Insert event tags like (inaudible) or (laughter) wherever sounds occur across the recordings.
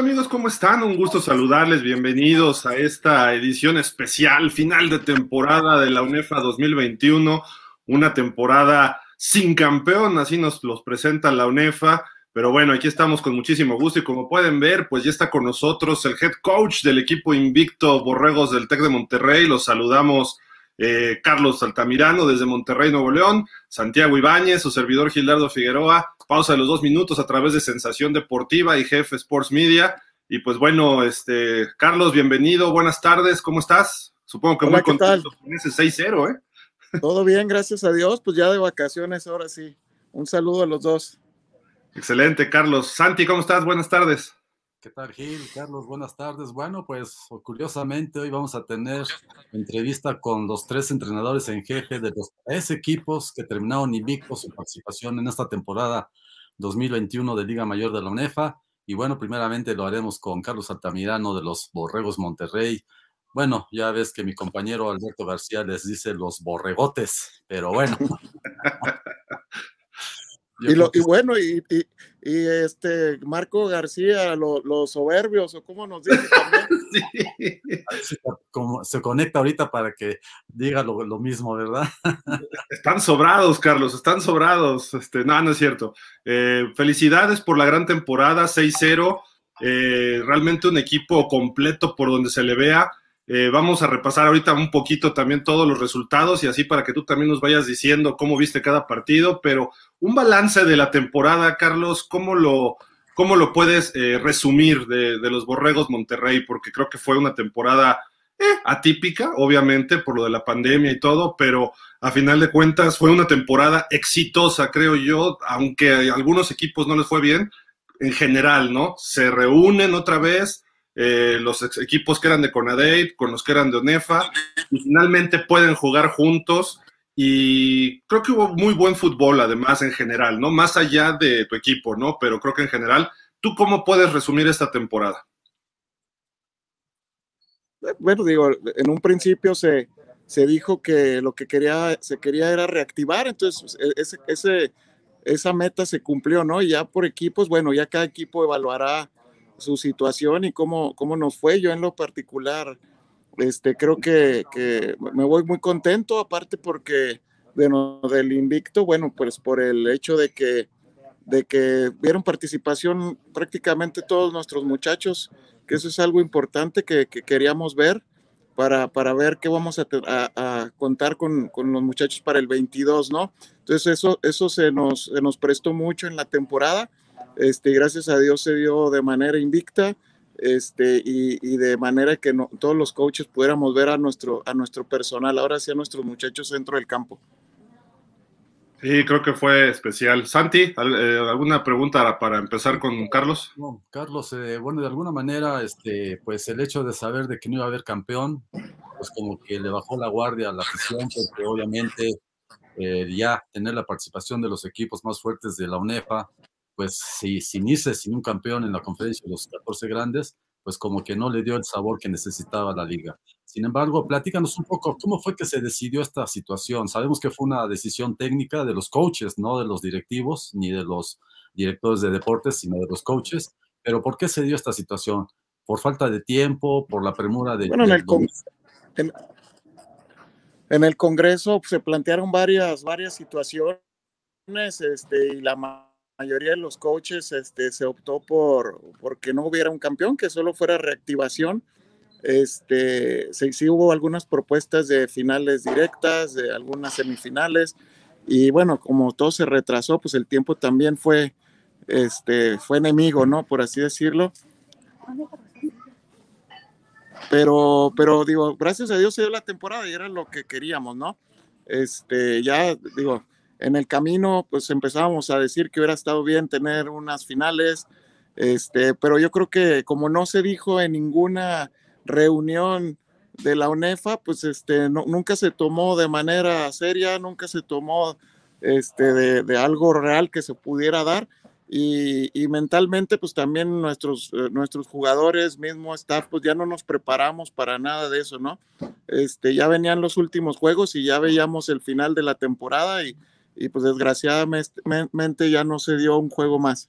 amigos? ¿Cómo están? Un gusto saludarles. Bienvenidos a esta edición especial, final de temporada de la UNEFA 2021. Una temporada sin campeón, así nos los presenta la UNEFA. Pero bueno, aquí estamos con muchísimo gusto y como pueden ver, pues ya está con nosotros el head coach del equipo invicto Borregos del TEC de Monterrey. Los saludamos eh, Carlos Altamirano desde Monterrey, Nuevo León, Santiago Ibáñez, su servidor Gildardo Figueroa. Pausa de los dos minutos a través de Sensación Deportiva y Jefe Sports Media. Y pues bueno, este Carlos, bienvenido, buenas tardes, ¿cómo estás? Supongo que muy contento con ese 6-0, ¿eh? Todo bien, gracias a Dios, pues ya de vacaciones ahora sí. Un saludo a los dos. Excelente, Carlos. Santi, ¿cómo estás? Buenas tardes. ¿Qué tal, Gil? Carlos, buenas tardes. Bueno, pues curiosamente hoy vamos a tener entrevista con los tres entrenadores en jefe de los tres equipos que terminaron invictos su participación en esta temporada 2021 de Liga Mayor de la UNEFA. Y bueno, primeramente lo haremos con Carlos Altamirano de los Borregos Monterrey. Bueno, ya ves que mi compañero Alberto García les dice los borregotes, pero bueno. (laughs) Y, lo, y, bueno, y, y, y, este Marco García, los soberbios, o como nos dice también. (laughs) Sí. Como se conecta ahorita para que diga lo, lo, mismo, ¿verdad? (laughs) Están sobrados, Carlos, están sobrados. Este, no, no es cierto. Eh, felicidades por la gran temporada, 6-0. Eh, realmente un equipo completo por donde se le vea. Eh, vamos a repasar ahorita un poquito también todos los resultados y así para que tú también nos vayas diciendo cómo viste cada partido, pero un balance de la temporada, Carlos, ¿cómo lo, cómo lo puedes eh, resumir de, los Borregos Monterrey? Porque creo que fue una temporada eh, atípica, obviamente, por lo de la pandemia y todo, pero a final de cuentas fue una temporada exitosa, creo yo, aunque a algunos equipos no les fue bien, en general, ¿no? Se reúnen otra vez eh, los equipos que eran de Conadate con los que eran de ONEFA, y finalmente pueden jugar juntos. Y creo que hubo muy buen fútbol, además, en general, ¿no? Más allá de tu equipo, ¿no? Pero creo que en general, ¿tú cómo puedes resumir esta temporada? Bueno, digo, en un principio se, se dijo que lo que quería, se quería era reactivar, entonces e, ese, ese, esa meta se cumplió, ¿no? Y ya por equipos, bueno, ya cada equipo evaluará su situación y cómo, cómo nos fue. Yo en lo particular, este, creo que, que me voy muy contento, aparte porque de del invicto, bueno, pues por el hecho de que, de que vieron participación prácticamente todos nuestros muchachos, que eso es algo importante que, que queríamos ver para, para, ver qué vamos a, a, a contar con, con, los muchachos para el 22, ¿no? Entonces eso, eso se, nos, se nos prestó mucho en la temporada este, gracias a Dios se dio de manera invicta este, y, y de manera que no, todos los coaches pudiéramos ver a nuestro, a nuestro personal, ahora sí a nuestros muchachos dentro del campo. Sí, creo que fue especial. Santi, eh, ¿alguna pregunta para empezar con Carlos? No, Carlos, eh, bueno, de alguna manera, este, pues el hecho de saber de que no iba a haber campeón, pues como que le bajó la guardia a la afición, porque obviamente eh, ya tener la participación de los equipos más fuertes de la UNEFA, pues si, sin irse sin un campeón en la conferencia de los 14 grandes, pues como que no le dio el sabor que necesitaba la liga. Sin embargo, platícanos un poco cómo fue que se decidió esta situación. Sabemos que fue una decisión técnica de los coaches, no de los directivos ni de los directores de deportes, sino de los coaches. Pero ¿por qué se dio esta situación? ¿Por falta de tiempo? ¿Por la premura de... Bueno, en el, con, en, en el Congreso se plantearon varias, varias situaciones este, y la mayoría de los coaches este, se optó por, por que no hubiera un campeón, que solo fuera reactivación. Este, sí, sí, hubo algunas propuestas de finales directas, de algunas semifinales, y bueno, como todo se retrasó, pues el tiempo también fue, este, fue enemigo, ¿no? Por así decirlo. Pero, pero digo, gracias a Dios se dio la temporada y era lo que queríamos, ¿no? Este, ya digo, en el camino, pues empezábamos a decir que hubiera estado bien tener unas finales, este, pero yo creo que como no se dijo en ninguna reunión de la UNEFA, pues este, no, nunca se tomó de manera seria, nunca se tomó este, de, de algo real que se pudiera dar. Y, y, mentalmente, pues también nuestros, eh, nuestros jugadores, mismo staff, pues ya no nos preparamos para nada de eso, ¿no? Este, ya venían los últimos juegos y ya veíamos el final de la temporada y, y pues desgraciadamente ya no se dio un juego más.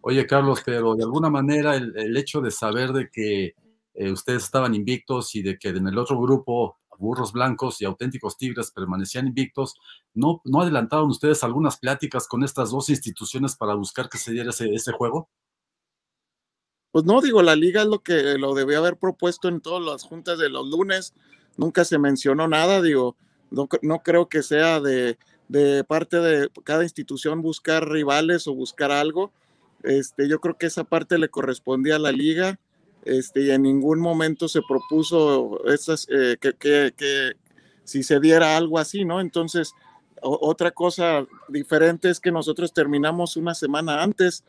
Oye, Carlos, pero de alguna manera el, hecho de saber de que eh, ustedes estaban invictos y de que en el otro grupo burros blancos y auténticos tigres permanecían invictos, ¿no, no adelantaron ustedes algunas pláticas con estas dos instituciones para buscar que se diera ese, ese juego? Pues no, digo, la liga es lo que lo debía haber propuesto en todas las juntas de los lunes, nunca se mencionó nada, digo, no, no creo que sea de, de parte de cada institución buscar rivales o buscar algo. Este, yo creo que esa parte le correspondía a la liga este, y en ningún momento se propuso esas, eh, que, que, si se diera algo así, ¿no? Entonces, otra cosa diferente es que nosotros terminamos una semana antes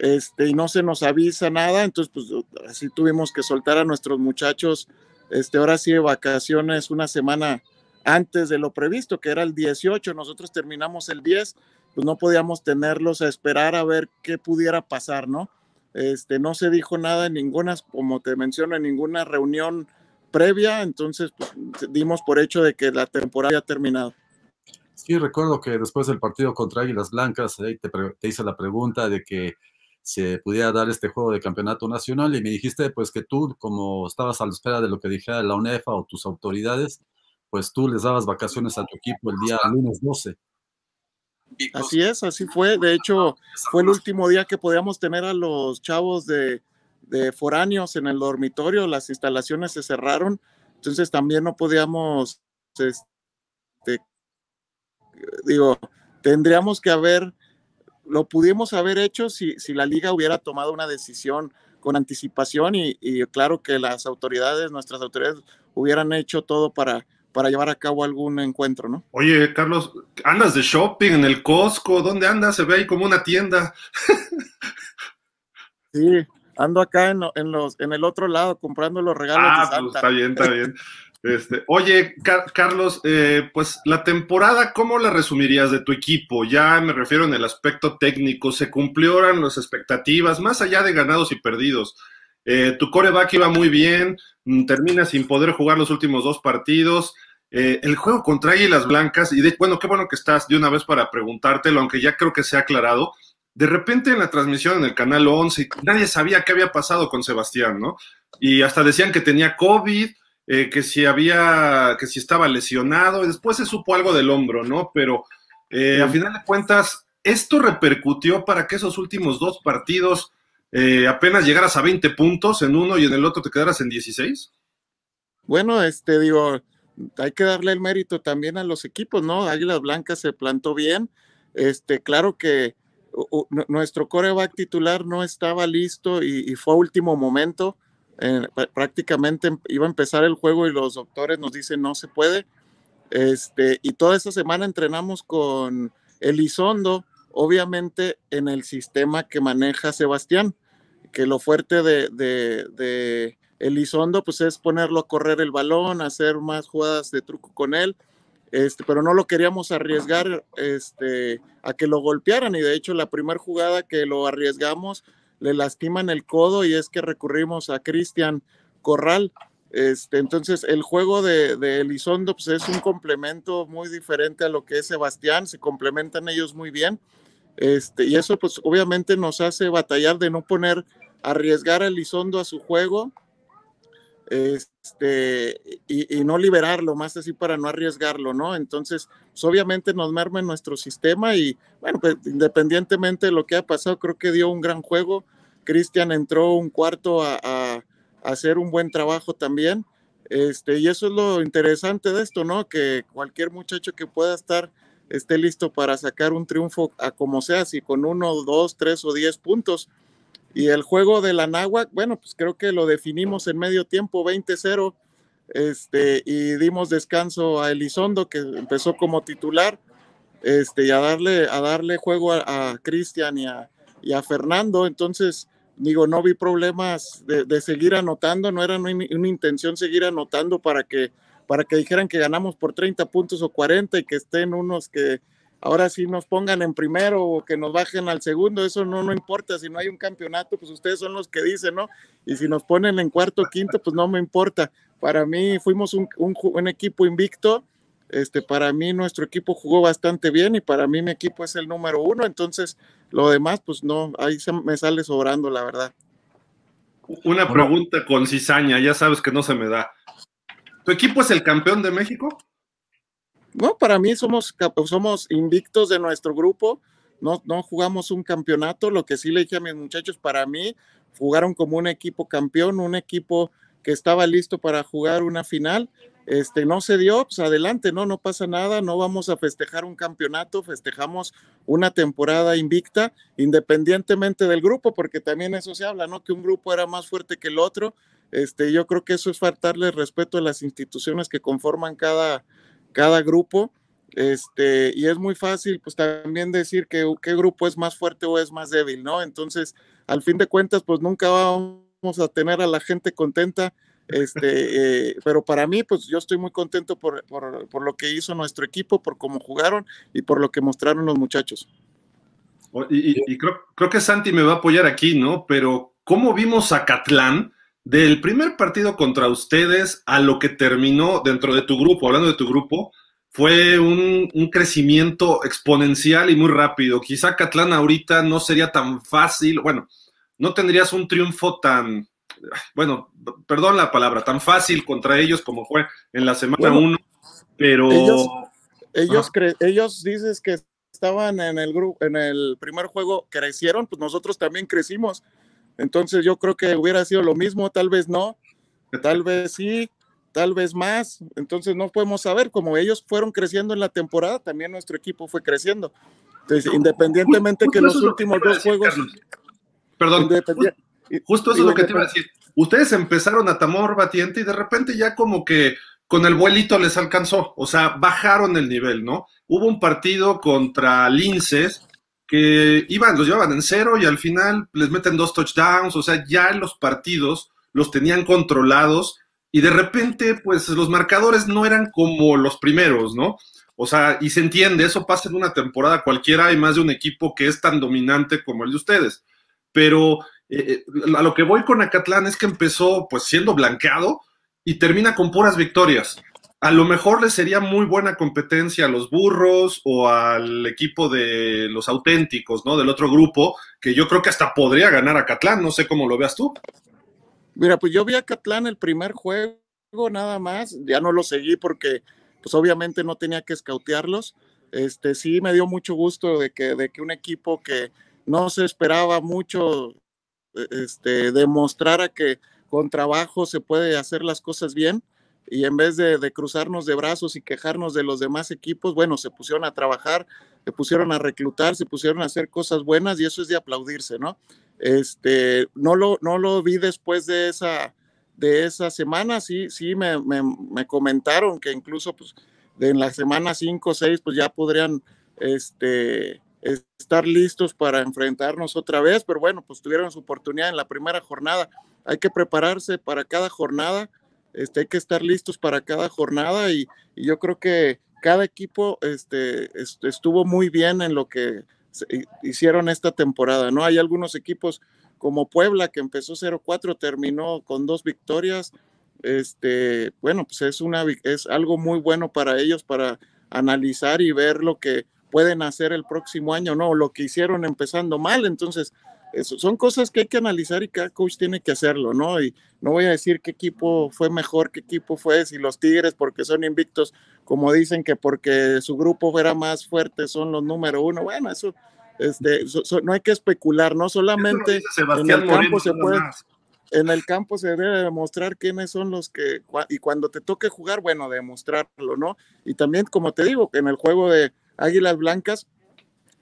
este, y no se nos avisa nada, entonces, pues así tuvimos que soltar a nuestros muchachos, este, ahora sí de vacaciones una semana antes de lo previsto, que era el 18, nosotros terminamos el 10, pues no podíamos tenerlos a esperar a ver qué pudiera pasar, ¿no? Este, no se dijo nada en ninguna, como te menciono, en ninguna reunión previa, entonces pues, dimos por hecho de que la temporada ha terminado. Sí, recuerdo que después del partido contra Águilas Blancas te, te, hice la pregunta de que se pudiera dar este juego de campeonato nacional y me dijiste pues que tú, como estabas a la espera de lo que dijera la UNEFA o tus autoridades, pues tú les dabas vacaciones a tu equipo el día lunes 12. Así es, así fue. De hecho, fue el último día que podíamos tener a los chavos de, foráneos en el dormitorio. Las instalaciones se cerraron, entonces también no podíamos, este, digo, tendríamos que haber, lo pudimos haber hecho si, si la liga hubiera tomado una decisión con anticipación y, y claro que las autoridades, nuestras autoridades, hubieran hecho todo para para llevar a cabo algún encuentro, ¿no? Oye, Carlos, ¿andas de shopping en el Costco? ¿Dónde andas? Se ve ahí como una tienda. (laughs) sí, ando acá en, los, en el otro lado comprando los regalos ah, de Pues está bien, está bien. (laughs) Este, oye, Carlos, eh, pues la temporada, ¿cómo la resumirías de tu equipo? Ya me refiero en el aspecto técnico, ¿se cumplieron las expectativas, más allá de ganados y perdidos? Eh, tu coreback iba muy bien, termina sin poder jugar los últimos dos partidos. Eh, el juego contra Águilas Blancas, y de, bueno, qué bueno que estás de una vez para preguntártelo, aunque ya creo que se ha aclarado. De repente en la transmisión en el canal 11, nadie sabía qué había pasado con Sebastián, ¿no? Y hasta decían que tenía COVID, eh, que si había, que si estaba lesionado, y después se supo algo del hombro, ¿no? Pero a final de cuentas, esto repercutió para que esos últimos dos partidos eh, apenas llegaras a 20 puntos en uno y en el otro te quedaras en 16? Bueno, este digo, hay que darle el mérito también a los equipos, ¿no? Águilas Blancas se plantó bien. Este, claro que nuestro coreback titular no estaba listo y, fue a último momento. Eh, prácticamente em, iba a empezar el juego y los doctores nos dicen no se puede. Este, y toda esa semana entrenamos con Elizondo, obviamente en el sistema que maneja Sebastián que lo fuerte de, de, Elizondo pues es ponerlo a correr el balón, hacer más jugadas de truco con él, este, pero no lo queríamos arriesgar este, a que lo golpearan y de hecho la primera jugada que lo arriesgamos le lastiman el codo y es que recurrimos a Cristian Corral. Este, entonces el juego de, de, Elizondo pues, es un complemento muy diferente a lo que es Sebastián, se complementan ellos muy bien. Este, y eso pues obviamente nos hace batallar de no poner arriesgar a Elizondo a su juego este, y, no liberarlo, más así para no arriesgarlo, ¿no? Entonces, pues, obviamente nos merma en nuestro sistema y, bueno, pues independientemente de lo que ha pasado, creo que dio un gran juego. Cristian entró un cuarto a, a, hacer un buen trabajo también. Este, y eso es lo interesante de esto, ¿no? Que cualquier muchacho que pueda estar esté listo para sacar un triunfo a como sea, si con uno, dos, tres o diez puntos y el juego de la Náhuac, bueno, pues creo que lo definimos en medio tiempo, 20-0, este, y dimos descanso a Elizondo, que empezó como titular, este, y a darle, a darle juego a, Cristian y a, y a, Fernando. Entonces, digo, no vi problemas de, seguir anotando, no era una, una, intención seguir anotando para que, para que dijeran que ganamos por 30 puntos o 40 y que estén unos que ahora sí nos pongan en primero o que nos bajen al segundo, eso no, no importa, si no hay un campeonato, pues ustedes son los que dicen, ¿no? Y si nos ponen en cuarto o quinto, pues no me importa. Para mí fuimos un, un, equipo invicto, este, para mí nuestro equipo jugó bastante bien y para mí mi equipo es el número uno, entonces lo demás, pues no, ahí se me sale sobrando, la verdad. Una pregunta con cizaña, ya sabes que no se me da. ¿Tu equipo es el campeón de México? No, para mí somos, somos invictos de nuestro grupo, no, no jugamos un campeonato, lo que sí le dije a mis muchachos, para mí jugaron como un equipo campeón, un equipo que estaba listo para jugar una final este, no se dio, pues adelante, no, no pasa nada, no vamos a festejar un campeonato, festejamos una temporada invicta, independientemente del grupo, porque también eso se habla, ¿no? Que un grupo era más fuerte que el otro. Este, yo creo que eso es faltarle respeto a las instituciones que conforman cada, cada grupo. Este, y es muy fácil, pues también decir que qué grupo es más fuerte o es más débil, ¿no? Entonces, al fin de cuentas, pues nunca vamos a tener a la gente contenta este, (laughs) eh, pero para mí, pues yo estoy muy contento por, lo que hizo nuestro equipo, por cómo jugaron y por lo que mostraron los muchachos. Y, creo, creo, que Santi me va a apoyar aquí, ¿no? Pero ¿cómo vimos a Catlán del primer partido contra ustedes a lo que terminó dentro de tu grupo, hablando de tu grupo? Fue un, un crecimiento exponencial y muy rápido. Quizá Catlán ahorita no sería tan fácil, bueno, no tendrías un triunfo tan, bueno, perdón la palabra, tan fácil contra ellos como fue en la semana 1, pero... Ellos, ellos, ellos dices que estaban en el grupo, en el primer juego, crecieron, pues nosotros también crecimos. Entonces yo creo que hubiera sido lo mismo, tal vez no, tal (laughs) vez sí, tal vez más. Entonces no podemos saber, como ellos fueron creciendo en la temporada, también nuestro equipo fue creciendo. Entonces, independientemente que los últimos dos juegos... Perdón, Justo eso es lo que te iba a decir. Ustedes empezaron a tamor batiente y de repente ya como que con el vuelito les alcanzó, o sea, bajaron el nivel, ¿no? Hubo un partido contra Linces que iban, los llevaban en cero y al final les meten dos touchdowns, o sea, ya los partidos los tenían controlados y de repente, pues los marcadores no eran como los primeros, ¿no? O sea, y se entiende, eso pasa en una temporada cualquiera, hay más de un equipo que es tan dominante como el de ustedes. Pero eh, eh, a lo que voy con Acatlán es que empezó pues siendo blanqueado y termina con puras victorias. A lo mejor le sería muy buena competencia a los burros o al equipo de los auténticos, ¿no? Del otro grupo, que yo creo que hasta podría ganar a Catlán, no sé cómo lo veas tú. Mira, pues yo vi a Catlán el primer juego nada más, ya no lo seguí porque pues obviamente no tenía que escautearlos. Este sí me dio mucho gusto de que, de que un equipo que no se esperaba mucho e, este, demostrara que con trabajo se puede hacer las cosas bien y en vez de, cruzarnos de brazos y quejarnos de los demás equipos, bueno, se pusieron a trabajar, se pusieron a reclutar, se pusieron a hacer cosas buenas y eso es de aplaudirse, ¿no? Este, no lo, no lo vi después de esa, de esa semana, sí, sí me, me, comentaron que incluso pues, en la semana 5 o 6 pues ya podrían, este, estar listos para enfrentarnos otra vez, pero bueno, pues tuvieron su oportunidad en la primera jornada. Hay que prepararse para cada jornada, este, hay que estar listos para cada jornada y, yo creo que cada equipo este, estuvo muy bien en lo que hicieron esta temporada, ¿no? Hay algunos equipos como Puebla que empezó 0-4, terminó con dos victorias. Este, bueno, pues es una es algo muy bueno para ellos para analizar y ver lo que pueden hacer el próximo año, no, lo que hicieron empezando mal. Entonces, eso, son cosas que hay que analizar y cada coach tiene que hacerlo, ¿no? Y no voy a decir qué equipo fue mejor, qué equipo fue, si los Tigres, porque son invictos, como dicen que porque su grupo fuera más fuerte, son los número uno. Bueno, eso, este, no hay que especular, no solamente en el campo se puede. En el campo se debe demostrar quiénes son los que, y cuando te toque jugar, bueno, demostrarlo, ¿no? Y también, como te digo, en el juego de, Águilas Blancas,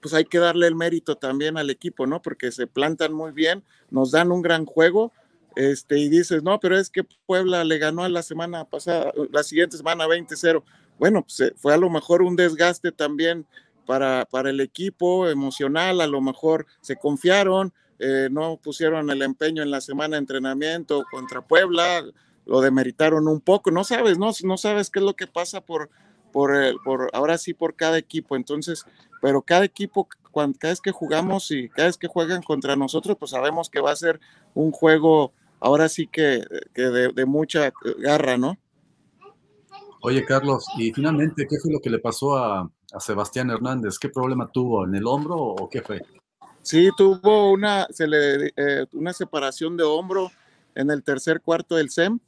pues hay que darle el mérito también al equipo, ¿no? Porque se plantan muy bien, nos dan un gran juego, este, y dices, no, pero es que Puebla le ganó a la semana pasada, la siguiente semana 20-0. Bueno, pues eh, fue a lo mejor un desgaste también para, para el equipo emocional, a lo mejor se confiaron, eh, no pusieron el empeño en la semana de entrenamiento contra Puebla, lo demeritaron un poco, no sabes, no, no sabes qué es lo que pasa por, por, el, por ahora sí por cada equipo. Entonces, pero cada equipo, cuando, cada vez que jugamos y cada vez que juegan contra nosotros, pues sabemos que va a ser un juego ahora sí que, que de, mucha garra, ¿no? Oye, Carlos, y finalmente, ¿qué fue lo que le pasó a, a Sebastián Hernández? ¿Qué problema tuvo? ¿En el hombro o qué fue? Sí, tuvo una, se le, eh, una separación de hombro en el tercer cuarto del SEM.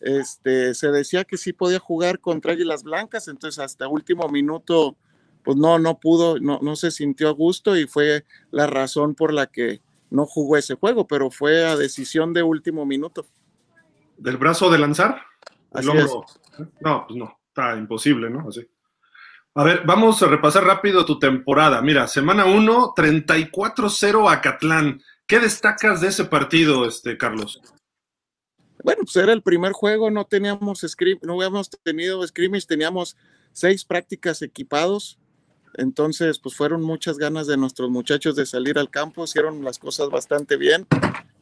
Este, se decía que sí podía jugar contra Águilas Blancas, entonces hasta último minuto, pues no, no pudo, no, no se sintió a gusto y fue la razón por la que no jugó ese juego, pero fue a decisión de último minuto. ¿Del brazo de lanzar? Así es. No, pues no, está imposible, ¿no? Así. A ver, vamos a repasar rápido tu temporada. Mira, semana 1, 34-0 a Catlán. ¿Qué destacas de ese partido, este, Carlos? Bueno, pues era el primer juego, no teníamos scrim, no habíamos tenido scrimmage, teníamos seis prácticas equipados. Entonces, pues fueron muchas ganas de nuestros muchachos de salir al campo, hicieron las cosas bastante bien.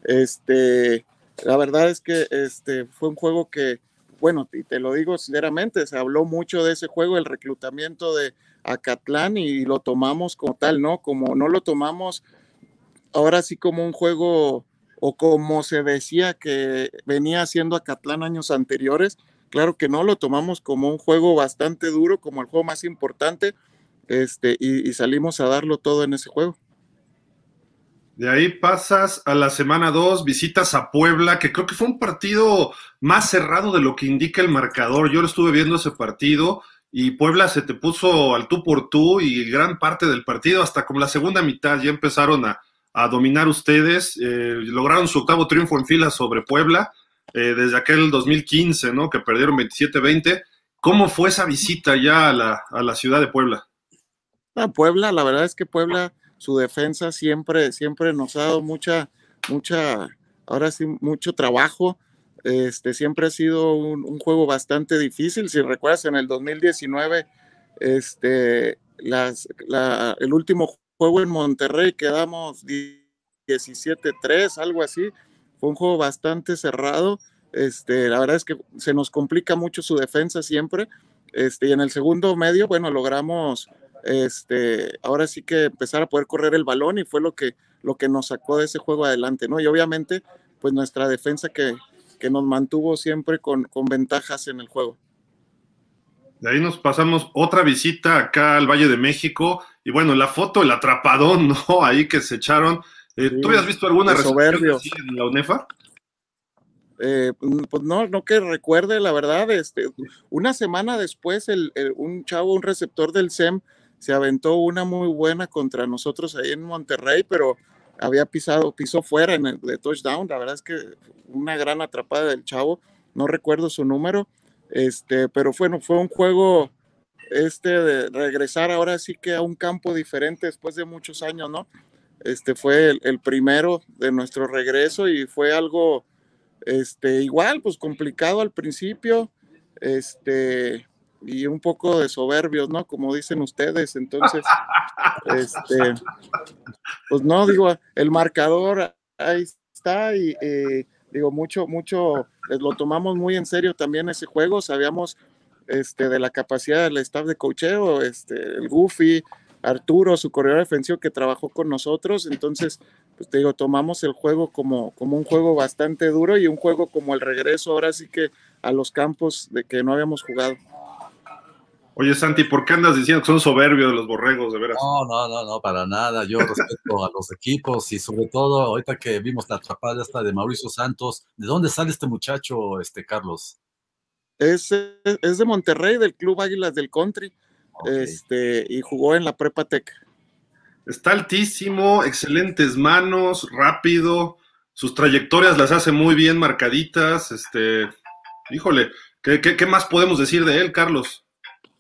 Este, la verdad es que este fue un juego que, bueno, y te lo digo sinceramente, se habló mucho de ese juego, el reclutamiento de Acatlán y lo tomamos como tal, ¿no? Como no lo tomamos ahora sí como un juego o como se decía que venía haciendo Acatlán años anteriores. Claro que no, lo tomamos como un juego bastante duro, como el juego más importante, este, y, y salimos a darlo todo en ese juego. De ahí pasas a la semana 2, visitas a Puebla, que creo que fue un partido más cerrado de lo que indica el marcador. Yo lo estuve viendo ese partido y Puebla se te puso al tú por tú y gran parte del partido, hasta como la segunda mitad, ya empezaron a, a dominar ustedes. Eh, lograron su octavo triunfo en fila sobre Puebla eh, desde aquel 2015, ¿no? Que perdieron 27-20. ¿Cómo fue esa visita ya a la, a la ciudad de Puebla? A Puebla, la verdad es que Puebla, su defensa siempre, siempre nos ha dado mucha, mucha, ahora sí, mucho trabajo. Este, siempre ha sido un, juego bastante difícil. Si recuerdas, en el 2019, este, las, la, el último juego en Monterrey quedamos 17-3, algo así. Fue un juego bastante cerrado. Este, la verdad es que se nos complica mucho su defensa siempre. Este, y en el segundo medio, bueno, logramos este, ahora sí que empezar a poder correr el balón y fue lo que, lo que nos sacó de ese juego adelante, ¿no? Y obviamente, pues nuestra defensa que, que nos mantuvo siempre con, con ventajas en el juego. De ahí nos pasamos otra visita acá al Valle de México. Y bueno, la foto, el atrapadón, (laughs) ¿no? Ahí que se echaron. Eh, Sí, ¿Tú habías visto alguna recepción así en la UNEFA? Eh, pues no, no que recuerde, la verdad, este, una semana después, el, el- un chavo, un receptor del SEM, se aventó una muy buena contra nosotros ahí en Monterrey, pero había pisado, pisó fuera en el de touchdown. La verdad es que una gran atrapada del chavo, no recuerdo su número, este, pero bueno, fue un juego este de regresar ahora sí que a un campo diferente después de muchos años, ¿no? Este fue el, el primero de nuestro regreso y fue algo este, igual, pues complicado al principio, este, y un poco de soberbios, ¿no? Como dicen ustedes, entonces, (laughs) este, pues no, digo, el marcador ahí está y eh, digo, mucho, mucho, eh, lo tomamos muy en serio también ese juego, sabíamos este, de la capacidad del staff de cocheo, este, el Goofy, Arturo, su corredor defensivo que trabajó con nosotros, entonces, pues te digo, tomamos el juego como, como un juego bastante duro y un juego como el regreso ahora sí que a los campos de que no habíamos jugado. Oye, Santi, ¿por qué andas diciendo que son soberbios los borregos, de veras? No, no, no, no, para nada. Yo respeto a los equipos y sobre todo ahorita que vimos la atrapada esta de Mauricio Santos, ¿de dónde sale este muchacho, este Carlos? Es, es de Monterrey, del Club Águilas del Country, este, y jugó en la Prepa Tech. Está altísimo, excelentes manos, rápido, sus trayectorias las hace muy bien marcaditas. Este, híjole, ¿qué, qué, qué más podemos decir de él, Carlos?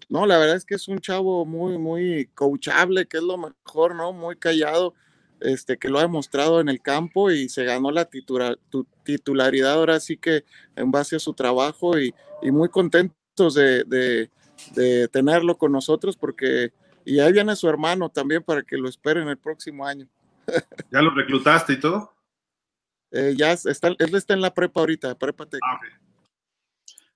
No, la verdad es que es un chavo muy, muy coachable, que es lo mejor, ¿no? Muy callado, este, que lo ha demostrado en el campo y se ganó la titula- tu- titularidad ahora sí que en base a su trabajo y, y muy contentos de, de- de tenerlo con nosotros porque, y ahí viene su hermano también para que lo esperen el próximo año. (laughs) ¿Ya lo reclutaste y todo? Eh, ya está, él está en la prepa ahorita, prepa Tech. Ah, ok.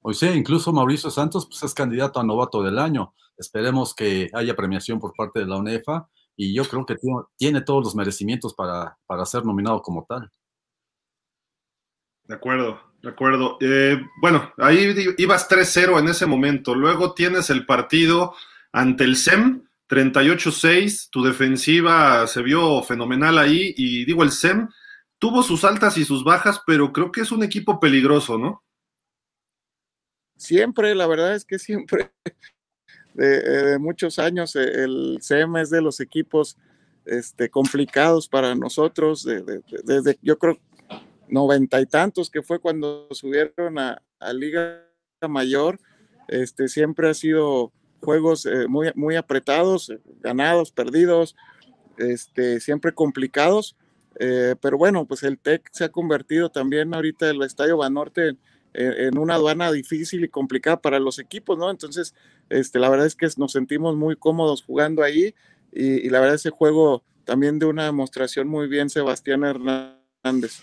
O sea, incluso Mauricio Santos pues, es candidato a novato del año. Esperemos que haya premiación por parte de la UNEFA y yo creo que tiene, tiene todos los merecimientos para, para ser nominado como tal. De acuerdo, de acuerdo. Eh, bueno, ahí ibas 3-0 en ese momento. Luego tienes el partido ante el SEM, 38-6, tu defensiva se vio fenomenal ahí y digo, el SEM tuvo sus altas y sus bajas, pero creo que es un equipo peligroso, ¿no? Siempre, la verdad es que siempre, de, muchos años, eh, el SEM es de los equipos este, complicados para nosotros, desde yo creo noventa y tantos que fue cuando subieron a, a Liga Mayor, este, siempre ha sido juegos eh, muy, muy apretados, eh, ganados, perdidos, este, siempre complicados. Eh, pero bueno, pues el TEC se ha convertido también ahorita el Estadio Banorte en, en, una aduana difícil y complicada para los equipos, ¿no? Entonces, este, la verdad es que nos sentimos muy cómodos jugando ahí y, la verdad ese juego también de una demostración muy bien Sebastián Hernández.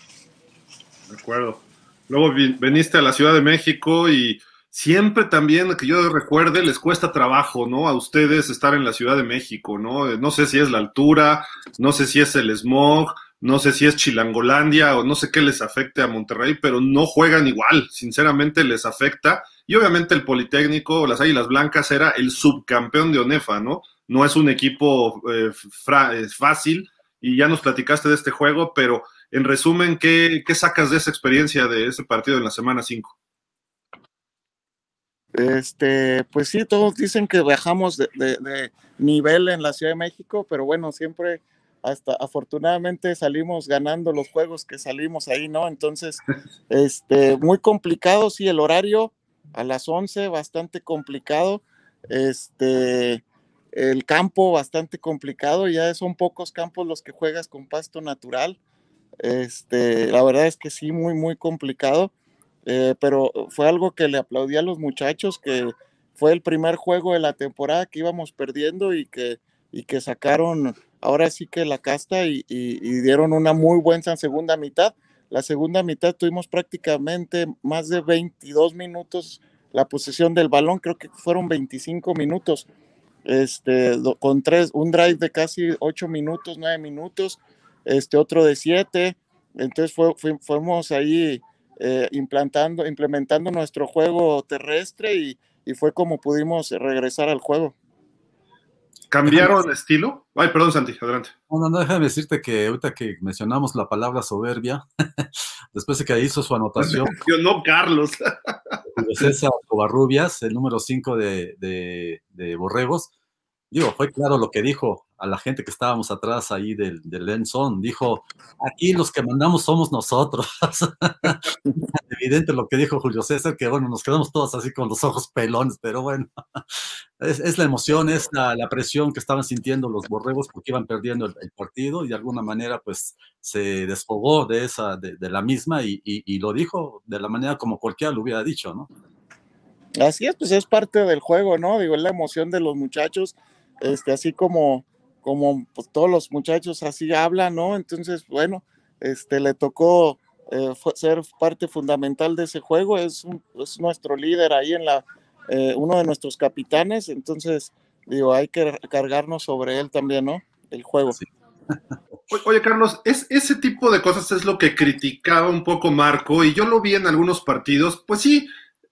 De acuerdo. Luego viniste a la Ciudad de México y siempre también, que yo recuerde, les cuesta trabajo, ¿no? A ustedes estar en la Ciudad de México, ¿no? No sé si es la altura, no sé si es el smog, no sé si es Chilangolandia o no sé qué les afecte a Monterrey, pero no juegan igual, sinceramente les afecta. Y obviamente el Politécnico, las Águilas Blancas, era el subcampeón de ONEFA, ¿no? No es un equipo eh, eh, fácil y ya nos platicaste de este juego, pero en resumen, ¿qué, ¿qué, sacas de esa experiencia de ese partido en la semana 5? Este, pues sí, todos dicen que bajamos de, nivel en la Ciudad de México, pero bueno, siempre hasta afortunadamente salimos ganando los juegos que salimos ahí, ¿no? Entonces, (laughs) este, muy complicado, sí, el horario a las 11, bastante complicado, este, el campo bastante complicado, ya son pocos campos los que juegas con pasto natural, este, la verdad es que sí, muy, muy complicado. Eh, pero fue algo que le aplaudí a los muchachos, que fue el primer juego de la temporada que íbamos perdiendo y que, y que sacaron ahora sí que la casta y, dieron una muy buena segunda mitad. La segunda mitad tuvimos prácticamente más de 22 minutos la posesión del balón, creo que fueron 25 minutos, este, con tres, un drive de casi 8 minutos, 9 minutos, este otro de 7, entonces fue, fuimos ahí eh, implantando, implementando nuestro juego terrestre y, fue como pudimos regresar al juego. ¿Cambiaron estilo? Ay, perdón, Santi, adelante. No, no, déjame decirte que ahorita que mencionamos la palabra soberbia, (laughs) después de que hizo su anotación. (laughs) no, Carlos. César Covarrubias, el número 5 de, de, de Borregos, digo, fue claro lo que dijo a la gente que estábamos atrás ahí del, del. Dijo, aquí los que mandamos somos nosotros. (laughs) Evidente lo que dijo Julio César, que bueno, nos quedamos todos así con los ojos pelones, pero bueno, es, la emoción, es la, presión que estaban sintiendo los borregos porque iban perdiendo el, partido y de alguna manera pues se desfogó de esa, de, la misma y, y, lo dijo de la manera como cualquiera lo hubiera dicho, ¿no? Así es, pues es parte del juego, ¿no? Digo, es la emoción de los muchachos, este, así como como pues, todos los muchachos así hablan, ¿no? Entonces, bueno, este, le tocó eh, ser parte fundamental de ese juego, es, es nuestro líder ahí en la, eh, uno de nuestros capitanes, entonces, digo, hay que cargarnos sobre él también, ¿no? El juego. (laughs) Oye, Carlos, es, ese tipo de cosas es lo que criticaba un poco Marco, y yo lo vi en algunos partidos, pues sí,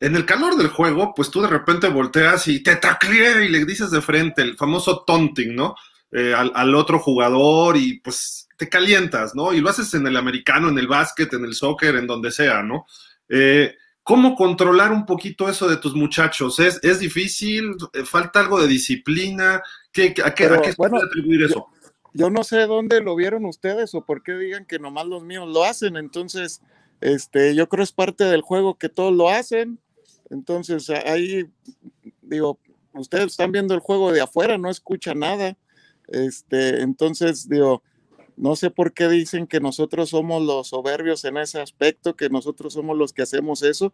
en el calor del juego, pues tú de repente volteas y te tacleé y le dices de frente el famoso taunting, ¿no? Eh, al, otro jugador y pues te calientas, ¿no? Y lo haces en el americano, en el básquet, en el soccer, en donde sea, ¿no? Eh, ¿Cómo controlar un poquito eso de tus muchachos? ¿Es, es difícil? ¿Falta algo de disciplina? ¿Qué, ¿A qué, se puede atribuir eso? Yo, no sé dónde lo vieron ustedes o por qué digan que nomás los míos lo hacen. Entonces, este, yo creo es parte del juego que todos lo hacen. Entonces, ahí, digo, ustedes están viendo el juego de afuera, no escuchan nada. Este, entonces, digo, no sé por qué dicen que nosotros somos los soberbios en ese aspecto, que nosotros somos los que hacemos eso.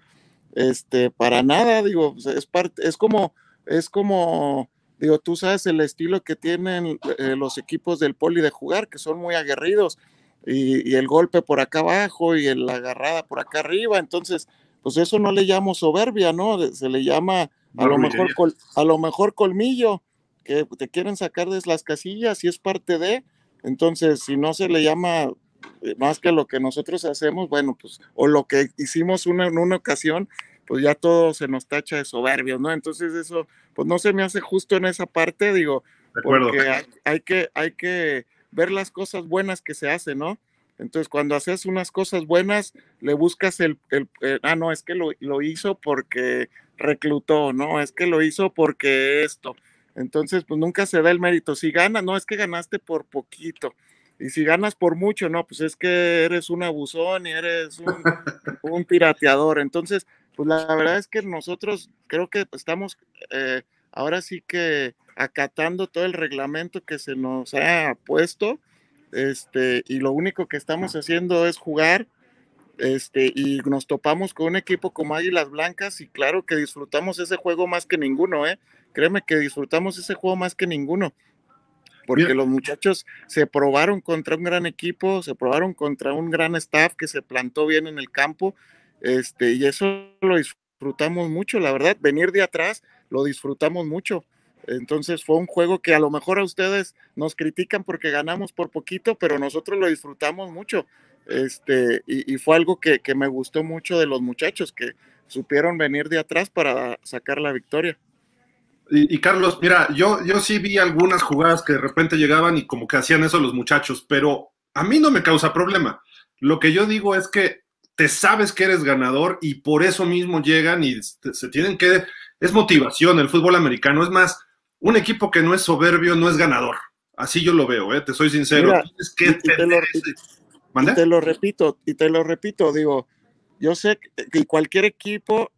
Este, para nada, digo, es parte, es como, es como, digo, tú sabes el estilo que tienen eh, los equipos del poli de jugar, que son muy aguerridos, y, el golpe por acá abajo y la agarrada por acá arriba, entonces, pues eso no le llamo soberbia, ¿no? Se le llama a lo mejor, a lo mejor colmillo, que te quieren sacar de las casillas y es parte de, entonces si no se le llama eh, más que lo que nosotros hacemos, bueno, pues, o lo que hicimos una, en una ocasión, pues ya todo se nos tacha de soberbios, ¿no? Entonces eso, pues no se me hace justo en esa parte, digo, porque hay, que, hay que ver las cosas buenas que se hacen, ¿no? Entonces, cuando haces unas cosas buenas, le buscas el, ah, no, es que lo, lo, hizo porque reclutó, no, es que lo hizo porque esto. Entonces, pues nunca se da el mérito. Si ganas, no, es que ganaste por poquito. Y si ganas por mucho, no, pues es que eres un abusón y eres un, (laughs) un pirateador. Entonces, pues la verdad es que nosotros creo que estamos eh, ahora sí que acatando todo el reglamento que se nos ha puesto, este, y lo único que estamos haciendo es jugar, este, y nos topamos con un equipo como Águilas Blancas, y claro que disfrutamos ese juego más que ninguno, ¿eh? Créeme que disfrutamos ese juego más que ninguno porque los muchachos se probaron contra un gran equipo, se probaron contra un gran staff que se plantó bien en el campo este, y eso lo disfrutamos mucho, la verdad, venir de atrás lo disfrutamos mucho. Entonces fue un juego que a lo mejor a ustedes nos critican porque ganamos por poquito, pero nosotros lo disfrutamos mucho. Este, y, fue algo que, me gustó mucho de los muchachos, que supieron venir de atrás para sacar la victoria. Y, Carlos, mira, yo, yo sí vi algunas jugadas que de repente llegaban y como que hacían eso los muchachos, pero a mí no me causa problema. Lo que yo digo es que te sabes que eres ganador y por eso mismo llegan y se tienen que... Es motivación el fútbol americano. Es más, un equipo que no es soberbio no es ganador. Así yo lo veo, ¿eh? te soy sincero. que y, te, lo, repito, y te lo repito, digo, yo sé que cualquier equipo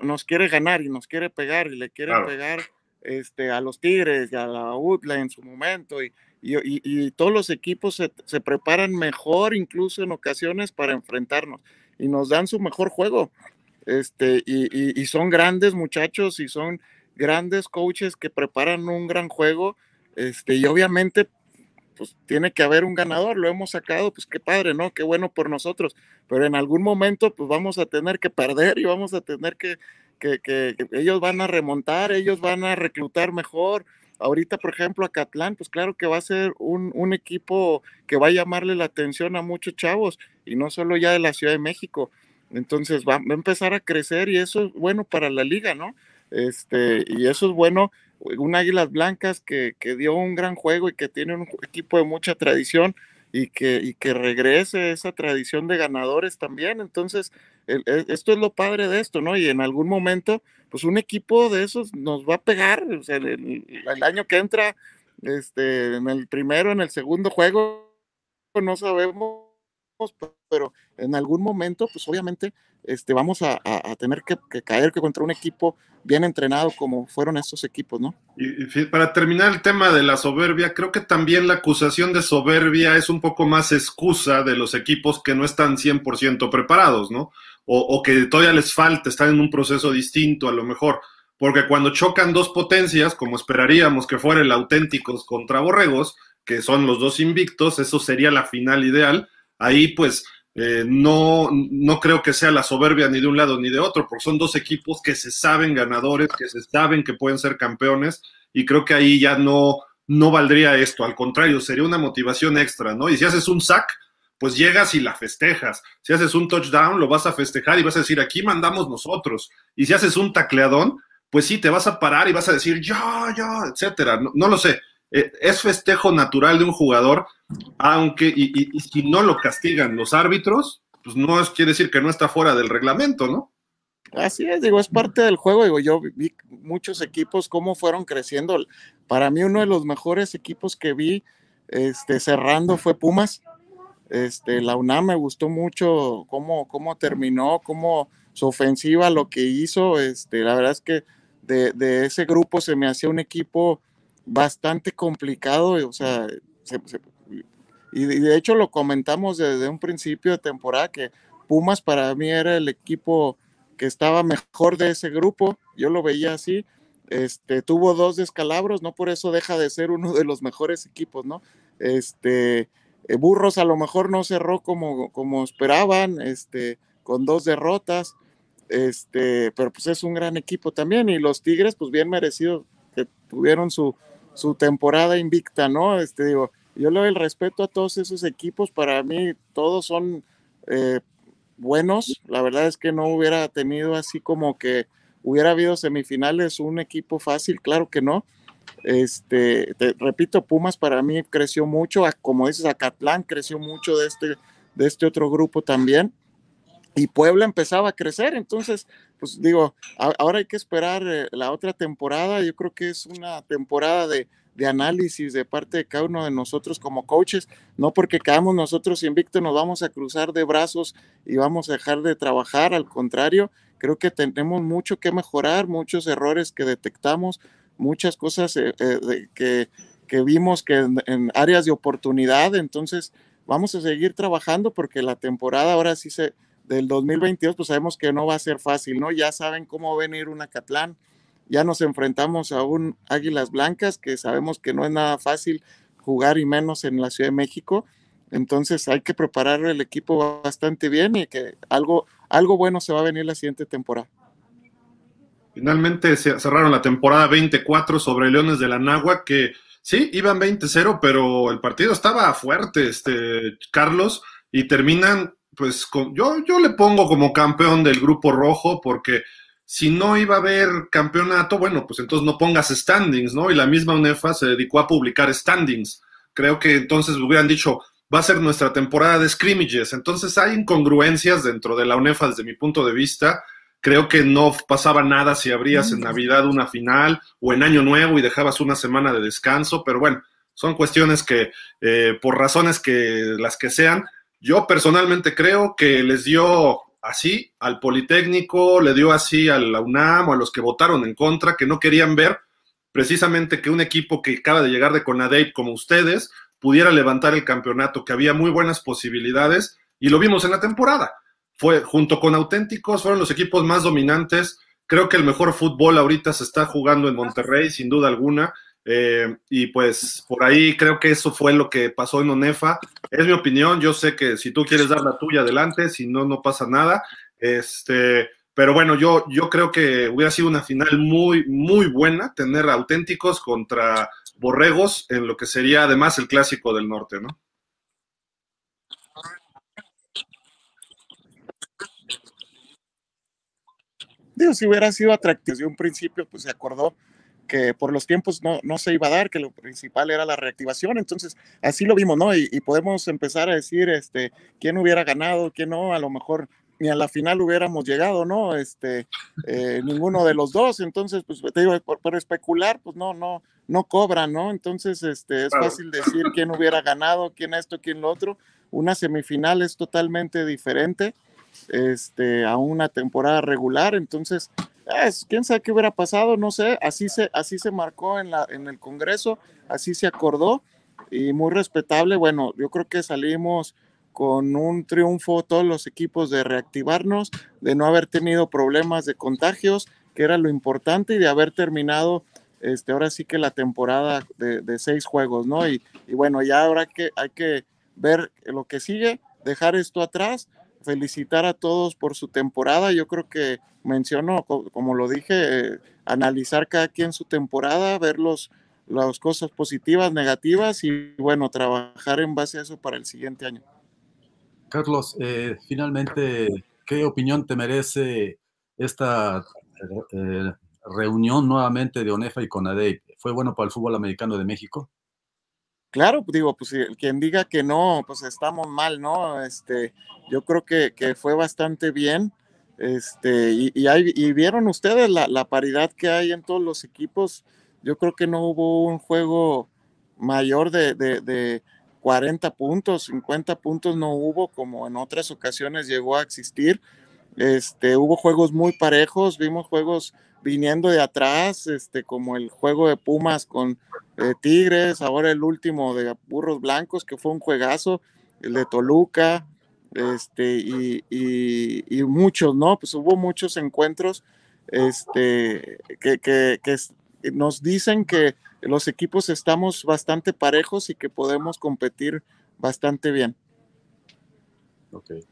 nos quiere ganar y nos quiere pegar y le quiere pegar este, a los Tigres y a la UTLA en su momento y, y, todos los equipos se, preparan mejor incluso en ocasiones para enfrentarnos y nos dan su mejor juego. Este, y, son grandes muchachos y son grandes coaches que preparan un gran juego. Este, y obviamente, pues tiene que haber un ganador, lo hemos sacado, pues qué padre, ¿no? Qué bueno por nosotros. Pero en algún momento, pues vamos a tener que perder y vamos a tener que, que, que ellos van a remontar, ellos van a reclutar mejor, Ahorita, por ejemplo, a Catlán, pues claro que va a ser un, equipo que va a llamarle la atención a muchos chavos y no solo ya de la Ciudad de México. Entonces va, a empezar a crecer y eso es bueno para la liga, ¿no? Este, y eso es bueno, un Águilas Blancas que, que dio un gran juego y que tiene un equipo de mucha tradición y que, y que regrese esa tradición de ganadores también. Entonces, e, esto es lo padre de esto, ¿no? Y en algún momento, pues un equipo de esos nos va a pegar, o sea, el, año que entra, este, en el primero, en el segundo juego, no sabemos, pero en algún momento, pues obviamente, este, vamos a, tener que, caer que contra un equipo bien entrenado como fueron estos equipos, ¿no? Y, para terminar el tema de la soberbia, creo que también la acusación de soberbia es un poco más excusa de los equipos que no están 100% preparados, ¿no? O, que todavía les falta, están en un proceso distinto a lo mejor. Porque cuando chocan dos potencias, como esperaríamos que fuera el auténticos contra borregos, que son los dos invictos, eso sería la final ideal. Ahí pues eh, no, no creo que sea la soberbia ni de un lado ni de otro, porque son dos equipos que se saben ganadores, que se saben que pueden ser campeones, y creo que ahí ya no, no valdría esto, al contrario, sería una motivación extra, ¿no? Y si haces un sack, pues llegas y la festejas. Si haces un touchdown, lo vas a festejar y vas a decir, aquí mandamos nosotros. Y si haces un tacleadón, pues sí, te vas a parar y vas a decir, ya, ya, etcétera. no lo sé. Eh, es festejo natural de un jugador, aunque, y, si no lo castigan los árbitros, pues no es, quiere decir que no está fuera del reglamento, ¿no? Así es, digo, es parte del juego, digo, yo vi muchos equipos cómo fueron creciendo. Para mí uno de los mejores equipos que vi este, cerrando fue Pumas. Este, la UNAM me gustó mucho cómo, cómo terminó, cómo su ofensiva, lo que hizo. Este, la verdad es que de, de ese grupo se me hacía un equipo bastante complicado, o sea, y de hecho lo comentamos desde un principio de temporada que Pumas para mí era el equipo que estaba mejor de ese grupo, yo lo veía así, este, tuvo dos descalabros, no por eso deja de ser uno de los mejores equipos, ¿no? Este, eh, Burros a lo mejor no cerró como, como esperaban, este, con dos derrotas, este, pero pues es un gran equipo también, y los Tigres, pues bien merecidos, que tuvieron su, su temporada invicta, ¿no? Este, digo, yo le doy el respeto a todos esos equipos, para mí todos son eh, buenos, la verdad es que no hubiera tenido así como que hubiera habido semifinales un equipo fácil, claro que no, Este, te repito, Pumas para mí creció mucho, como dices, Acatlán creció mucho de este, de este otro grupo también. Y Puebla empezaba a crecer, entonces, pues digo, ahora hay que esperar eh, la otra temporada. Yo creo que es una temporada de, de análisis de parte de cada uno de nosotros como coaches, no porque quedamos nosotros invictos nos vamos a cruzar de brazos y vamos a dejar de trabajar, al contrario, creo que tenemos mucho que mejorar, muchos errores que detectamos, muchas cosas eh, eh, que, que, vimos que en, áreas de oportunidad, entonces vamos a seguir trabajando porque la temporada ahora sí se, del 2022, pues sabemos que no va a ser fácil, ¿no? Ya saben cómo venir una Catlán, ya nos enfrentamos a un Águilas Blancas, que sabemos que no es nada fácil jugar y menos en la Ciudad de México. Entonces hay que preparar el equipo bastante bien y que algo, algo bueno se va a venir la siguiente temporada. Finalmente cerraron la temporada 24 sobre Leones de la Nagua, que sí, iban 20-0, pero el partido estaba fuerte, este, Carlos, y terminan, pues, yo, yo le pongo como campeón del grupo rojo, porque si no iba a haber campeonato, bueno, pues entonces no pongas standings, ¿no? Y la misma UNEFA se dedicó a publicar standings. Creo que entonces hubieran dicho, va a ser nuestra temporada de scrimmages. Entonces hay incongruencias dentro de la UNEFA desde mi punto de vista. Creo que no pasaba nada si abrías en Navidad una final o en Año Nuevo y dejabas una semana de descanso, pero bueno, son cuestiones que eh, por razones que las que sean, yo personalmente creo que les dio así al Politécnico, le dio así a la UNAM o a los que votaron en contra, que no querían ver precisamente que un equipo que acaba de llegar de Conadey como ustedes pudiera levantar el campeonato, que había muy buenas posibilidades y lo vimos en la temporada. Fue junto con Auténticos, fueron los equipos más dominantes. Creo que el mejor fútbol ahorita se está jugando en Monterrey, sin duda alguna. Eh, y pues por ahí creo que eso fue lo que pasó en ONEFA. Es mi opinión, yo sé que si tú quieres dar la tuya adelante, si no, no pasa nada. Este, pero bueno, yo, yo creo que hubiera sido una final muy, muy buena tener auténticos contra borregos en lo que sería además el clásico del norte, ¿no? Digo, si hubiera sido atractivo desde un principio, pues se acordó que por los tiempos no, no, se iba a dar, que lo principal era la reactivación, entonces así lo vimos, ¿no? Y, podemos empezar a decir, este, quién hubiera ganado, quién no, a lo mejor ni a la final hubiéramos llegado, ¿no? Este, eh, ninguno de los dos, entonces, pues te digo, por, especular, pues no, no, no cobran, ¿no? Entonces, este, es fácil decir quién hubiera ganado, quién esto, quién lo otro. Una semifinal es totalmente diferente este, a una temporada regular, entonces quién sabe qué hubiera pasado, no sé, así se, así se marcó en, la, en el Congreso, así se acordó y muy respetable. Bueno, yo creo que salimos con un triunfo todos los equipos de reactivarnos, de no haber tenido problemas de contagios, que era lo importante, y de haber terminado este, ahora sí que la temporada de, seis juegos, ¿no? Y, y, bueno, ya ahora que hay que ver lo que sigue, dejar esto atrás felicitar a todos por su temporada. Yo creo que menciono, como lo dije, analizar cada quien su temporada, ver los, las cosas positivas, negativas y bueno, trabajar en base a eso para el siguiente año. Carlos, eh, finalmente, ¿qué opinión te merece esta eh, reunión nuevamente de ONEFA y CONADEI? ¿Fue bueno para el fútbol americano de México? Claro, digo, pues quien diga que no, pues estamos mal, ¿no? Este, yo creo que, fue bastante bien. Este, y, y, vieron ustedes la, paridad que hay en todos los equipos. Yo creo que no hubo un juego mayor de, de 40 puntos, 50 puntos no hubo, como en otras ocasiones llegó a existir. Este, hubo juegos muy parejos, vimos juegos viniendo de atrás, este, como el juego de Pumas con eh, Tigres, ahora el último de Burros Blancos, que fue un juegazo, el de Toluca, este, y, muchos, ¿no? Pues hubo muchos encuentros este, que, que, que, nos dicen que los equipos estamos bastante parejos y que podemos competir bastante bien. Okay.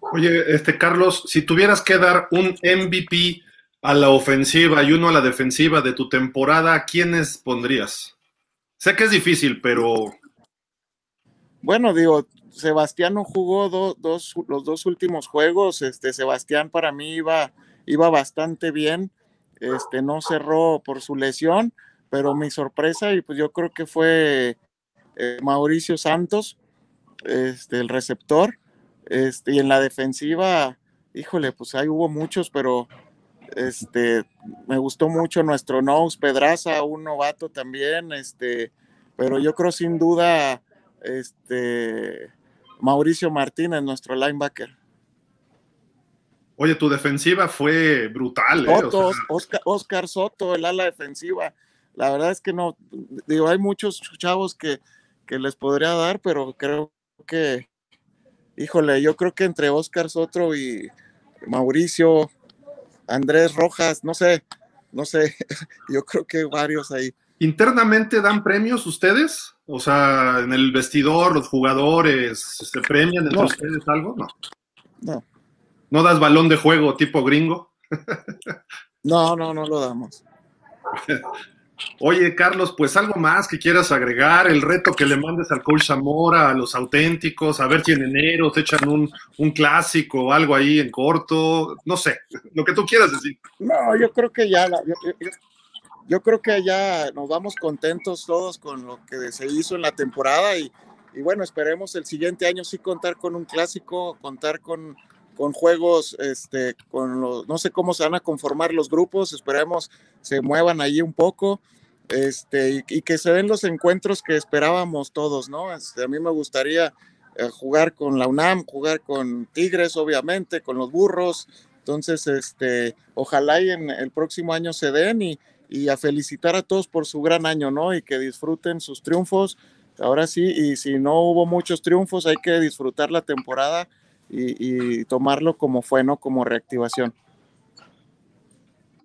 Oye, este Carlos, si tuvieras que dar un MVP a la ofensiva y uno a la defensiva de tu temporada, ¿a quiénes pondrías? Sé que es difícil, pero. Bueno, digo, Sebastián no jugó dos, los dos últimos juegos. Este, Sebastián para mí iba, iba bastante bien. Este, no cerró por su lesión, pero mi sorpresa, y pues yo creo que fue eh, Mauricio Santos, este, el receptor, este, y en la defensiva, híjole, pues ahí hubo muchos, pero este, me gustó mucho nuestro Nose Pedraza, un novato también, este, pero yo creo sin duda, este, Mauricio Martínez, nuestro linebacker. Oye, tu defensiva fue brutal. ¿eh? Oscar, Soto, el ala defensiva. La verdad es que no, digo, hay muchos chavos que, que les podría dar, pero creo que, híjole, yo creo que entre Oscar Soto y Mauricio, Andrés Rojas, no sé, no sé, (laughs) yo creo que varios ahí. ¿Internamente dan premios ustedes? O sea, en el vestidor, los jugadores, ¿se premian entre ustedes algo? No. No. ¿No das balón de juego tipo gringo? (laughs) no, no, no lo damos. (laughs) Oye, Carlos, pues algo más que quieras agregar, el reto que le mandes al coach a los auténticos, a ver si en enero te echan un, un clásico o algo ahí en corto, no sé, (laughs) lo que tú quieras decir. No, yo creo que ya, yo, creo que ya nos vamos contentos todos con lo que se hizo en la temporada y, y bueno, esperemos el siguiente año sí contar con un clásico, contar con con juegos, este, con los, no sé cómo se van a conformar los grupos, esperemos se muevan ahí un poco, este, y, que se den los encuentros que esperábamos todos, ¿no? Este, a mí me gustaría eh, jugar con la UNAM, jugar con Tigres, obviamente, con los burros, entonces, este, ojalá en el próximo año se den y, y a felicitar a todos por su gran año, ¿no? Y que disfruten sus triunfos. Ahora sí, y si no hubo muchos triunfos, hay que disfrutar la temporada y, tomarlo como fue, ¿no? Como reactivación.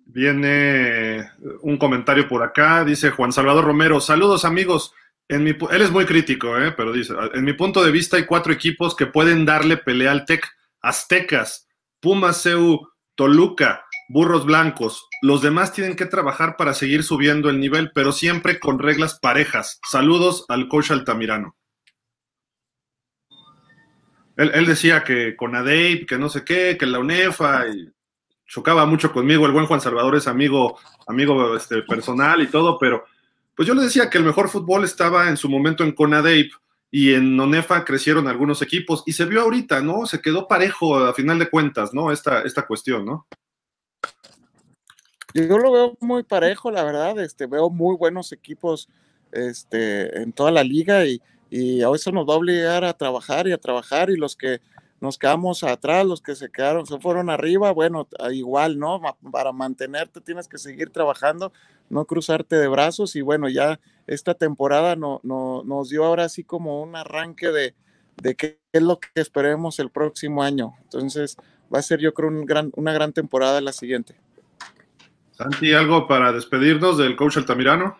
Viene un comentario por acá, dice Juan Salvador Romero, saludos amigos. En mi, él es muy crítico, ¿eh? pero dice, en mi punto de vista hay cuatro equipos que pueden darle pelea al TEC. Aztecas, Pumas CU, Toluca, Burros Blancos. Los demás tienen que trabajar para seguir subiendo el nivel, pero siempre con reglas parejas. Saludos al coach Altamirano. Él, decía que con ADEIP, que no sé qué, que la UNEFA, y chocaba mucho conmigo. El buen Juan Salvador es amigo, amigo este, personal y todo, pero pues yo le decía que el mejor fútbol estaba en su momento en CONADEIP y en ONEFA crecieron algunos equipos y se vio ahorita, ¿no? Se quedó parejo a final de cuentas, ¿no? Esta, esta cuestión, ¿no? Yo lo veo muy parejo, la verdad, este, veo muy buenos equipos este, en toda la liga y, y a eso nos va a obligar a trabajar y a trabajar y los que nos quedamos atrás, los que se quedaron, se fueron arriba, bueno, igual, ¿no? Para mantenerte tienes que seguir trabajando, no cruzarte de brazos y bueno, ya esta temporada no, no, nos dio ahora así como un arranque de, de qué es lo que esperemos el próximo año. Entonces va a ser yo creo un gran, una gran temporada la siguiente. Santi, ¿algo para despedirnos del coach Altamirano?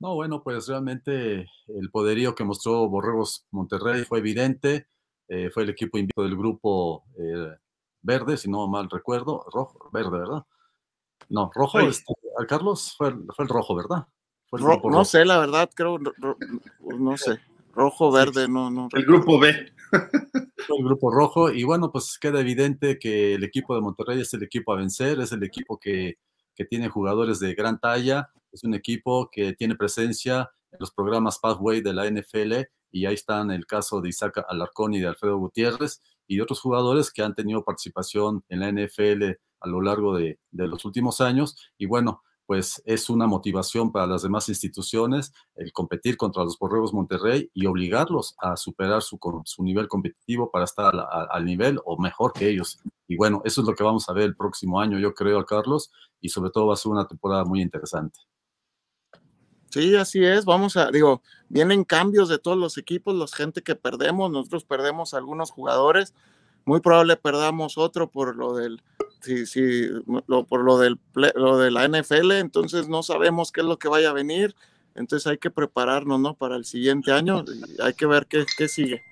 No, bueno, pues realmente el poderío que mostró Borregos Monterrey fue evidente. Eh, fue el equipo invito del grupo eh, verde, si no mal recuerdo, rojo, verde, ¿verdad? No, rojo, este, Carlos, fue, el rojo, ¿verdad? no sé, la verdad, creo, no sé, rojo, verde, no, no. El grupo B. el grupo rojo, y bueno, pues queda evidente que el equipo de Monterrey es el equipo a vencer, es el equipo que, que tiene jugadores de gran talla, es un equipo que tiene presencia en los programas Pathway de la NFL y ahí están el caso de Isaac Alarcón y de Alfredo Gutiérrez y otros jugadores que han tenido participación en la NFL a lo largo de, los últimos años. Y bueno, pues es una motivación para las demás instituciones el competir contra los Borregos Monterrey y obligarlos a superar su, su nivel competitivo para estar al nivel o mejor que ellos. Y bueno, eso es lo que vamos a ver el próximo año, yo creo, Carlos, y sobre todo va a ser una temporada muy interesante. Sí, así es. Vamos a, digo, vienen cambios de todos los equipos, los gente que perdemos, nosotros perdemos algunos jugadores, muy probable perdamos otro por lo del, sí, sí, lo, por lo del, lo de la NFL, entonces no sabemos qué es lo que vaya a venir, entonces hay que prepararnos, ¿no? Para el siguiente año, hay que ver qué, qué sigue.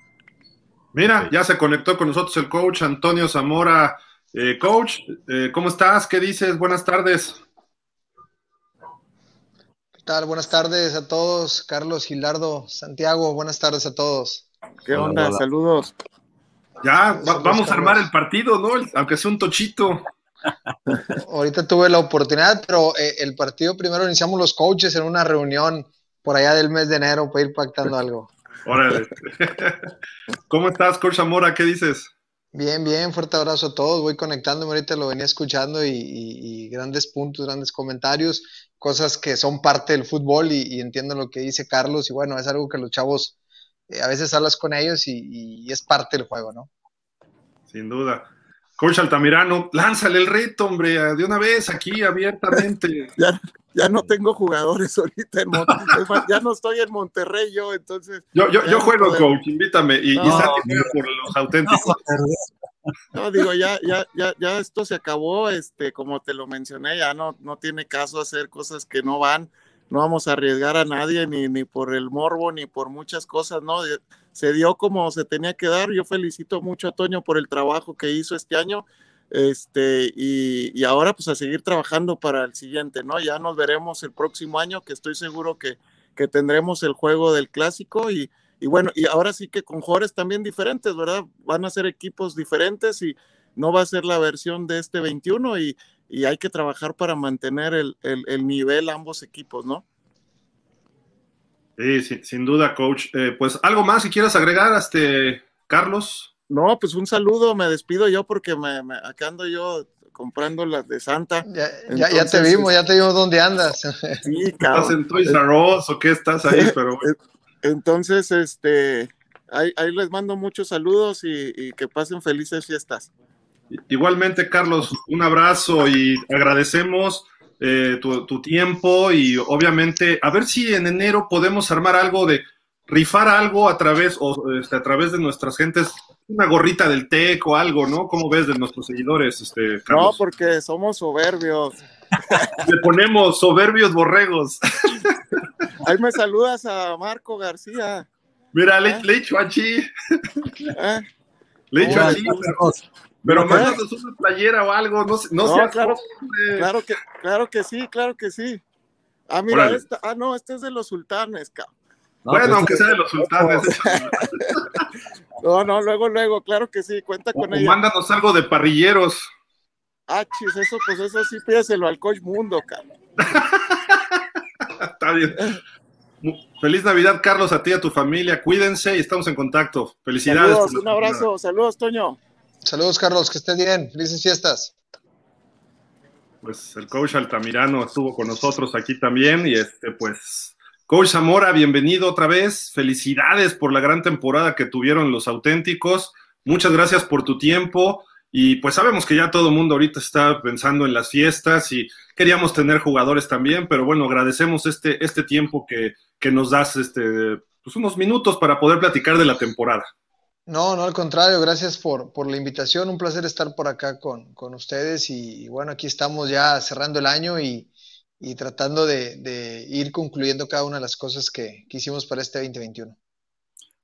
Mira, ya se conectó con nosotros el coach Antonio Zamora. Eh, coach, eh, ¿cómo estás? ¿Qué dices? Buenas tardes tal? Buenas tardes a todos. Carlos, Gilardo, Santiago, buenas tardes a todos. ¿Qué onda? Saludos. Ya, vamos a armar el partido, ¿no? Aunque sea un tochito. Ahorita tuve la oportunidad, pero eh, el partido primero iniciamos los coaches en una reunión por allá del mes de enero para ir pactando algo. Órale. (laughs) ¿Cómo estás, Coach Zamora? ¿Qué dices? Bien, bien, fuerte abrazo a todos. Voy conectándome, ahorita lo venía escuchando y, grandes puntos, grandes comentarios, cosas que son parte del fútbol y, entiendo lo que dice Carlos y bueno, es algo que los chavos a veces hablas con ellos y, es parte del juego, ¿no? Sin duda. Coach Altamirano, lánzale el reto, hombre, de una vez aquí abiertamente. (laughs) ya, ya no tengo jugadores ahorita en Monterrey, (laughs) ya no estoy en Monterrey yo, entonces. Yo, yo, yo juego, coach, invítame, y, no, por los auténticos. No, digo, ya, ya, ya, ya esto se acabó, este, como te lo mencioné, ya no, no tiene caso hacer cosas que no van, no vamos a arriesgar a nadie, ni, ni por el morbo, ni por muchas cosas, ¿no? se dio como se tenía que dar. Yo felicito mucho a Toño por el trabajo que hizo este año. Este, y, ahora pues a seguir trabajando para el siguiente, ¿no? Ya nos veremos el próximo año, que estoy seguro que, que tendremos el juego del clásico y, y, bueno, y ahora sí que con jugadores también diferentes, ¿verdad? Van a ser equipos diferentes y no va a ser la versión de este 21 y, y hay que trabajar para mantener el, el, el nivel ambos equipos, ¿no? Sí, sin duda, coach. Eh, pues algo más si quieres agregar, este, Carlos. No, pues un saludo, me despido yo porque me, acá ando yo comprando las de Santa. Ya, ya, te vimos, ya te vimos dónde andas. (laughs) Sí, (laughs) ¿Estás en Toys R Us o qué estás ahí? Pero... Entonces, este, ahí, les mando muchos saludos y, y que pasen felices fiestas. Igualmente, Carlos, un abrazo y agradecemos eh, tu, tiempo y obviamente a ver si en enero podemos armar algo de rifar algo a través o este, a través de nuestras gentes, una gorrita del TEC o algo, ¿no? ¿Cómo ves de nuestros seguidores, este, No, porque somos soberbios. (laughs) Le ponemos soberbios borregos. (laughs) Ahí me saludas a Marco García. Mira, le, ¿Eh? le echo allí. ¿Eh? Le echo allí. Pero mándanos una playera o algo, no, no, no claro, claro, que, claro que sí, claro que sí. Ah, mira, esta, ah, no, este es de los sultanes, cabrón. bueno, pues aunque sea de los sultanes. (laughs) no, no, luego, luego, claro que sí, cuenta con ella. Mándanos algo de parrilleros. Ah, chis, eso, pues eso sí pídeselo al coach mundo, cabrón. (laughs) Está bien. Feliz Navidad, Carlos, a ti y a tu familia. Cuídense y estamos en contacto. Felicidades. Saludos, un abrazo. Saludos, Toño. Saludos, Carlos, que estén bien. Felices fiestas. Pues el coach Altamirano estuvo con nosotros aquí también y este, pues, coach Zamora, bienvenido otra vez. Felicidades por la gran temporada que tuvieron los auténticos. Muchas gracias por tu tiempo. Y pues sabemos que ya todo el mundo ahorita está pensando en las fiestas y queríamos tener jugadores también, pero bueno, agradecemos este, este tiempo que, que nos das, este, pues unos minutos para poder platicar de la temporada. No, no, al contrario, gracias por, por la invitación, un placer estar por acá con, ustedes y, bueno, aquí estamos ya cerrando el año y, tratando de, ir concluyendo cada una de las cosas que, hicimos para este 2021.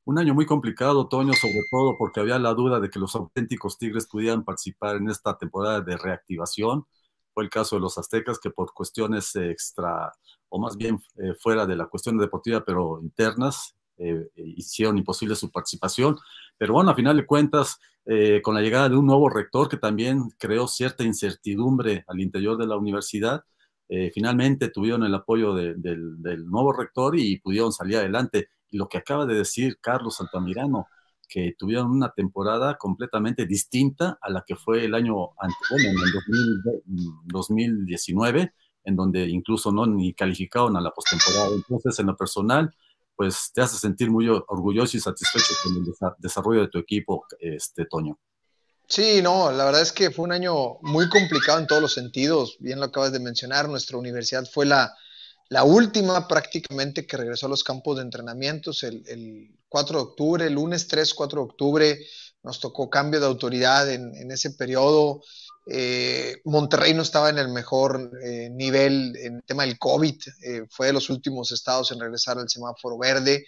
Un año muy complicado, Toño, sobre todo porque había la duda de que los auténticos Tigres pudieran participar en esta temporada de reactivación. Fue el caso de los aztecas que por cuestiones extra, o más bien eh, fuera de la cuestión deportiva, pero internas, eh, hicieron imposible su participación. Pero bueno, a final de cuentas, eh, con la llegada de un nuevo rector que también creó cierta incertidumbre al interior de la universidad, eh, finalmente tuvieron el apoyo del, nuevo rector y pudieron salir adelante. Y lo que acaba de decir Carlos Altamirano, que tuvieron una temporada completamente distinta a la que fue el año anterior, en el 2019, en donde incluso no ni calificaron a la postemporada. Entonces, en lo personal, pues te hace sentir muy orgulloso y satisfecho con el desarrollo de tu equipo, este Toño. Sí, no, la verdad es que fue un año muy complicado en todos los sentidos. Bien lo acabas de mencionar, nuestra universidad fue la, la última prácticamente que regresó a los campos de entrenamientos el, el 4 de octubre, el lunes 3, 4 de octubre, nos tocó cambio de autoridad en, en ese periodo. Eh, Monterrey no estaba en el mejor eh, nivel en el tema del COVID, eh, fue de los últimos estados en regresar al semáforo verde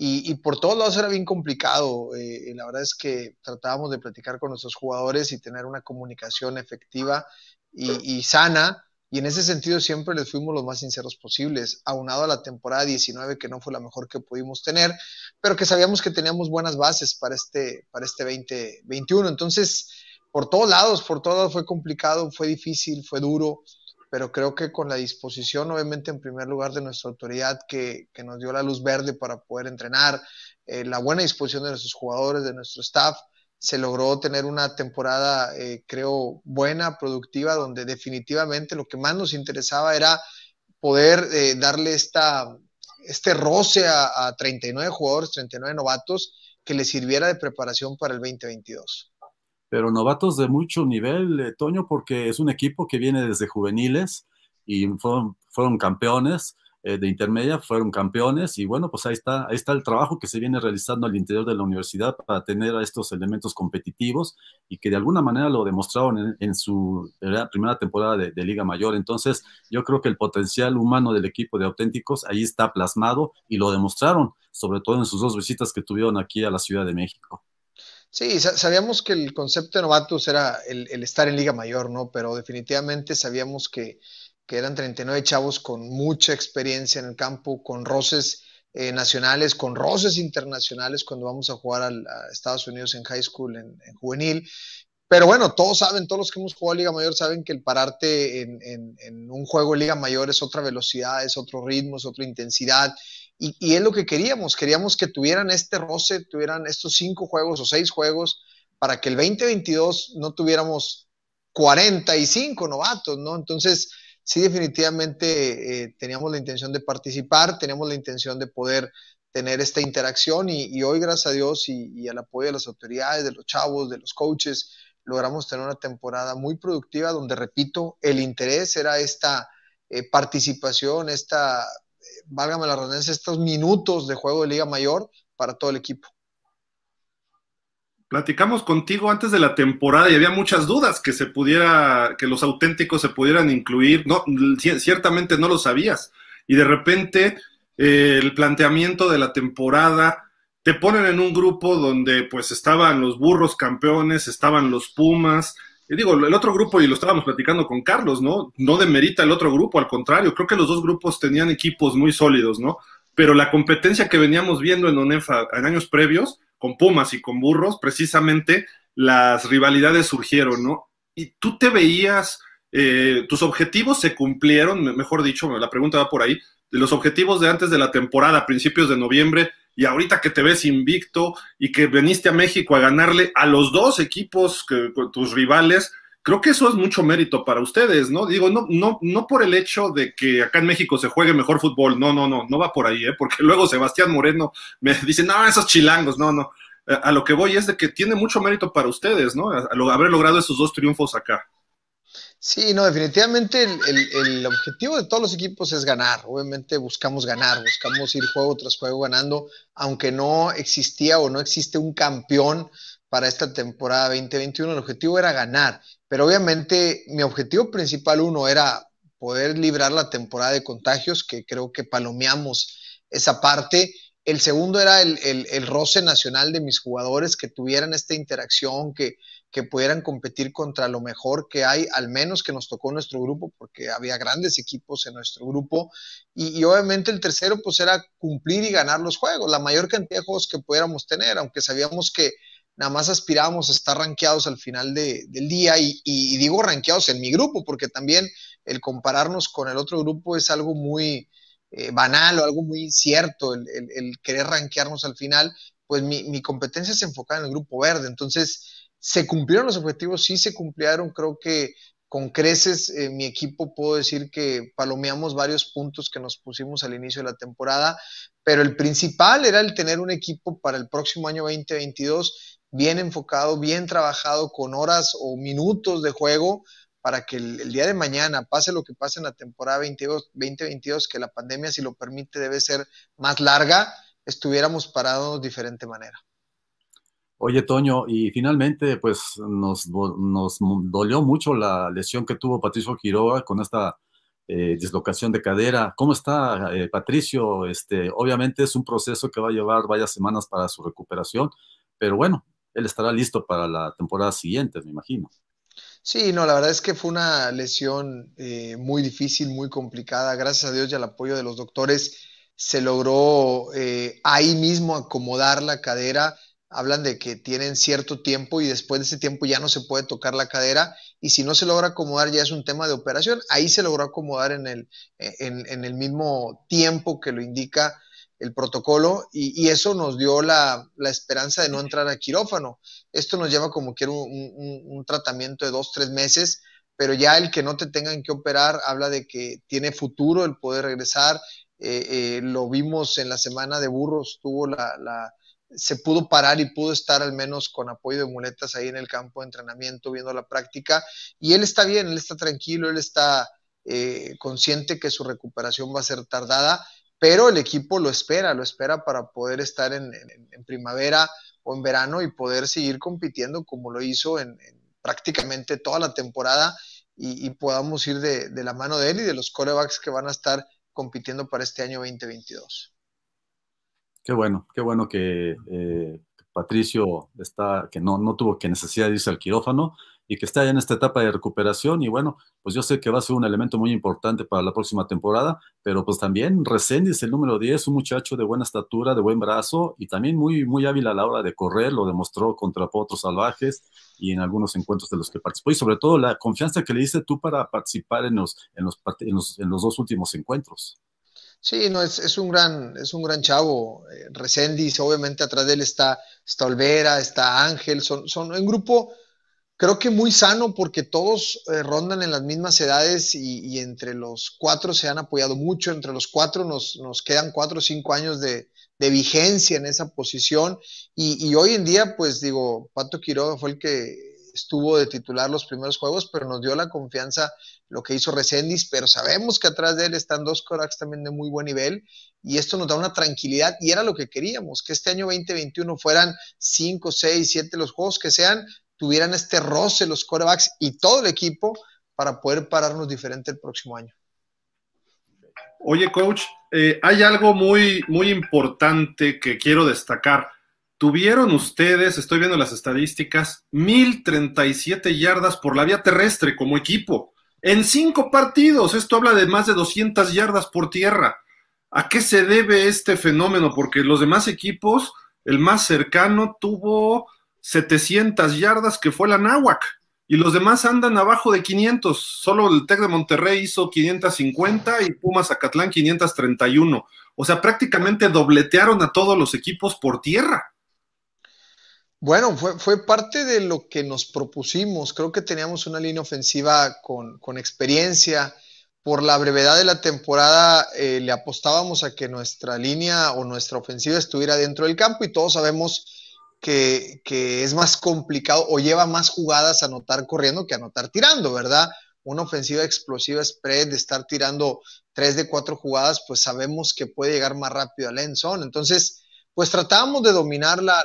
y, por todos lados era bien complicado. la verdad es que tratábamos de platicar con nuestros jugadores y tener una comunicación efectiva y, sana. Y en ese sentido siempre les fuimos los más sinceros posibles, aunado a la temporada 19 que no fue la mejor que pudimos tener, pero que sabíamos que teníamos buenas bases para este, para este 2021. Entonces, por todos lados, por todos fue complicado, fue difícil, fue duro, pero creo que con la disposición, obviamente, en primer lugar, de nuestra autoridad que, que nos dio la luz verde para poder entrenar, eh, la buena disposición de nuestros jugadores, de nuestro staff, se logró tener una temporada, eh, creo, buena, productiva, donde definitivamente lo que más nos interesaba era poder eh, darle esta, este roce a, a 39 jugadores, 39 novatos, que les sirviera de preparación para el 2022 pero novatos de mucho nivel, eh, Toño, porque es un equipo que viene desde juveniles y fueron, campeones eh, de intermedia, fueron campeones y bueno, pues ahí está, ahí está el trabajo que se viene realizando al interior de la universidad para tener a estos elementos competitivos y que de alguna manera lo demostraron en, su primera temporada de, de, Liga Mayor. Entonces, yo creo que el potencial humano del equipo de auténticos ahí está plasmado y lo demostraron, sobre todo en sus dos visitas que tuvieron aquí a la Ciudad de México. Sí, sabíamos que el concepto de novatos era el, estar en Liga Mayor, ¿no? Pero definitivamente sabíamos que, que, eran 39 chavos con mucha experiencia en el campo, con roces eh, nacionales, con roces internacionales cuando vamos a jugar al, a Estados Unidos en high school, en, en, juvenil. Pero bueno, todos saben, todos los que hemos jugado a Liga Mayor saben que el pararte en, en un juego de Liga Mayor es otra velocidad, es otro ritmo, es otra intensidad y, y, es lo que queríamos, queríamos que tuvieran este roce, tuvieran estos cinco juegos o seis juegos para que el 2022 no tuviéramos 45 novatos, ¿no? Entonces, sí, definitivamente eh, teníamos la intención de participar, teníamos la intención de poder tener esta interacción y, hoy, gracias a Dios y, y, al apoyo de las autoridades, de los chavos, de los coaches, logramos tener una temporada muy productiva donde, repito, el interés era esta eh, participación, esta válgame la redundancia, estos minutos de juego de Liga Mayor para todo el equipo. Platicamos contigo antes de la temporada y había muchas dudas que se pudiera, que los auténticos se pudieran incluir. No, ciertamente no lo sabías. Y de repente eh, el planteamiento de la temporada te ponen en un grupo donde pues estaban los burros campeones, estaban los Pumas, y digo, el otro grupo, y lo estábamos platicando con Carlos, ¿no? No demerita el otro grupo, al contrario, creo que los dos grupos tenían equipos muy sólidos, ¿no? Pero la competencia que veníamos viendo en ONEFA en años previos, con Pumas y con Burros, precisamente las rivalidades surgieron, ¿no? Y tú te veías, eh, tus objetivos se cumplieron, mejor dicho, la pregunta va por ahí, los objetivos de antes de la temporada, a principios de noviembre, y ahorita que te ves invicto y que veniste a México a ganarle a los dos equipos, que, tus rivales, creo que eso es mucho mérito para ustedes, ¿no? Digo, no, no, no por el hecho de que acá en México se juegue mejor fútbol, no, no, no, no va por ahí, ¿eh? Porque (laughs) luego Sebastián Moreno me dice, no, esos chilangos, no, no. A lo que voy es de que tiene mucho mérito para ustedes, ¿no? Haber logrado esos dos triunfos acá. Sí, no, definitivamente el, el, objetivo de todos los equipos es ganar. Obviamente buscamos ganar, buscamos ir juego tras juego ganando, aunque no existía o no existe un campeón para esta temporada 2021, el objetivo era ganar. Pero obviamente mi objetivo principal uno era poder librar la temporada de contagios, que creo que palomeamos esa parte. El segundo era el, el, el roce nacional de mis jugadores, que tuvieran esta interacción, que, que pudieran competir contra lo mejor que hay, al menos que nos tocó nuestro grupo, porque había grandes equipos en nuestro grupo. Y, obviamente el tercero, pues era cumplir y ganar los juegos, la mayor cantidad de juegos que pudiéramos tener, aunque sabíamos que nada más aspirábamos a estar rankeados al final de, del día. Y, digo rankeados en mi grupo, porque también el compararnos con el otro grupo es algo muy eh, banal o algo muy incierto, el, el, querer rankearnos al final. Pues mi, mi competencia se enfocaba en el grupo verde. Entonces, ¿Se cumplieron los objetivos? Sí, se cumplieron. Creo que con creces eh, mi equipo puedo decir que palomeamos varios puntos que nos pusimos al inicio de la temporada, pero el principal era el tener un equipo para el próximo año 2022 bien enfocado, bien trabajado, con horas o minutos de juego para que el, el día de mañana, pase lo que pase en la temporada 22, 2022, que la pandemia, si lo permite, debe ser más larga, estuviéramos parados de diferente manera. Oye, Toño, y finalmente, pues nos, nos dolió mucho la lesión que tuvo Patricio Quiroga con esta eh, dislocación de cadera. ¿Cómo está eh, Patricio? Este, obviamente es un proceso que va a llevar varias semanas para su recuperación, pero bueno, él estará listo para la temporada siguiente, me imagino. Sí, no, la verdad es que fue una lesión eh, muy difícil, muy complicada. Gracias a Dios y al apoyo de los doctores se logró eh, ahí mismo acomodar la cadera hablan de que tienen cierto tiempo y después de ese tiempo ya no se puede tocar la cadera y si no se logra acomodar ya es un tema de operación. Ahí se logró acomodar en el, en, el mismo tiempo que lo indica el protocolo y, eso nos dio la, esperanza de no entrar a quirófano. Esto nos lleva como que un, un, tratamiento de dos, tres meses, pero ya el que no te tengan que operar habla de que tiene futuro el poder regresar. Eh, eh, lo vimos en la semana de burros, tuvo la se pudo parar y pudo estar al menos con apoyo de muletas ahí en el campo de entrenamiento, viendo la práctica. Y él está bien, él está tranquilo, él está eh, consciente que su recuperación va a ser tardada, pero el equipo lo espera, lo espera para poder estar en, primavera o en verano y poder seguir compitiendo como lo hizo en, prácticamente toda la temporada y, podamos ir de, de, la mano de él y de los corebacks que van a estar compitiendo para este año 2022. Qué bueno, qué bueno que eh, Patricio está, que no, no tuvo que necesidad irse al quirófano y que está ya en esta etapa de recuperación y bueno, pues yo sé que va a ser un elemento muy importante para la próxima temporada, pero pues también Reséndiz, el número 10, un muchacho de buena estatura, de buen brazo y también muy, muy hábil a la hora de correr, lo demostró contra Potros Salvajes y en algunos encuentros de los que participó y sobre todo la confianza que le diste tú para participar en los, en los, en los, en los dos últimos encuentros. Sí, no, es, es, un gran, es un gran chavo. Eh, Reséndiz, obviamente atrás de él está, está Olvera, está Ángel, son, son un grupo creo que muy sano porque todos eh, rondan en las mismas edades y, entre los cuatro se han apoyado mucho, entre los cuatro nos, nos quedan cuatro o cinco años de, de, vigencia en esa posición y, y, hoy en día, pues digo, Pato Quiroga fue el que estuvo de titular los primeros juegos, pero nos dio la confianza lo que hizo Resendiz, pero sabemos que atrás de él están dos Corax también de muy buen nivel y esto nos da una tranquilidad y era lo que queríamos, que este año 2021 fueran 5, 6, 7 los juegos que sean, tuvieran este roce los corebacks y todo el equipo para poder pararnos diferente el próximo año. Oye, coach, eh, hay algo muy, muy importante que quiero destacar. Tuvieron ustedes, estoy viendo las estadísticas, 1037 yardas por la vía terrestre como equipo. En cinco partidos, esto habla de más de 200 yardas por tierra. ¿A qué se debe este fenómeno? Porque los demás equipos, el más cercano tuvo 700 yardas, que fue la Náhuac, y los demás andan abajo de 500. Solo el Tec de Monterrey hizo 550 y Pumas Acatlán 531. O sea, prácticamente dobletearon a todos los equipos por tierra. Bueno, fue, fue, parte de lo que nos propusimos. Creo que teníamos una línea ofensiva con, con experiencia. Por la brevedad de la temporada eh, le apostábamos a que nuestra línea o nuestra ofensiva estuviera dentro del campo y todos sabemos que, que es más complicado o lleva más jugadas anotar corriendo que anotar tirando, ¿verdad? Una ofensiva explosiva spread de estar tirando tres de cuatro jugadas, pues sabemos que puede llegar más rápido al end zone. Entonces, pues tratábamos de dominar la,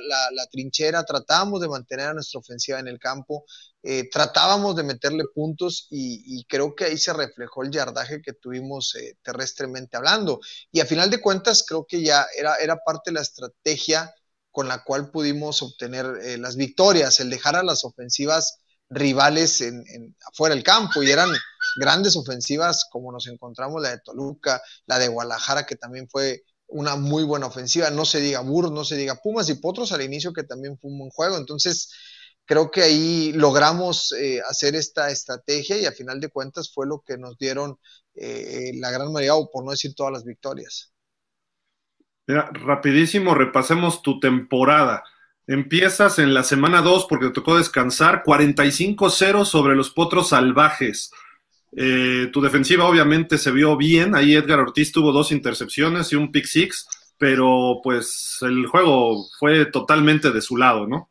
trinchera, tratábamos de mantener a nuestra ofensiva en el campo, eh, tratábamos de meterle puntos y, creo que ahí se reflejó el yardaje que tuvimos eh, terrestremente hablando. Y a final de cuentas creo que ya era, era parte de la estrategia con la cual pudimos obtener eh, las victorias, el dejar a las ofensivas rivales en, afuera del campo y eran grandes ofensivas como nos encontramos la de Toluca, la de Guadalajara que también fue una muy buena ofensiva. No se diga Burros, no se diga Pumas y Potros al inicio que también fue un buen juego. Entonces, creo que ahí logramos eh, hacer esta estrategia y a final de cuentas fue lo que nos dieron eh, la gran mayoría, o por no decir todas las victorias. Mira, rapidísimo, repasemos tu temporada. Empiezas en la semana 2 porque te tocó descansar, 45-0 sobre los Potros Salvajes. Eh, tu defensiva obviamente se vio bien. Ahí Edgar Ortiz tuvo dos intercepciones y un pick six, pero pues el juego fue totalmente de su lado, ¿no?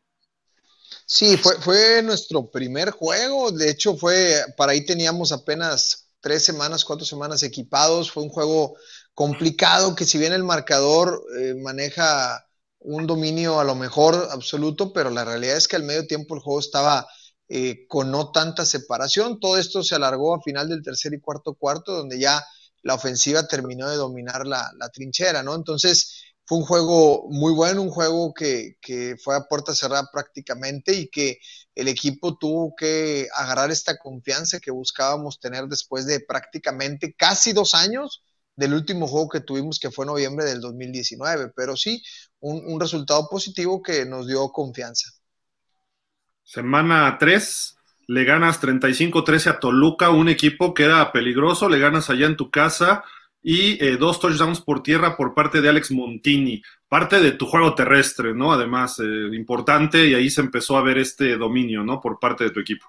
Sí, fue, nuestro primer juego. De hecho, fue para ahí teníamos apenas tres semanas, cuatro semanas equipados. Fue un juego complicado que si bien el marcador eh, maneja un dominio a lo mejor absoluto, pero la realidad es que al medio tiempo el juego estaba eh, con no tanta separación. Todo esto se alargó a final del tercer y cuarto cuarto, donde ya la ofensiva terminó de dominar la, trinchera, ¿no? Entonces fue un juego muy bueno, un juego que, fue a puerta cerrada prácticamente y que el equipo tuvo que agarrar esta confianza que buscábamos tener después de prácticamente casi dos años del último juego que tuvimos, que fue noviembre del 2019. Pero sí, un, resultado positivo que nos dio confianza. Semana 3, le ganas 35-13 a Toluca, un equipo que era peligroso, le ganas allá en tu casa y eh, dos touchdowns por tierra por parte de Alex Montini. Parte de tu juego terrestre, ¿no? Además, eh, importante y ahí se empezó a ver este dominio, ¿no? Por parte de tu equipo.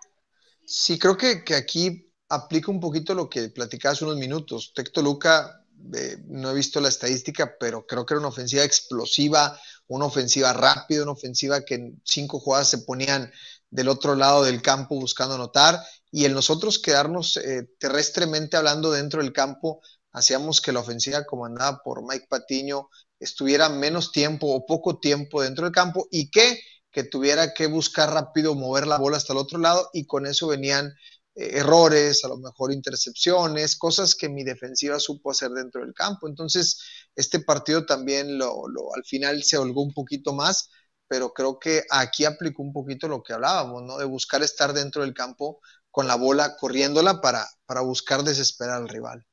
Sí, creo que, que aquí aplica un poquito lo que platicabas unos minutos. Tecto Luca, eh, no he visto la estadística, pero creo que era una ofensiva explosiva, una ofensiva rápida, una ofensiva que en cinco jugadas se ponían del otro lado del campo buscando anotar. Y el nosotros quedarnos eh, terrestremente hablando dentro del campo hacíamos que la ofensiva comandada por Mike Patiño estuviera menos tiempo o poco tiempo dentro del campo y que, que tuviera que buscar rápido mover la bola hasta el otro lado y con eso venían errores, a lo mejor intercepciones, cosas que mi defensiva supo hacer dentro del campo. Entonces, este partido también lo, lo, al final se holgó un poquito más, pero creo que aquí aplicó un poquito lo que hablábamos, ¿no? De buscar estar dentro del campo con la bola corriéndola para, para buscar desesperar al rival.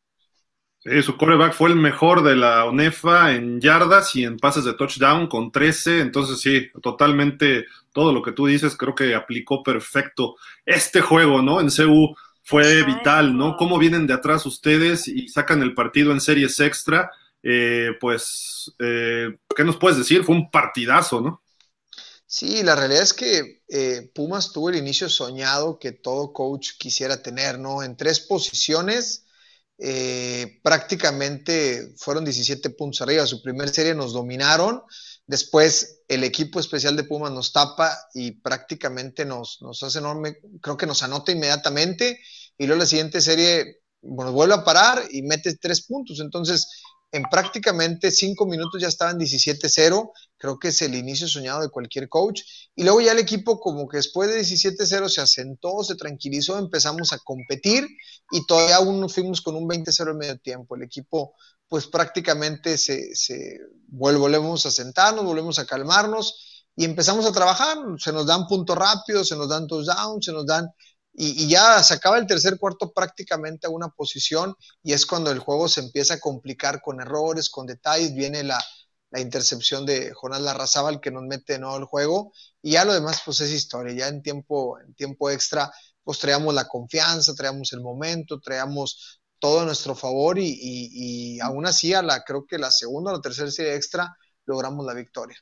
Sí, su coreback fue el mejor de la UNEFA en yardas y en pases de touchdown con 13. Entonces, sí, totalmente todo lo que tú dices creo que aplicó perfecto. Este juego, ¿no? En CU fue vital, ¿no? Cómo vienen de atrás ustedes y sacan el partido en series extra. Eh, pues, eh, ¿qué nos puedes decir? Fue un partidazo, ¿no? Sí, la realidad es que eh, Pumas tuvo el inicio soñado que todo coach quisiera tener, ¿no? En tres posiciones eh, prácticamente fueron 17 puntos arriba. Su primer serie nos dominaron. Después el equipo especial de Pumas nos tapa y prácticamente nos, nos hace enorme, creo que nos anota inmediatamente. Y luego la siguiente serie bueno, vuelve a parar y mete tres puntos. Entonces, en prácticamente cinco minutos ya estaban 17-0. Creo que es el inicio soñado de cualquier coach. Y luego ya el equipo como que después de 17-0 se asentó, se tranquilizó, empezamos a competir y todavía aún nos fuimos con un 20-0 en medio tiempo. El equipo pues prácticamente se, se volvemos a sentarnos, volvemos a calmarnos y empezamos a trabajar. Se nos dan puntos rápidos, se nos dan touchdowns, se nos dan y, ya se acaba el tercer cuarto prácticamente a una posición y es cuando el juego se empieza a complicar con errores, con detalles, viene la, intercepción de Jonás Larrazábal que nos mete de nuevo el juego y ya lo demás pues es historia, ya en tiempo, en tiempo extra pues traíamos la confianza, traíamos el momento, traíamos todo a nuestro favor y, y, aún así a la, creo que la segunda o la tercera serie extra logramos la victoria.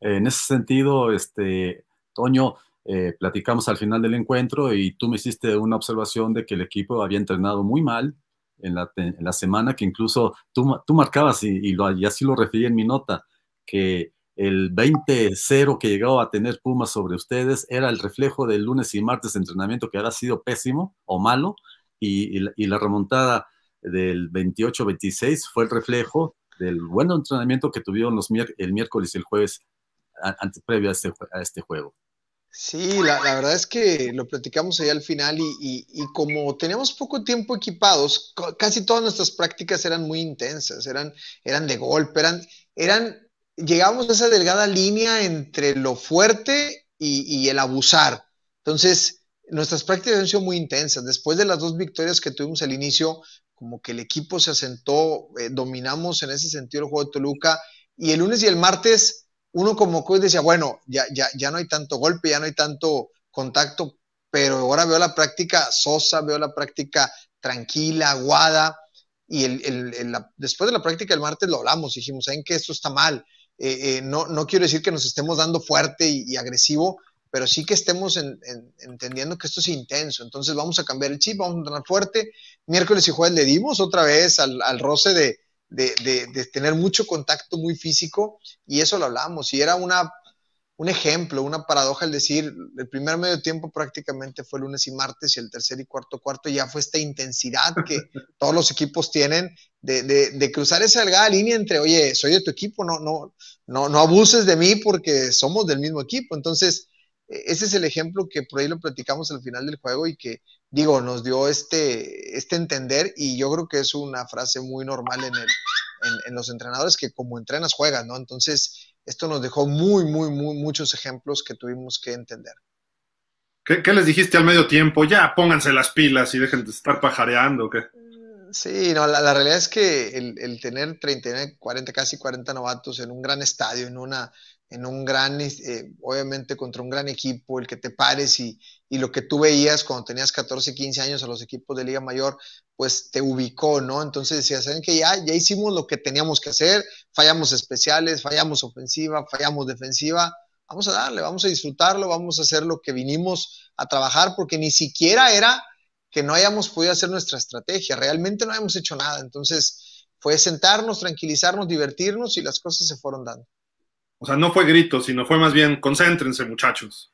En ese sentido, este, Toño, eh, platicamos al final del encuentro y tú me hiciste una observación de que el equipo había entrenado muy mal en la, en la semana, que incluso tú, tú marcabas, y, lo, y, así lo referí en mi nota, que el 20-0 que llegaba a tener Pumas sobre ustedes era el reflejo del lunes y martes de entrenamiento que había sido pésimo o malo, y, y la remontada del 28-26 fue el reflejo del buen entrenamiento que tuvieron los el miércoles y el jueves antes, previo a este, a este juego. Sí, la, verdad es que lo platicamos ahí al final y, como teníamos poco tiempo equipados, casi todas nuestras prácticas eran muy intensas, eran, eran de golpe, eran, eran, llegábamos a esa delgada línea entre lo fuerte y, el abusar. Entonces, nuestras prácticas han sido muy intensas. Después de las dos victorias que tuvimos al inicio, como que el equipo se asentó, eh, dominamos en ese sentido el juego de Toluca y el lunes y el martes uno como coach decía, bueno, ya, ya, ya no hay tanto golpe, ya no hay tanto contacto, pero ahora veo la práctica sosa, veo la práctica tranquila, aguada, y el, después de la práctica el martes lo hablamos, dijimos, ¿saben que esto está mal? Eh, eh, no, no quiero decir que nos estemos dando fuerte y, agresivo, pero sí que estemos entendiendo que esto es intenso. Entonces vamos a cambiar el chip, vamos a entrenar fuerte. Miércoles y jueves le dimos otra vez al, al roce de, de, tener mucho contacto muy físico y eso lo hablamos y era una, un ejemplo, una paradoja el decir, el primer medio tiempo prácticamente fue lunes y martes y el tercer y cuarto cuarto ya fue esta intensidad que (laughs) todos los equipos tienen de, de, cruzar esa delgada línea entre, oye, soy de tu equipo, no, no, no, no abuses de mí porque somos del mismo equipo. Entonces, ese es el ejemplo que por ahí lo platicamos al final del juego y que digo, nos dio este, este entender y yo creo que es una frase muy normal en, el, en, los entrenadores que como entrenas juegas, ¿no? Entonces, esto nos dejó muy, muy, muy, muchos ejemplos que tuvimos que entender. ¿Qué, les dijiste al medio tiempo? Ya, pónganse las pilas y dejen de estar pajareando, ¿qué? Sí, no, la, realidad es que el, el, tener 39, 40, casi 40 novatos en un gran estadio, en una, en un gran, eh, obviamente contra un gran equipo, el que te pares y, y, lo que tú veías cuando tenías 14, 15 años a los equipos de Liga Mayor, pues te ubicó, ¿no? Entonces decías, ¿saben que ya, ya hicimos lo que teníamos que hacer? Fallamos especiales, fallamos ofensiva, fallamos defensiva, vamos a darle, vamos a disfrutarlo, vamos a hacer lo que vinimos a trabajar, porque ni siquiera era que no hayamos podido hacer nuestra estrategia, realmente no habíamos hecho nada, entonces fue sentarnos, tranquilizarnos, divertirnos y las cosas se fueron dando. O sea, no fue grito, sino fue más bien, concéntrense, muchachos.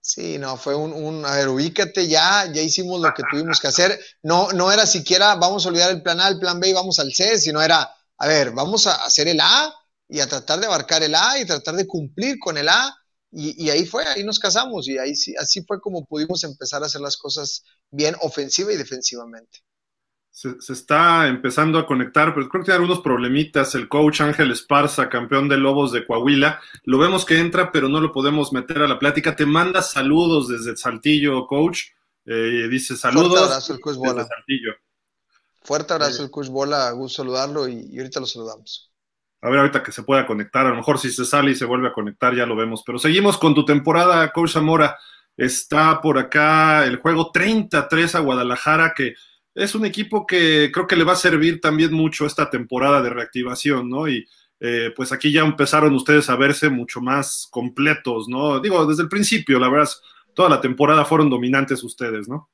Sí, no, fue un, un, a ver, ubícate ya, ya hicimos lo que tuvimos que hacer. No, no era siquiera vamos a olvidar el plan A, el plan B y vamos al C, sino era, a ver, vamos a hacer el A y a tratar de abarcar el A y tratar de cumplir con el A. Y, y ahí fue, ahí nos casamos y ahí sí, así fue como pudimos empezar a hacer las cosas bien ofensiva y defensivamente se, está empezando a conectar, pero creo que tiene algunos problemitas. El coach Ángel Esparza, campeón de Lobos de Coahuila, lo vemos que entra, pero no lo podemos meter a la plática. Te manda saludos desde Saltillo, coach. Eh, dice saludos. Fuerte abrazo, el coach Bola. Saltillo. Fuerte abrazo, el coach Bola. Gusto saludarlo y, y ahorita lo saludamos. A ver, ahorita que se pueda conectar. A lo mejor si se sale y se vuelve a conectar, ya lo vemos. Pero seguimos con tu temporada, coach Zamora. Está por acá el juego 33 a Guadalajara, que es un equipo que creo que le va a servir también mucho esta temporada de reactivación, ¿no? Y eh, pues aquí ya empezaron ustedes a verse mucho más completos, ¿no? Digo, desde el principio, la verdad, toda la temporada fueron dominantes ustedes, ¿no?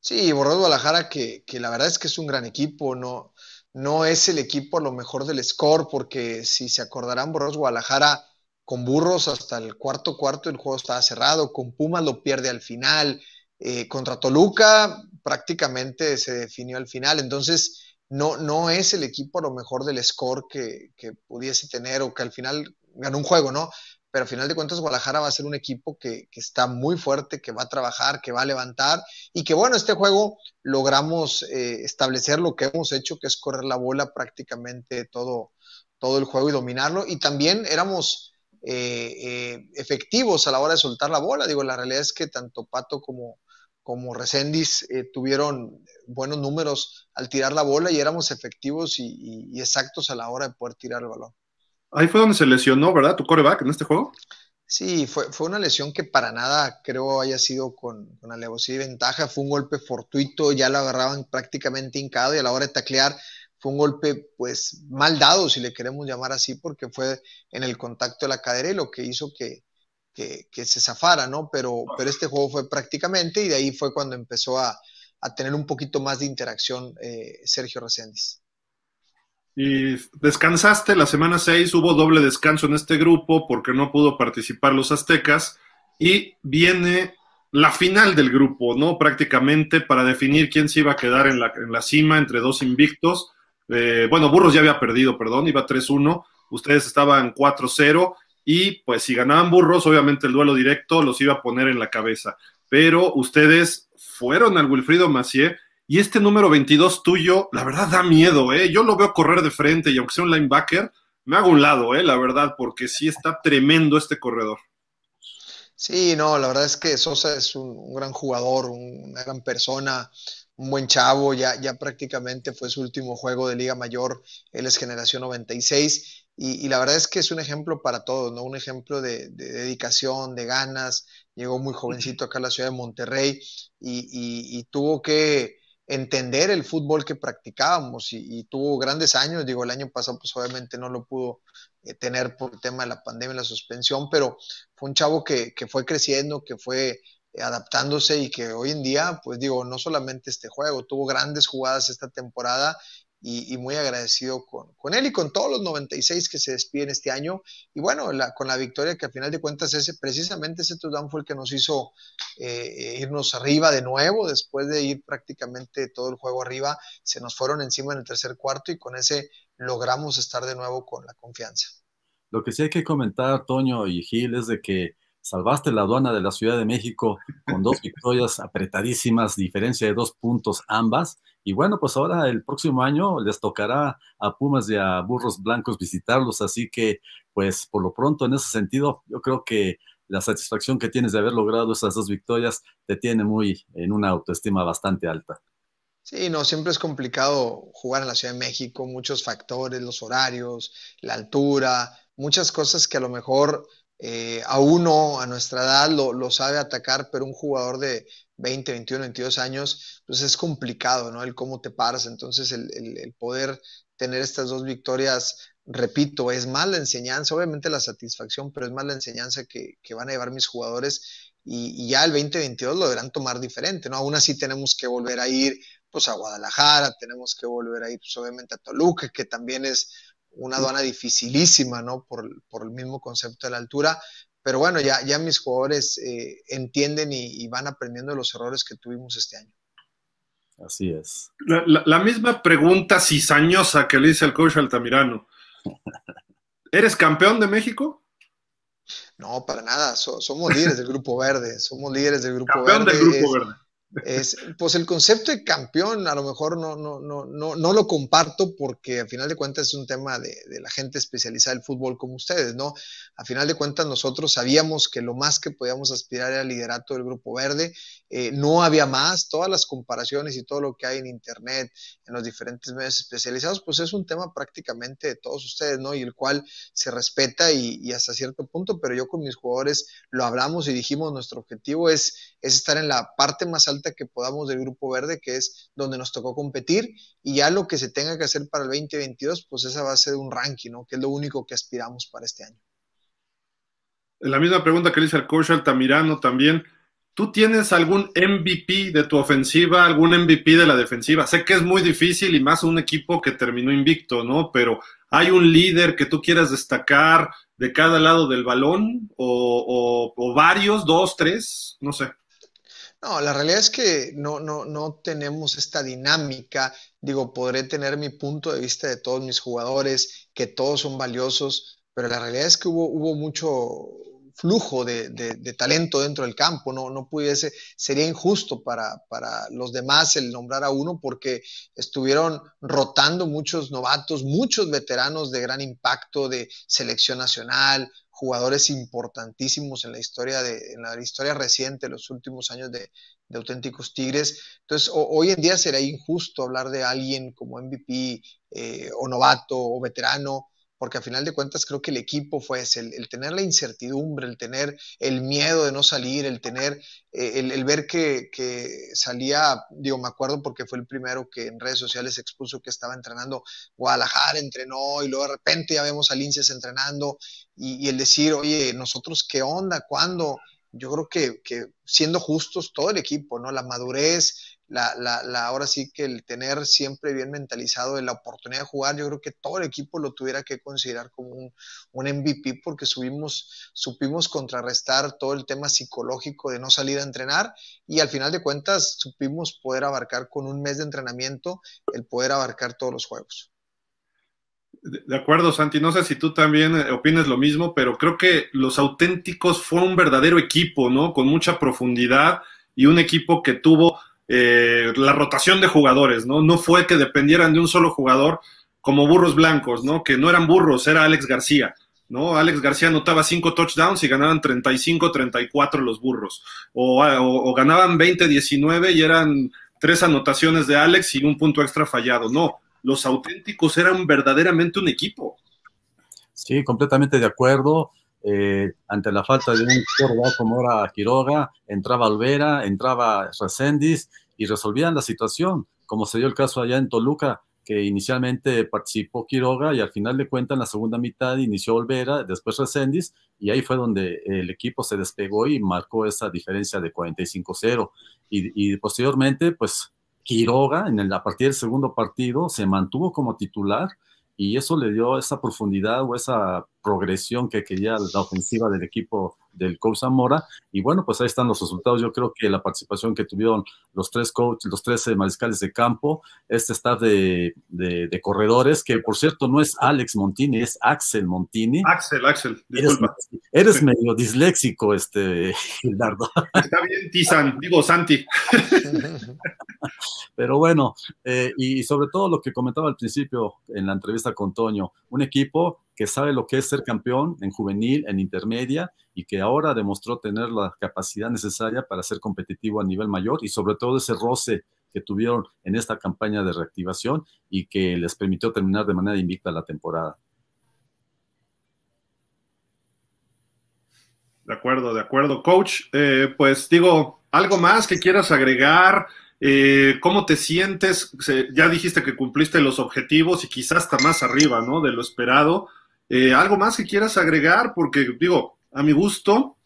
Sí, Borros Guadalajara, que, que, la verdad es que es un gran equipo, no, no es el equipo a lo mejor del score, porque si se acordarán, Borros Guadalajara con Burros hasta el cuarto cuarto el juego estaba cerrado, con Pumas lo pierde al final, eh, contra Toluca prácticamente se definió al final, entonces no, no es el equipo a lo mejor del score que, pudiese tener o que al final ganó un juego, ¿no? Pero al final de cuentas Guadalajara va a ser un equipo que, está muy fuerte, que va a trabajar, que va a levantar y que bueno, este juego logramos eh, establecer lo que hemos hecho, que es correr la bola prácticamente todo, todo el juego y dominarlo y también éramos eh, efectivos a la hora de soltar la bola. Digo, la realidad es que tanto Pato como, como Resendiz eh, tuvieron buenos números al tirar la bola y éramos efectivos y, exactos a la hora de poder tirar el balón. Ahí fue donde se lesionó, ¿verdad? Tu coreback en este juego. Sí, fue, fue una lesión que para nada creo haya sido con, con alevosía y ventaja. Fue un golpe fortuito, ya lo agarraban prácticamente hincado y a la hora de taclear fue un golpe pues mal dado, si le queremos llamar así, porque fue en el contacto de la cadera y lo que hizo que, que, se zafara, ¿no? Pero, pero este juego fue prácticamente y de ahí fue cuando empezó a, tener un poquito más de interacción eh, Sergio Reséndiz. Y descansaste la semana 6, hubo doble descanso en este grupo porque no pudo participar los aztecas y viene la final del grupo, ¿no? Prácticamente para definir quién se iba a quedar en la, en la cima entre dos invictos. Eh, bueno, Burros ya había perdido, perdón, iba 3-1, ustedes estaban 4-0 y pues si ganaban burros, obviamente el duelo directo los iba a poner en la cabeza. Pero ustedes fueron al Wilfrido Macié y este número 22 tuyo, la verdad da miedo, ¿eh? Yo lo veo correr de frente y aunque sea un linebacker, me hago un lado, ¿eh? La verdad, porque sí está tremendo este corredor. Sí, no, la verdad es que Sosa es un, gran jugador, una gran persona, un buen chavo, ya, ya prácticamente fue su último juego de Liga Mayor, él es generación 96 y, la verdad es que es un ejemplo para todos, ¿no? Un ejemplo de, dedicación, de ganas. Llegó muy jovencito acá a la ciudad de Monterrey y, tuvo que entender el fútbol que practicábamos y, tuvo grandes años. Digo, el año pasado pues obviamente no lo pudo eh, tener por el tema de la pandemia y la suspensión, pero fue un chavo que, que fue creciendo, que fue adaptándose y que hoy en día, pues digo, no solamente este juego, tuvo grandes jugadas esta temporada y, muy agradecido con, con, él y con todos los 96 que se despiden este año. Y bueno, con la victoria que al final de cuentas ese, precisamente ese touchdown fue el que nos hizo eh, irnos arriba de nuevo, después de ir prácticamente todo el juego arriba, se nos fueron encima en el tercer cuarto y con ese logramos estar de nuevo con la confianza. Lo que sí hay que comentar, Toño y Gil, es de que salvaste la aduana de la Ciudad de México con dos victorias apretadísimas, diferencia de dos puntos ambas. Y bueno, pues ahora el próximo año les tocará a Pumas y a Burros Blancos visitarlos, así que pues por lo pronto en ese sentido yo creo que la satisfacción que tienes de haber logrado esas dos victorias te tiene muy en una autoestima bastante alta. Sí, no, siempre es complicado jugar en la Ciudad de México, muchos factores, los horarios, la altura, muchas cosas que a lo mejor eh, a uno a nuestra edad lo, sabe atacar, pero un jugador de 20, 21, 22 años, pues es complicado, ¿no? El cómo te paras. Entonces, el, poder tener estas dos victorias, repito, es más la enseñanza, obviamente la satisfacción, pero es más la enseñanza que, van a llevar mis jugadores y, ya el 2022 lo deberán tomar diferente, ¿no? Aún así tenemos que volver a ir, pues, a Guadalajara, tenemos que volver a ir, pues, obviamente a Toluca, que también es una aduana dificilísima, ¿no? Por, el mismo concepto de la altura. Pero bueno, ya, ya mis jugadores eh, entienden y, van aprendiendo los errores que tuvimos este año. Así es. La, misma pregunta cizañosa que le hice al coach Altamirano. (laughs) ¿Eres campeón de México? No, para nada. somos líderes del Grupo Verde. Somos líderes del Grupo Verde. Del Grupo Verde. Es, pues el concepto de campeón a lo mejor no, no, no, no, no lo comparto porque a final de cuentas es un tema de, la gente especializada del fútbol como ustedes, ¿no? A final de cuentas nosotros sabíamos que lo más que podíamos aspirar era el liderato del Grupo Verde, eh, no había más, todas las comparaciones y todo lo que hay en Internet, en los diferentes medios especializados, pues es un tema prácticamente de todos ustedes, ¿no? Y el cual se respeta y, hasta cierto punto, pero yo con mis jugadores lo hablamos y dijimos, nuestro objetivo es, es estar en la parte más alta que podamos del Grupo Verde, que es donde nos tocó competir, y ya lo que se tenga que hacer para el 2022, pues esa va a ser un ranking, ¿no? Que es lo único que aspiramos para este año. La misma pregunta que le hice al coach Altamirano también. ¿Tú tienes algún MVP de tu ofensiva, algún MVP de la defensiva? Sé que es muy difícil y más un equipo que terminó invicto, ¿no? Pero ¿hay un líder que tú quieras destacar de cada lado del balón? ¿O, o varios, dos, tres? No sé. No, la realidad es que no, no, no tenemos esta dinámica. Digo, podré tener mi punto de vista de todos mis jugadores, que todos son valiosos, pero la realidad es que hubo, hubo mucho flujo de, talento dentro del campo. No, no pudiese, sería injusto para, para los demás el nombrar a uno porque estuvieron rotando muchos novatos, muchos veteranos de gran impacto de selección nacional, jugadores importantísimos en la historia de, en la historia reciente, los últimos años de, auténticos Tigres. Entonces, hoy en día será injusto hablar de alguien como MVP eh, o novato o veterano porque a final de cuentas creo que el equipo fue ese, el, tener la incertidumbre, el tener el miedo de no salir, el tener, eh, el, ver que, salía, digo, me acuerdo porque fue el primero que en redes sociales expuso que estaba entrenando Guadalajara, entrenó y luego de repente ya vemos a Linces entrenando y, el decir, oye, nosotros qué onda, cuándo, yo creo que siendo justos todo el equipo, ¿no? La madurez, la, la, la, ahora sí que el tener siempre bien mentalizado la oportunidad de jugar, yo creo que todo el equipo lo tuviera que considerar como un, un MVP porque subimos, supimos contrarrestar todo el tema psicológico de no salir a entrenar y al final de cuentas supimos poder abarcar con un mes de entrenamiento el poder abarcar todos los juegos. De acuerdo, Santi. No sé si tú también eh, opinas lo mismo, pero creo que los auténticos fue un verdadero equipo, ¿no? Con mucha profundidad y un equipo que tuvo eh, la rotación de jugadores, ¿no? No fue que dependieran de un solo jugador como burros blancos, ¿no? Que no eran burros, era Alex García, ¿no? Alex García anotaba cinco touchdowns y ganaban 35-34 los burros, o, ganaban 20-19 y eran tres anotaciones de Alex y un punto extra fallado, no. Los auténticos eran verdaderamente un equipo. Sí, completamente de acuerdo. Eh, ante la falta de un jugador como era Quiroga, entraba Alvera, entraba Reséndiz y resolvían la situación, como se dio el caso allá en Toluca, que inicialmente participó Quiroga y al final de cuentas en la segunda mitad inició Olvera, después Reséndiz y ahí fue donde el equipo se despegó y marcó esa diferencia de 45-0 y, posteriormente pues Quiroga en el, a partir del segundo partido se mantuvo como titular y eso le dio esa profundidad o esa progresión que quería la ofensiva del equipo del coach Zamora. Y bueno, pues ahí están los resultados. Yo creo que la participación que tuvieron los tres coaches, los tres mariscales de campo, este staff de, de, corredores, que por cierto no es Alex Montini, es Axel Montini. Axel, Axel, disculpa. Eres, medio disléxico, este, Gildardo. Está bien, Tizan, digo Santi. (laughs) Pero bueno, eh, y sobre todo lo que comentaba al principio en la entrevista con Toño, un equipo que sabe lo que es ser campeón en juvenil, en intermedia, y que ahora demostró tener la capacidad necesaria para ser competitivo a nivel mayor y sobre todo ese roce que tuvieron en esta campaña de reactivación y que les permitió terminar de manera invicta la temporada. De acuerdo, de acuerdo. Coach, eh, pues digo, algo más que quieras agregar. Eh, ¿Cómo te sientes? ya dijiste que cumpliste los objetivos y quizás hasta más arriba, ¿no? De lo esperado. Eh, ¿Algo más que quieras agregar? Porque, digo, a mi gusto,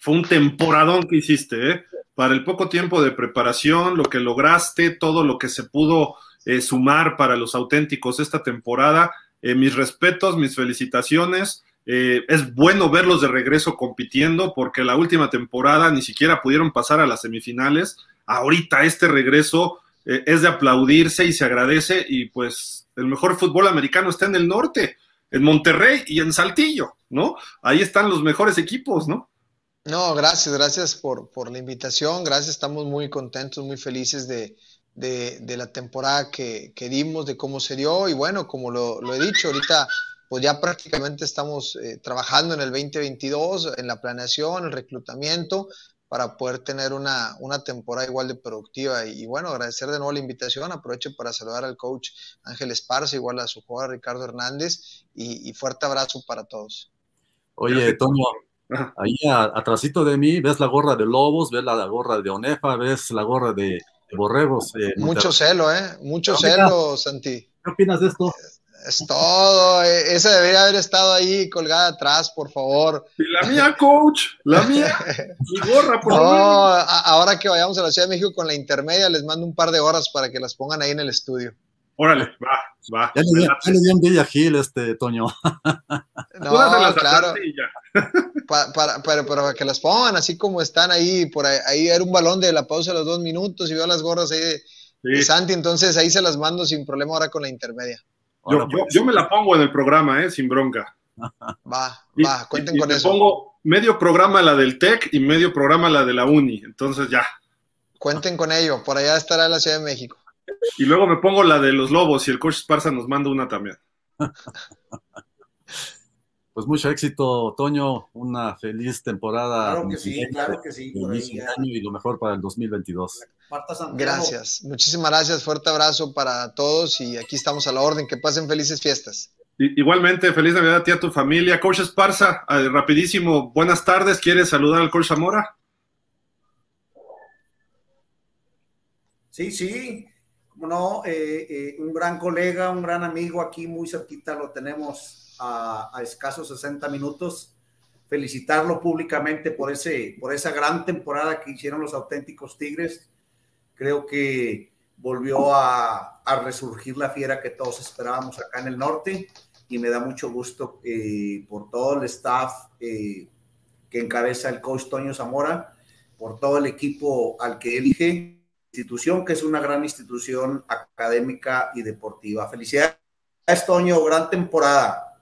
fue un temporadón que hiciste, ¿eh? Para el poco tiempo de preparación, lo que lograste, todo lo que se pudo eh, sumar para los auténticos esta temporada. mis respetos, mis felicitaciones. es bueno verlos de regreso compitiendo porque la última temporada ni siquiera pudieron pasar a las semifinales ahorita este regreso eh, es de aplaudirse y se agradece y pues el mejor fútbol americano está en el norte, en Monterrey y en Saltillo, ¿no? Ahí están los mejores equipos, ¿no? No, gracias, gracias por, la invitación, gracias, estamos muy contentos, muy felices de, la temporada que, dimos, de cómo se dio y bueno, como lo, he dicho, ahorita pues ya prácticamente estamos eh, trabajando en el 2022, en la planeación, el reclutamiento, para poder tener una, temporada igual de productiva. Y, bueno, agradecer de nuevo la invitación. Aprovecho para saludar al coach Ángel Esparza, igual a su jugador Ricardo Hernández, y, fuerte abrazo para todos. Oye, Toño, ahí atrásito de mí ves la gorra de Lobos, ves la, gorra de Onefa, ves la gorra de, Borregos. Mucho celo, ¿eh? Mucho celo, Santi. ¿Qué opinas de esto? Es todo. E, esa debería haber estado ahí colgada atrás, por favor. Y la mía, coach. La mía. (laughs) Mi gorra, por favor. No, ahora que vayamos a la Ciudad de México con la intermedia, les mando un par de horas para que las pongan ahí en el estudio. Órale, va, va. Ya le di en Villa Gil, este, Toño. (laughs) No, claro. (laughs) para, para, que las pongan así como están ahí. Por ahí, ahí era un balón de la pausa de los dos minutos y veo las gorras ahí de Santi, entonces ahí se las mando sin problema ahora con la intermedia. Yo, me la pongo en el programa, ¿eh? Sin bronca. Va, va, cuenten con eso. pongo medio programa la del TEC y medio programa la de la Uni, entonces ya. Cuenten con ello, por allá estará la Ciudad de México. Y luego me pongo la de los Lobos y el coach Esparza nos manda una también. (laughs) Pues mucho éxito, Toño. Una feliz temporada. Claro que sí, claro que sí. y lo mejor para el 2022. Gracias. Muchísimas gracias. Fuerte abrazo para todos y aquí estamos a la orden. Que pasen felices fiestas. Igualmente, feliz Navidad a ti y a tu familia. Coach Esparza, eh, rapidísimo, buenas tardes. ¿Quieres saludar al coach Zamora? Sí, sí, como no, eh, eh, un gran colega, un gran amigo aquí muy cerquita, lo tenemos a, escasos 60 minutos. Felicitarlo públicamente por, ese, por esa gran temporada que hicieron los auténticos Tigres. Creo que volvió a, resurgir la fiera que todos esperábamos acá en el norte y me da mucho gusto eh, por todo el staff eh, que encabeza el coach Toño Zamora, por todo el equipo al que elige, institución que es una gran institución académica y deportiva. Felicidades, Toño, gran temporada.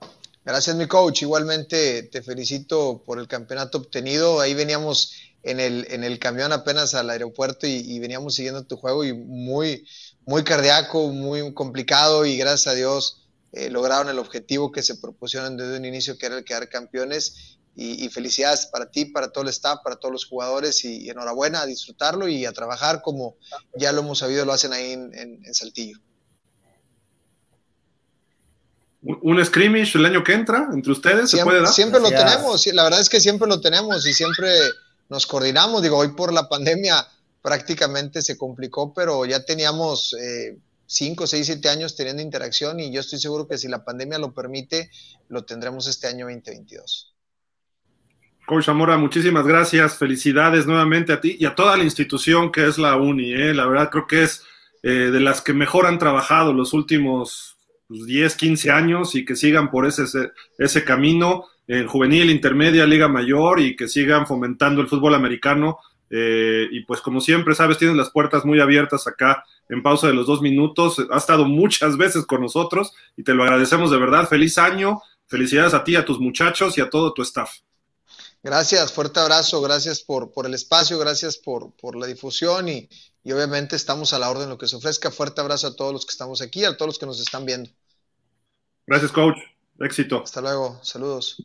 Gracias, mi coach. Igualmente te felicito por el campeonato obtenido. Ahí veníamos en el, en el camión apenas al aeropuerto y, veníamos siguiendo tu juego y muy, muy cardíaco, muy complicado y gracias a Dios eh, lograron el objetivo que se propusieron desde un inicio, que era el quedar campeones. Y, felicidades para ti, para todo el staff, para todos los jugadores y, enhorabuena a disfrutarlo y a trabajar como ya lo hemos sabido, lo hacen ahí en Saltillo un scrimmage el año que entra entre ustedes? ¿se siempre, puede dar? siempre lo tenemos, la verdad es que siempre lo tenemos y siempre nos coordinamos. Digo, hoy por la pandemia prácticamente se complicó, pero ya teníamos eh, cinco, seis, siete años teniendo interacción y yo estoy seguro que si la pandemia lo permite, lo tendremos este año 2022. Coach Zamora, muchísimas gracias, felicidades nuevamente a ti y a toda la institución que es la UNI. ¿eh? La verdad creo que es eh, de las que mejor han trabajado los últimos 10, pues, 15 años y que sigan por ese, ese camino en juvenil, intermedia, liga mayor y que sigan fomentando el fútbol americano. Eh, y pues como siempre, sabes, tienen las puertas muy abiertas acá en pausa de los dos minutos. Ha estado muchas veces con nosotros y te lo agradecemos de verdad. Feliz año, felicidades a ti, a tus muchachos y a todo tu staff. Gracias, fuerte abrazo, gracias por, por el espacio, gracias por, por la difusión y, y obviamente estamos a la orden de lo que se ofrezca. Fuerte abrazo a todos los que estamos aquí, a todos los que nos están viendo. Gracias, coach. Éxito. Hasta luego. Saludos.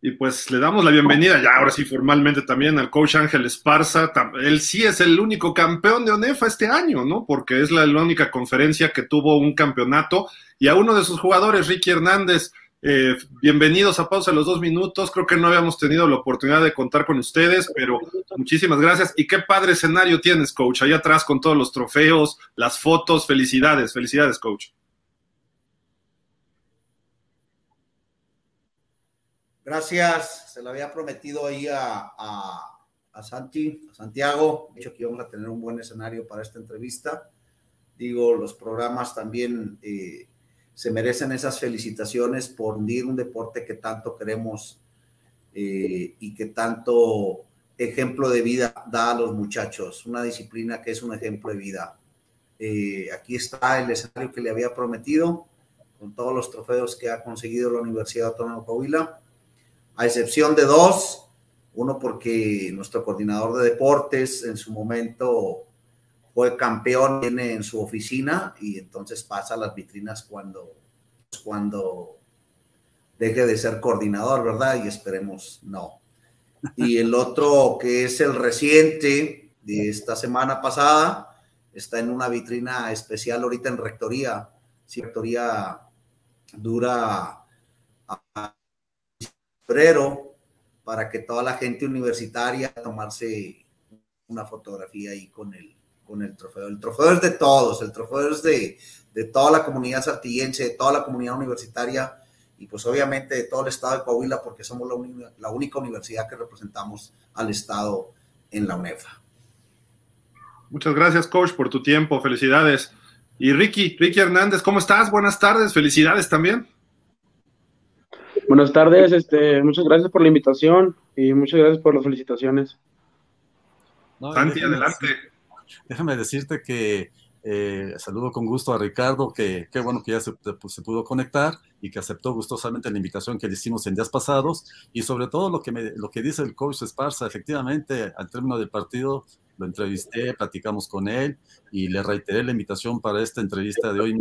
Y pues le damos la bienvenida ya ahora sí formalmente también al coach Ángel Esparza. Él sí es el único campeón de ONEFA este año, ¿no? Porque es la, única conferencia que tuvo un campeonato. Y a uno de sus jugadores, Ricky Hernández, eh, bienvenidos a Pausa de los dos minutos. Creo que no habíamos tenido la oportunidad de contar con ustedes, pero muchísimas gracias. Y qué padre escenario tienes, coach, allá atrás con todos los trofeos, las fotos. Felicidades, felicidades, coach. Gracias, se lo había prometido ahí a, a, Santi, a Santiago, dicho que íbamos a tener un buen escenario para esta entrevista. Digo, los programas también eh, se merecen esas felicitaciones por unir un deporte que tanto queremos eh, y que tanto ejemplo de vida da a los muchachos, una disciplina que es un ejemplo de vida. Eh, aquí está el escenario que le había prometido, con todos los trofeos que ha conseguido la Universidad Autónoma de Coahuila a excepción de dos, uno porque nuestro coordinador de deportes en su momento fue campeón, viene en su oficina y entonces pasa las vitrinas cuando, cuando deje de ser coordinador, ¿verdad? Y esperemos no. Y el otro que es el reciente de esta semana pasada, está en una vitrina especial ahorita en rectoría. Si rectoría dura para que toda la gente universitaria tomarse una fotografía ahí con el, con el trofeo. El trofeo es de todos, el trofeo es de, de toda la comunidad saltillense, de toda la comunidad universitaria y pues obviamente de todo el estado de Coahuila porque somos la, la única universidad que representamos al estado en la UNEFA. Muchas gracias, coach, por tu tiempo. Felicidades. Y Ricky, Ricky Hernández, ¿cómo estás? Buenas tardes. Felicidades también. Buenas tardes, este, muchas gracias por la invitación y muchas gracias por las felicitaciones. Santi, adelante. déjame decirte que eh, saludo con gusto a Ricardo, que qué bueno que ya se, se, pudo conectar y que aceptó gustosamente la invitación que le hicimos en días pasados y sobre todo lo que, me, lo que dice el coach Esparza, efectivamente, al término del partido lo entrevisté, platicamos con él y le reiteré la invitación para esta entrevista de hoy.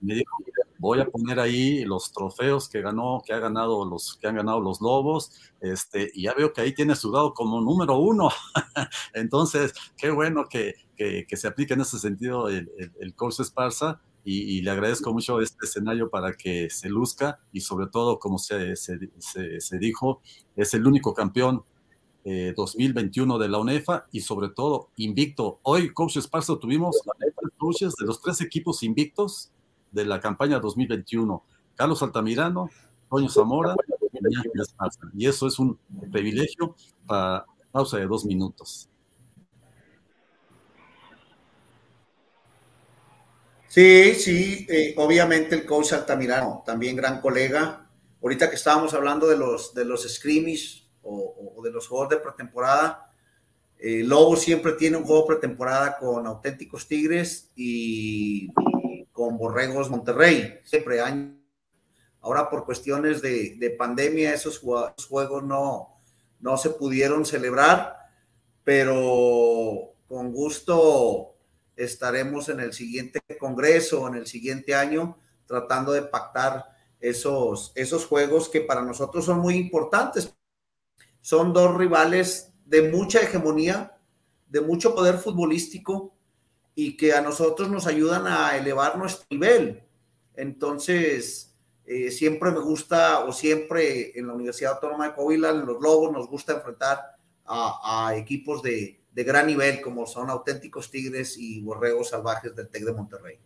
Me dijo, voy a poner ahí los trofeos que ganó, que ha ganado los, que han ganado los Lobos, este, y ya veo que ahí tiene sudado como número uno. (laughs) Entonces, qué bueno que, que, se aplique en ese sentido el, el, coach Esparza. Y, le agradezco mucho este escenario para que se luzca y sobre todo, como se, se, se, dijo, es el único campeón 2021 eh, de la UNEFA y sobre todo invicto. Hoy, Coach Esparza, tuvimos la de coaches de los tres equipos invictos de la campaña 2021. Carlos Altamirano, Toño Zamora y eso es un privilegio para pausa de dos minutos. Sí, sí, eh, obviamente el coach Altamirano, también gran colega. Ahorita que estábamos hablando de los, de los scrimmage o, de los juegos de pretemporada, eh, Lobo siempre tiene un juego pretemporada con auténticos Tigres y con Borregos Monterrey, siempre año. Ahora por cuestiones de, pandemia esos juegos no, no se pudieron celebrar, pero con gusto estaremos en el siguiente congreso, en el siguiente año, tratando de pactar esos, esos juegos que para nosotros son muy importantes. Son dos rivales de mucha hegemonía, de mucho poder futbolístico, y que a nosotros nos ayudan a elevar nuestro nivel. Entonces, eh, siempre me gusta, o siempre en la Universidad Autónoma de Coahuila, en los Lobos, nos gusta enfrentar a, equipos de, de, gran nivel, como son auténticos Tigres y Borregos Salvajes del TEC de Monterrey.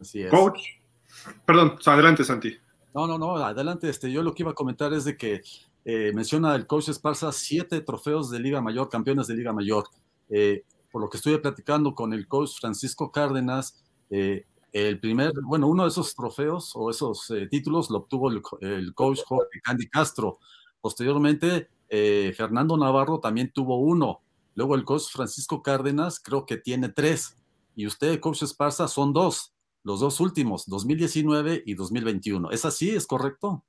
Así es. Coach, perdón, adelante, Santi. No, no, no, adelante. Este, yo lo que iba a comentar es de que eh, menciona el coach Esparza siete trofeos de Liga Mayor, campeones de Liga Mayor. Eh, por lo que estuve platicando con el coach Francisco Cárdenas, eh, el primer, bueno, uno de esos trofeos o esos eh, títulos lo obtuvo el, coach Jorge Candy Castro. Posteriormente, eh, Fernando Navarro también tuvo uno. Luego el coach Francisco Cárdenas creo que tiene tres. Y usted, coach Esparza, son dos. Los dos últimos, 2019 y 2021. ¿Es así? ¿Es correcto?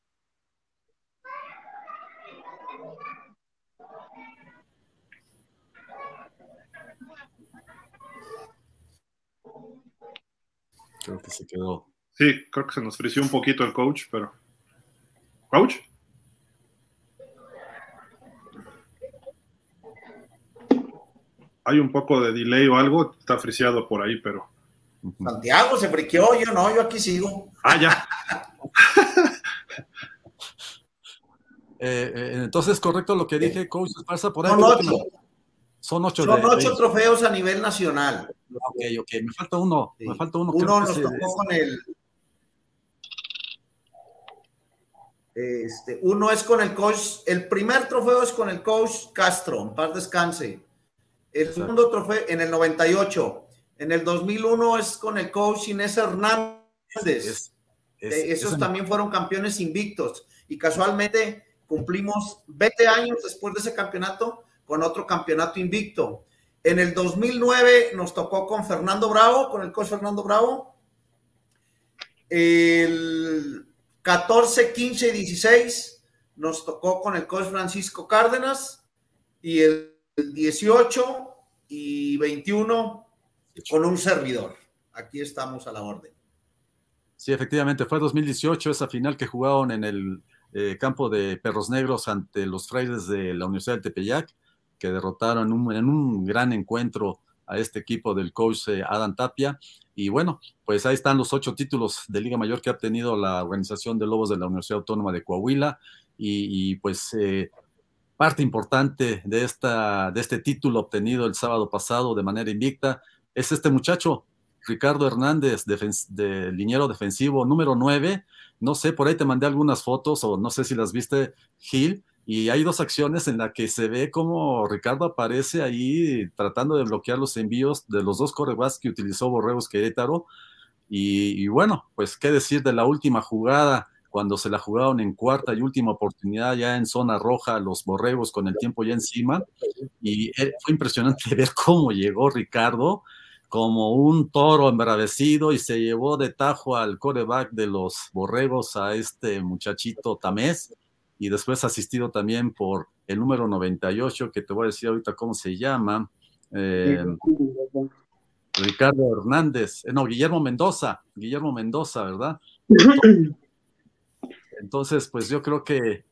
creo que se quedó. Sí, creo que se nos frició un poquito el coach, pero. ¿Coach? Hay un poco de delay o algo, está friseado por ahí, pero. Santiago se friqueó, yo no, yo aquí sigo. Ah, ya. (laughs) eh, eh, entonces, correcto lo que dije, eh, coach Esparza, por ahí. Son ocho. Son ocho, son ocho trofeos a nivel nacional. Ok, ok, me falta uno. Sí. Me falta uno. Uno nos tocó con el. Este, uno es con el coach, el primer trofeo es con el coach Castro, en paz descanse. El Exacto. segundo trofeo en el 98. En el 2001 es con el coach Inés Hernández. es- es- Eh, esos también fueron campeones invictos. Y casualmente cumplimos 20 años después de ese campeonato con otro campeonato invicto. En el 2009 nos tocó con Fernando Bravo, con el coach Fernando Bravo. El 14, 15 y 16 nos tocó con el coach Francisco Cárdenas. Y el 18 y 21 con un servidor. Aquí estamos a la orden. Sí, efectivamente, fue 2018 esa final que jugaron en el eh, campo de Perros Negros ante los Frailes de la Universidad de Tepeyac, que derrotaron en un, gran encuentro a este equipo del coach eh, Adam Tapia. Y bueno, pues ahí están los ocho títulos de Liga Mayor que ha obtenido la organización de Lobos de la Universidad Autónoma de Coahuila. Y, pues eh, parte importante de, esta, de este título obtenido el sábado pasado de manera invicta es este muchacho, Ricardo Hernández, de liniero defensivo número 9. No sé, por ahí te mandé algunas fotos o no sé si las viste, Gil. Y hay dos acciones en las que se ve como Ricardo aparece ahí tratando de bloquear los envíos de los dos corebacks que utilizó Borregos Querétaro. Y, y bueno, pues qué decir de la última jugada, cuando se la jugaron en cuarta y última oportunidad ya en zona roja, los Borregos con el tiempo ya encima. Y eh, fue impresionante (laughs) ver cómo llegó Ricardo como un toro embravecido y se llevó de tajo al coreback de los borregos a este muchachito Tamés y después asistido también por el número 98, que te voy a decir ahorita cómo se llama, eh, Ricardo Hernández, eh, no, Guillermo Mendoza, Guillermo Mendoza, ¿verdad? (coughs) Entonces, pues yo creo que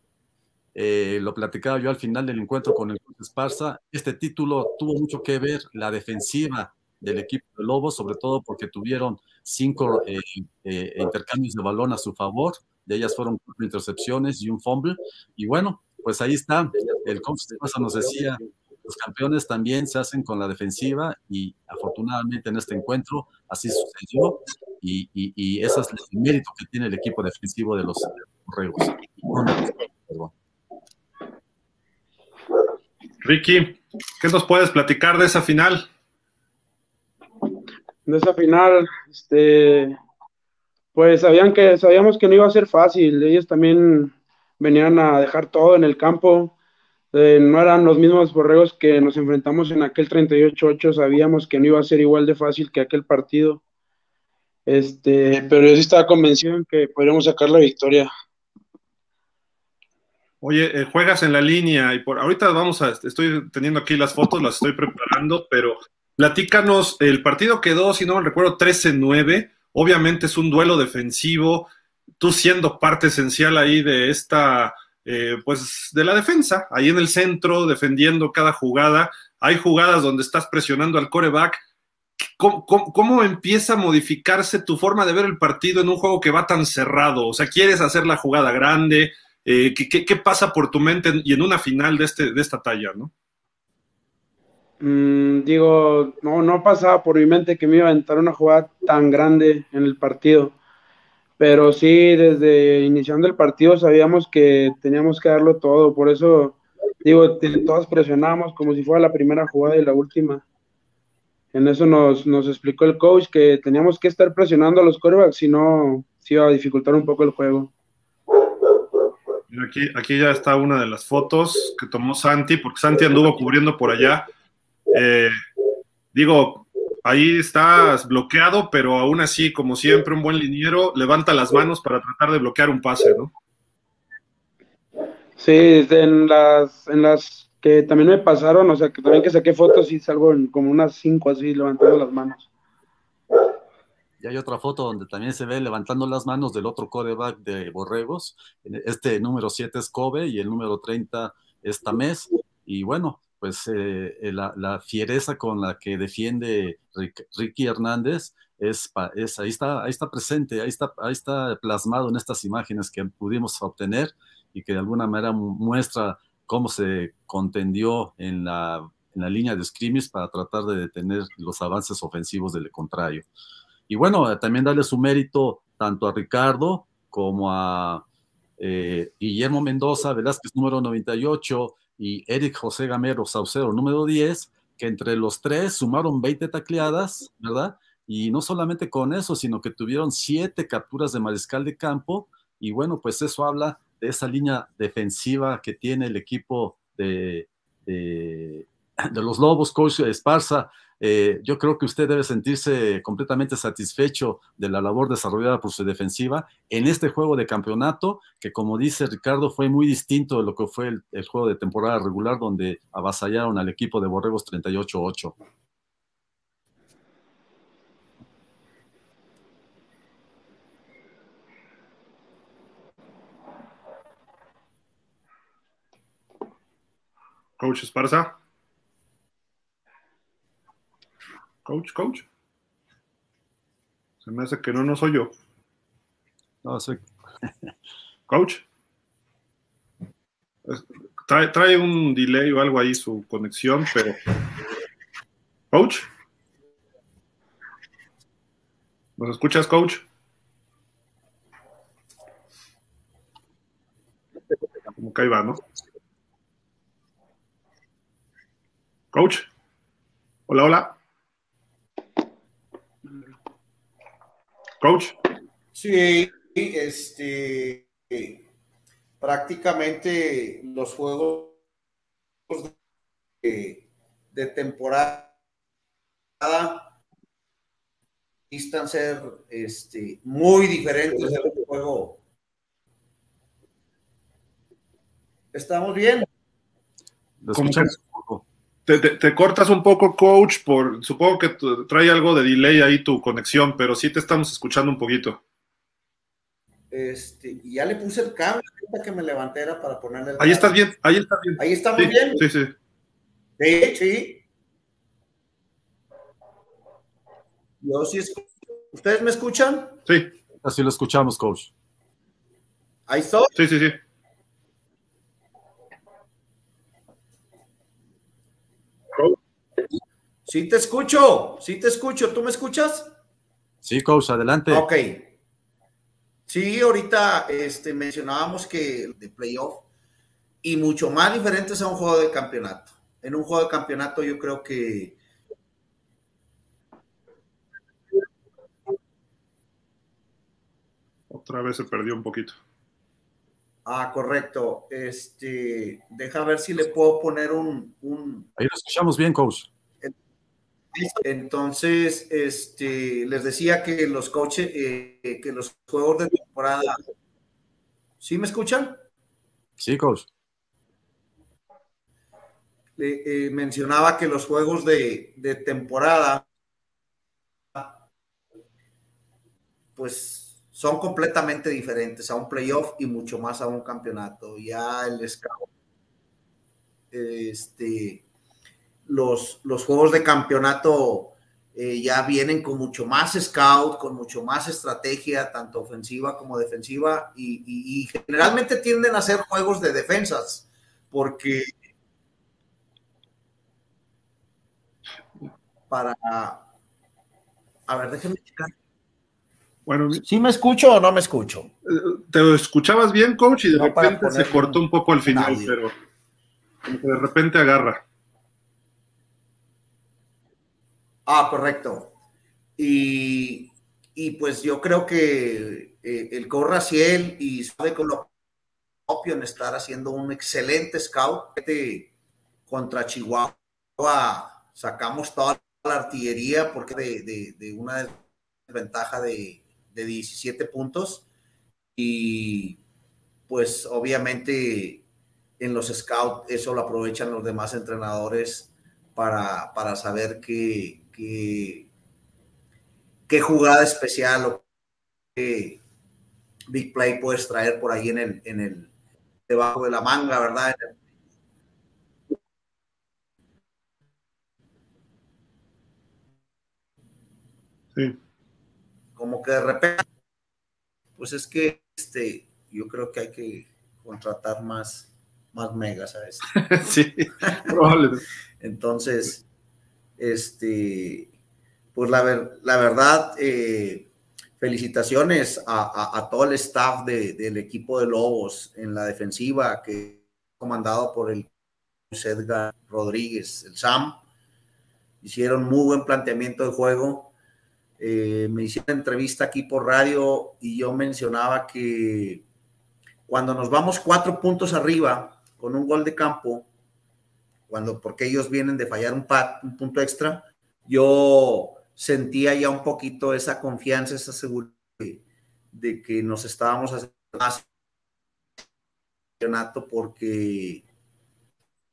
eh, lo platicaba yo al final del encuentro con el coach Esparza, este título tuvo mucho que ver la defensiva del equipo de Lobos, sobre todo porque tuvieron cinco eh, eh, intercambios de balón a su favor, de ellas fueron cuatro intercepciones y un fumble, y bueno, pues ahí está, el coach nos decía, los campeones también se hacen con la defensiva y afortunadamente en este encuentro así sucedió y, y, y ese es el mérito que tiene el equipo defensivo de los Borregos. Ricky, ¿qué nos puedes platicar de esa final? De esa final, este, pues sabían que, sabíamos que no iba a ser fácil. Ellos también venían a dejar todo en el campo. Eh, no eran los mismos borregos que nos enfrentamos en aquel 38-8. Sabíamos que no iba a ser igual de fácil que aquel partido. Este, pero yo sí estaba convencido en que podríamos sacar la victoria. Oye, eh, juegas en la línea y por ahorita vamos a, estoy teniendo aquí las fotos, las estoy preparando, pero platícanos, el partido quedó, si no me recuerdo, 13-9, obviamente es un duelo defensivo, tú siendo parte esencial ahí de esta, eh, pues de la defensa, ahí en el centro, defendiendo cada jugada, hay jugadas donde estás presionando al coreback, ¿Cómo, empieza a modificarse tu forma de ver el partido en un juego que va tan cerrado? O sea, quieres hacer la jugada grande, eh, ¿qué, qué, qué, pasa por tu mente y en una final de, este, de esta talla, no? Mm, digo, no, no pasaba por mi mente que me iba a aventar una jugada tan grande en el partido. Pero sí, desde iniciando el partido sabíamos que teníamos que darlo todo. Por eso, digo, todos presionamos como si fuera la primera jugada y la última. En eso nos, nos explicó el coach que teníamos que estar presionando a los corebacks, si no, se iba a dificultar un poco el juego. Aquí, aquí ya está una de las fotos que tomó Santi, porque Santi anduvo cubriendo por allá. Eh, digo, ahí estás bloqueado, pero aún así, como siempre, un buen liniero levanta las manos para tratar de bloquear un pase, ¿no? Sí, en las, en las que también me pasaron, o sea, que también que saqué fotos y salgo en como unas cinco así levantando las manos. Y hay otra foto donde también se ve levantando las manos del otro coreback de Borregos. Este número 7 es Kobe y el número 30 es Tamés. Y bueno, pues eh, la, fiereza con la que defiende Ricky Hernández es, ahí, está, ahí está presente, ahí está, ahí está plasmado en estas imágenes que pudimos obtener y que de alguna manera muestra cómo se contendió en la, en la línea de scrimmage para tratar de detener los avances ofensivos del contrario. Y bueno, también darle su mérito tanto a Ricardo como a eh, Guillermo Mendoza, Velázquez número 98 y Eric José Gamero Saucedo número 10, que entre los tres sumaron 20 tacleadas, ¿verdad? Y no solamente con eso, sino que tuvieron siete capturas de mariscal de campo. Y bueno, pues eso habla de esa línea defensiva que tiene el equipo de, de, de los Lobos, coach Esparza. Eh, yo creo que usted debe sentirse completamente satisfecho de la labor desarrollada por su defensiva en este juego de campeonato, que como dice Ricardo, fue muy distinto de lo que fue el, juego de temporada regular, donde avasallaron al equipo de Borregos 38-8. Coach Esparza. Coach, coach. Se me hace que no, no soy yo. No, soy. Coach. Trae, trae, un delay o algo ahí su conexión, pero. Coach. ¿Nos escuchas, coach? Como que ahí va, ¿no? Coach. Hola, hola. Coach. Sí, este, prácticamente los juegos de, de temporada están ser este, muy diferentes del juego. ¿Estamos bien? Te, cortas un poco, coach, por supongo que trae algo de delay ahí tu conexión, pero sí te estamos escuchando un poquito. Este, y ya le puse el cable que me levanté para ponerle el Ahí estás bien, ahí está bien. Ahí está muy bien. Sí, sí. Sí, sí. Yo sí escucho. ¿Ustedes me escuchan? Sí. Así lo escuchamos, coach. Ahí está. Sí, sí, sí. Sí te escucho, sí te escucho. ¿Tú me escuchas? Sí, coach, adelante. Ok. Sí, ahorita este, mencionábamos que de playoff y mucho más diferentes a un juego de campeonato. En un juego de campeonato yo creo que otra vez se perdió un poquito. Ah, correcto. Este, deja ver si le puedo poner un, un... Ahí lo escuchamos bien, coach. Entonces, este, les decía que los coaches, eh, que los juegos de temporada. ¿Sí me escuchan? Sí, coach. Eh, mencionaba que los juegos de, de, temporada, pues son completamente diferentes a un playoff y mucho más a un campeonato. Ya el scout, este, los, los juegos de campeonato eh, ya vienen con mucho más scout, con mucho más estrategia, tanto ofensiva como defensiva, y, generalmente tienden a ser juegos de defensas, porque para... A ver, déjenme checar. Bueno, ¿Sí me escucho o no me escucho? Eh, te escuchabas bien, coach, y de repente se cortó un poco al final, pero como que de repente agarra. Ah, correcto. Y, pues yo creo que eh, el coach Raciel y sabe con lo propio en estar haciendo un excelente scout. Contra Chihuahua sacamos toda la artillería porque de, una desventaja de, de 17 puntos y pues obviamente en los scouts eso lo aprovechan los demás entrenadores para, para saber qué, jugada especial o qué big play puedes traer por ahí en el, en el debajo de la manga, ¿verdad? Sí. Como que de repente, pues es que este, yo creo que hay que contratar más, más megas a este. (laughs) sí, probablemente. Entonces, este, pues la, ver, la verdad, eh, felicitaciones a, a, a, todo el staff de, del equipo de Lobos en la defensiva, que comandado por el Edgar Rodríguez, el Sam. Hicieron muy buen planteamiento de juego. Eh, me hicieron entrevista aquí por radio y yo mencionaba que cuando nos vamos cuatro puntos arriba con un gol de campo, cuando porque ellos vienen de fallar un, pat, un punto extra, yo sentía ya un poquito esa confianza, esa seguridad de, que nos estábamos haciendo más campeonato porque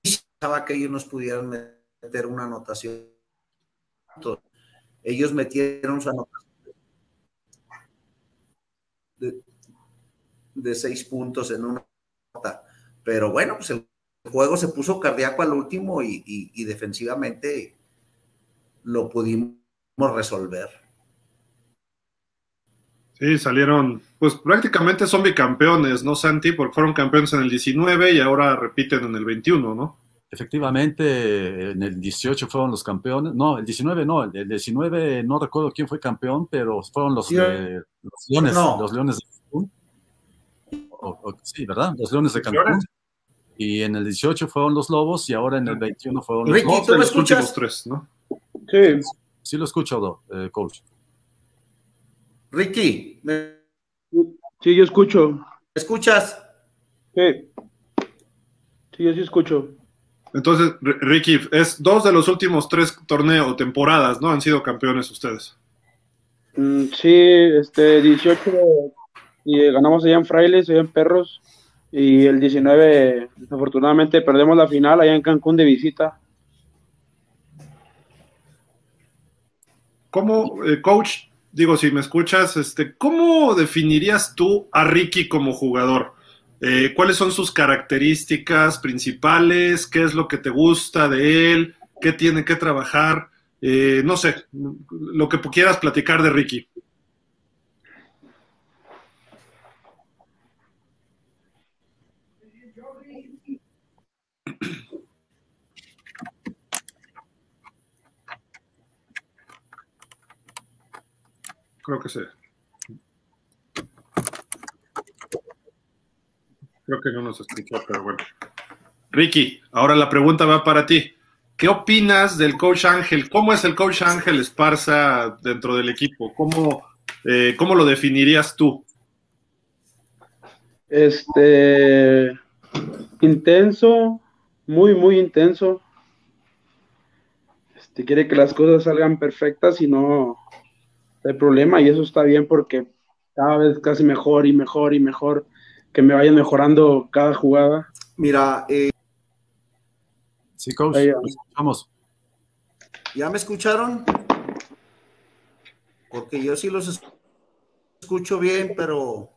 pensaba que ellos nos pudieran meter una anotación. Ellos metieron su anotación de, seis puntos en una nota, pero bueno, pues el juego se puso cardíaco al último y, y, y defensivamente lo pudimos resolver. Sí, salieron, pues prácticamente son bicampeones, ¿no, Santi? Porque fueron campeones en el 19 y ahora repiten en el 21, ¿no? Efectivamente, en el 18 fueron los campeones, no, el 19 no, el 19 no recuerdo quién fue campeón, pero fueron los, Sí, de- los Leones, no. los Leones de Cancún. O- o- sí, ¿verdad? Los Leones de Cancún. Y en el 18 fueron los Lobos y ahora en el 21 fueron los Ricky, Dos ¿tú me los escuchas? tres, ¿no? Sí, Sí lo escucho, eh, coach. Ricky, ¿me sí, yo escucho. escuchas? Sí. Sí, yo sí escucho. Entonces, Ricky, es dos de los últimos tres torneos o temporadas, ¿no? Han sido campeones ustedes. Mm, sí, este 18 y eh, ganamos allá en Frailes, allá en Perros. Y el 19, desafortunadamente, perdemos la final allá en Cancún de visita. ¿Cómo, eh, coach, digo, si me escuchas, este, ¿cómo definirías tú a Ricky como jugador? Eh, ¿Cuáles son sus características principales? ¿Qué es lo que te gusta de él? ¿Qué tiene que trabajar? Eh, no sé, lo que quieras platicar de Ricky. Creo que sí. Creo que no nos escuchó, pero bueno. Ricky, ahora la pregunta va para ti. ¿Qué opinas del coach Ángel? ¿Cómo es el coach Ángel Esparza dentro del equipo? ¿Cómo, eh, cómo lo definirías tú? Este intenso, muy, muy intenso. Este quiere que las cosas salgan perfectas y no hay problema, y eso está bien porque cada vez casi mejor y mejor y mejor, que me vayan mejorando cada jugada. Mira, eh, Sí, coach, Ahí, lo escuchamos. ¿ya me escucharon? Porque yo sí los es- escucho bien, pero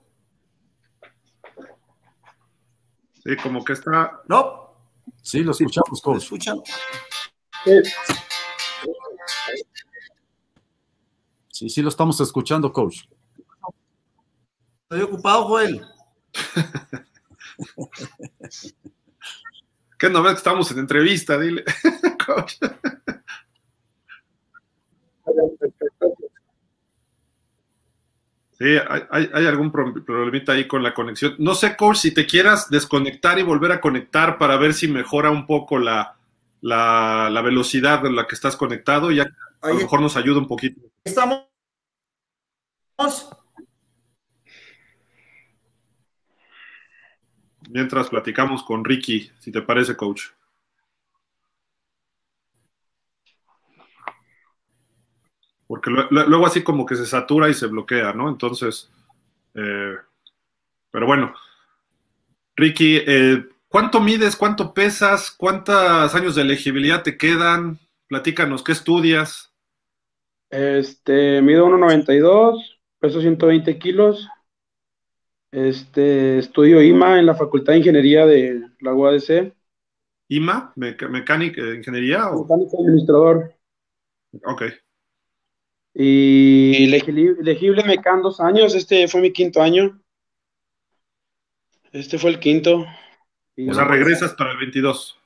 Sí, como que está. no, Sí, lo escuchamos, ¿me coach. escuchan? Sí, sí lo estamos escuchando, coach. Estoy ocupado, Joel. (laughs) ¿Qué no ves que estamos en entrevista? Dile. (laughs) Coach. Sí, hay, hay- hay algún pro- problemita ahí con la conexión. No sé, coach, si te quieras desconectar y volver a conectar para ver si mejora un poco la, la, la velocidad en la que estás conectado, ya a lo Ahí mejor nos ayuda un poquito. estamos. Mientras platicamos con Ricky, si te parece, coach. Porque lue- lue- luego así como que se satura y se bloquea, ¿no? Entonces, eh, pero bueno. Ricky, eh, ¿cuánto mides? ¿Cuánto pesas? ¿Cuántos años de elegibilidad te quedan? Platícanos, ¿qué estudias? Este, mido 1.92, peso 120 kilos. Este, estudio IMA en la Facultad de Ingeniería de la UADC. ¿IMA? Meca- ¿Mecánica? eh, ¿Ingeniería? O... Mecánico administrador. Ok. Y elegible, me quedan dos años, este fue mi quinto año. Este fue el quinto. o sea, regresas para el 22.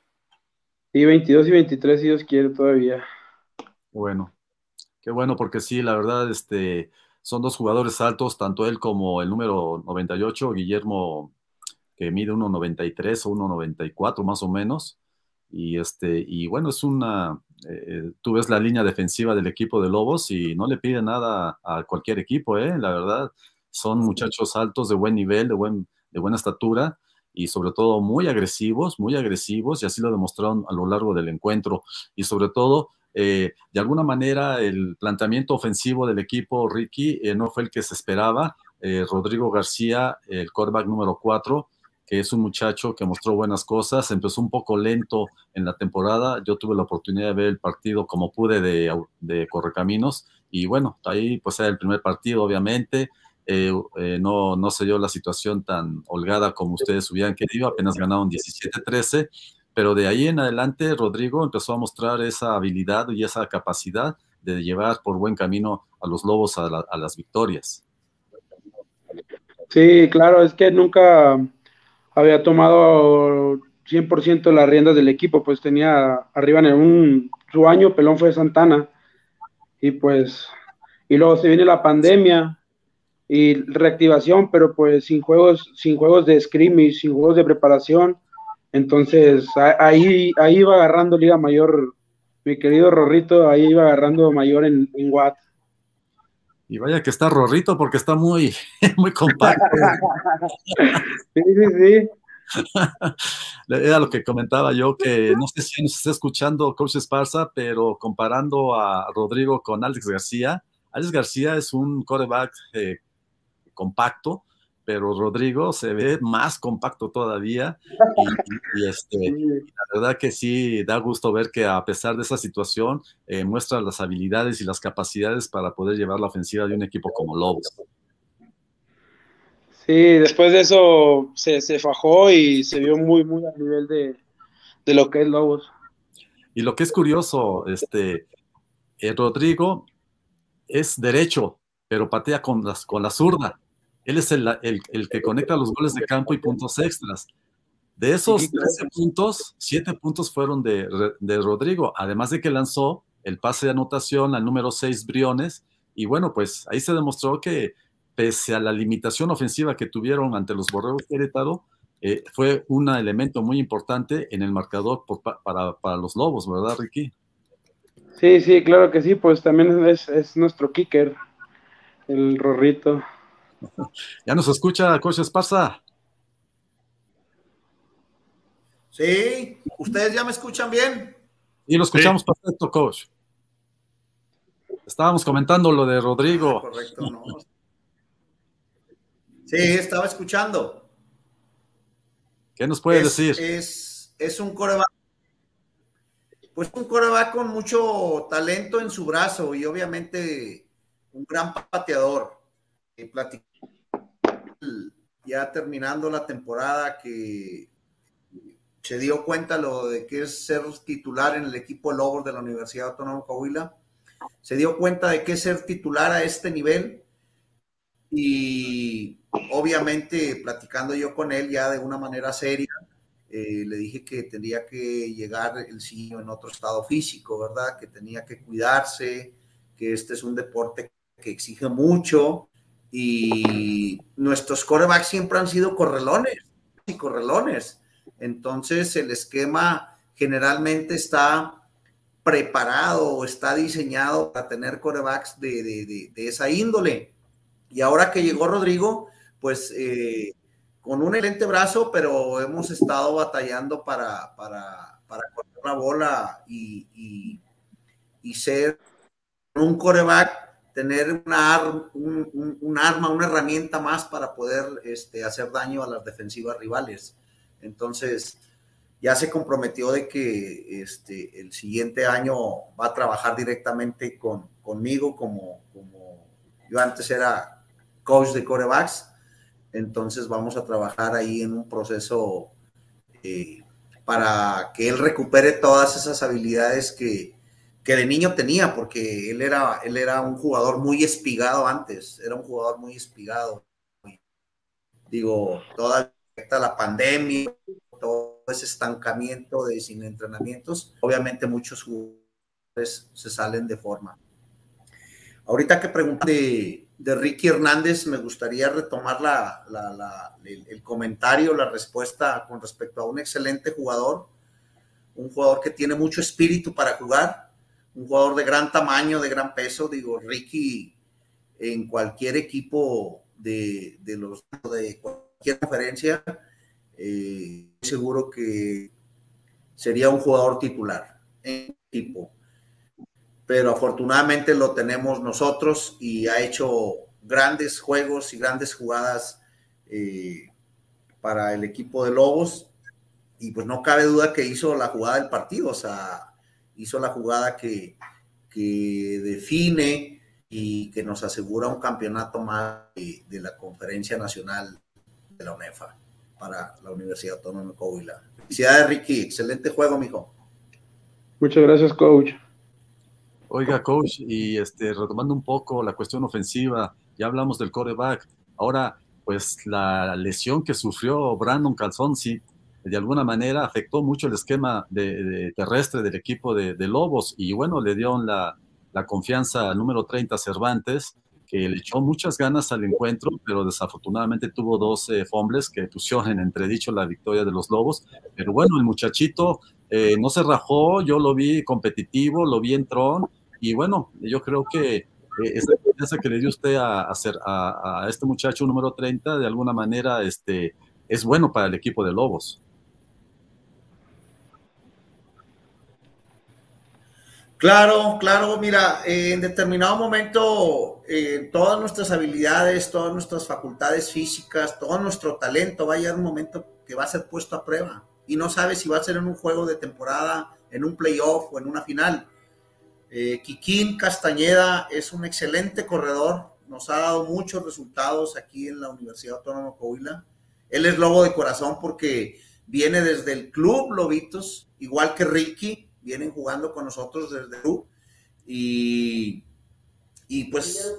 Sí, 22 y 23 si Dios quiere todavía. Bueno, qué bueno porque sí, la verdad, este, son dos jugadores altos, tanto él como el número 98, Guillermo, que mide 1.93 o 1.94 más o menos. Y, este, y bueno, es una, eh, tú ves la línea defensiva del equipo de Lobos y no le pide nada a cualquier equipo, ¿eh? la verdad. Son muchachos altos de buen nivel, de, buen, de buena estatura y sobre todo muy agresivos, muy agresivos y así lo demostraron a lo largo del encuentro. Y sobre todo, eh, de alguna manera, el planteamiento ofensivo del equipo, Ricky, eh, no fue el que se esperaba. Rodrigo García, el quarterback número 4, que es un muchacho que mostró buenas cosas, empezó un poco lento en la temporada, yo tuve la oportunidad de ver el partido como pude de, Correcaminos, y bueno, ahí pues era el primer partido, obviamente, eh, eh, no, no se dio la situación tan holgada como ustedes hubieran querido, apenas ganaron 17-13, pero de ahí en adelante Rodrigo empezó a mostrar esa habilidad y esa capacidad de llevar por buen camino a los Lobos a, a las victorias. Sí, claro, es que nunca había tomado 100% las riendas del equipo, pues tenía arriba en un, su año, pelón fue Santana, y pues, y luego se viene la pandemia y reactivación, pero pues sin juegos, sin juegos de scrimmage, sin juegos de preparación, entonces ahí, ahí iba agarrando Liga Mayor, mi querido Rorrito, ahí iba agarrando Mayor en, en Watt. Y vaya que está rorrito porque está muy, (laughs) muy compacto. (laughs) sí, sí, sí. (laughs) Era lo que comentaba yo, que no sé si nos está escuchando Coach Esparza, pero comparando a Rodrigo con Alex García, Alex García es un coreback eh, compacto, pero Rodrigo se ve más compacto todavía y, este, (laughs) la verdad que sí da gusto ver que a pesar de esa situación eh, muestra las habilidades y las capacidades para poder llevar la ofensiva de un equipo como Lobos. Sí, después de eso se, se fajó y se vio muy, muy a nivel de, de, lo que es Lobos. Y lo que es curioso, este, eh, Rodrigo es derecho, pero patea con, las, con la zurda. Él es el, que conecta los goles de campo y puntos extras. De esos 13 puntos, 7 puntos fueron de, Rodrigo, además de que lanzó el pase de anotación al número 6 Briones. Y bueno, pues ahí se demostró que pese a la limitación ofensiva que tuvieron ante los Borregos Querétaro, eh, fue un elemento muy importante en el marcador para, para, los Lobos, ¿verdad, Ricky? Sí, sí, claro que sí, pues también es, es nuestro kicker, el Rorrito. (laughs) ¿Ya nos escucha, Coach Esparza? Sí, ¿ustedes ya me escuchan bien? Y lo escuchamos perfecto, Coach. Estábamos comentando lo de Rodrigo. Ah, correcto, no. Sí, estaba escuchando. ¿Qué nos puede decir? Es, es un coreback. Pues un coreback con mucho talento en su brazo y obviamente un gran pateador. Y ya terminando la temporada que se dio cuenta lo de que es ser titular en el equipo Lobos de la Universidad Autónoma de Coahuila, se dio cuenta de que es ser titular a este nivel y obviamente platicando yo con él ya de una manera seria, eh, le dije que tendría que llegar el signo en otro estado físico, ¿verdad? Que tenía que cuidarse, que este es un deporte que exige mucho y nuestros corebacks siempre han sido correlones y correlones. Entonces el esquema generalmente está preparado o está diseñado para tener corebacks de, esa índole. Y ahora que llegó Rodrigo, pues eh, con un excelente brazo, pero hemos estado batallando para, para, para la bola y, y, y ser un coreback tener una un, arma, una herramienta más para poder este, hacer daño a las defensivas rivales. Entonces, ya se comprometió de que este, el siguiente año va a trabajar directamente con, conmigo, como, como yo antes era coach de corebacks. Entonces, vamos a trabajar ahí en un proceso eh, para que él recupere todas esas habilidades que, que de niño tenía, porque él era, él era un jugador muy espigado antes, era un jugador muy espigado. Digo, toda la pandemia, todo ese estancamiento de sin entrenamientos, obviamente muchos jugadores se salen de forma. Ahorita que pregunté de, Ricky Hernández, me gustaría retomar la, el, comentario, la respuesta con respecto a un excelente jugador, un jugador que tiene mucho espíritu para jugar, un jugador de gran tamaño, de gran peso. Digo, Ricky en cualquier equipo de, de los de cualquier conferencia, eh, seguro que sería un jugador titular en equipo. Pero afortunadamente lo tenemos nosotros y ha hecho grandes juegos y grandes jugadas eh, para el equipo de Lobos. Y pues no cabe duda que hizo la jugada del partido, o sea, hizo la jugada que, que define y que nos asegura un campeonato más de, de la Conferencia Nacional de la UNEFA para la Universidad Autónoma de Coahuila. Felicidades, Ricky. Excelente juego, mijo. Muchas gracias, coach. Oiga, coach, y este, retomando un poco la cuestión ofensiva, ya hablamos del coreback. Ahora, pues la lesión que sufrió Brandon Calzón, sí, de alguna manera afectó mucho el esquema de, terrestre del equipo de, Lobos y bueno, le dio la, confianza al número 30 Cervantes que le echó muchas ganas al encuentro, pero desafortunadamente tuvo dos fumbles que pusieron en entredicho la victoria de los Lobos. Pero bueno, el muchachito eh, no se rajó, yo lo vi competitivo, lo vi en tron, y bueno, yo creo que eh, esa confianza que le dio usted a, hacer a, este muchacho número 30, de alguna manera, este, es bueno para el equipo de Lobos. Claro, claro, mira, en determinado momento eh, todas nuestras habilidades, todas nuestras facultades físicas, todo nuestro talento va a llegar un momento que va a ser puesto a prueba y no sabes si va a ser en un juego de temporada, en un playoff o en una final. Eh, Kikín Castañeda es un excelente corredor, nos ha dado muchos resultados aquí en la Universidad Autónoma de Coahuila. Él es lobo de corazón porque viene desde el club Lobitos, igual que Ricky, vienen jugando con nosotros desde U. Y, y pues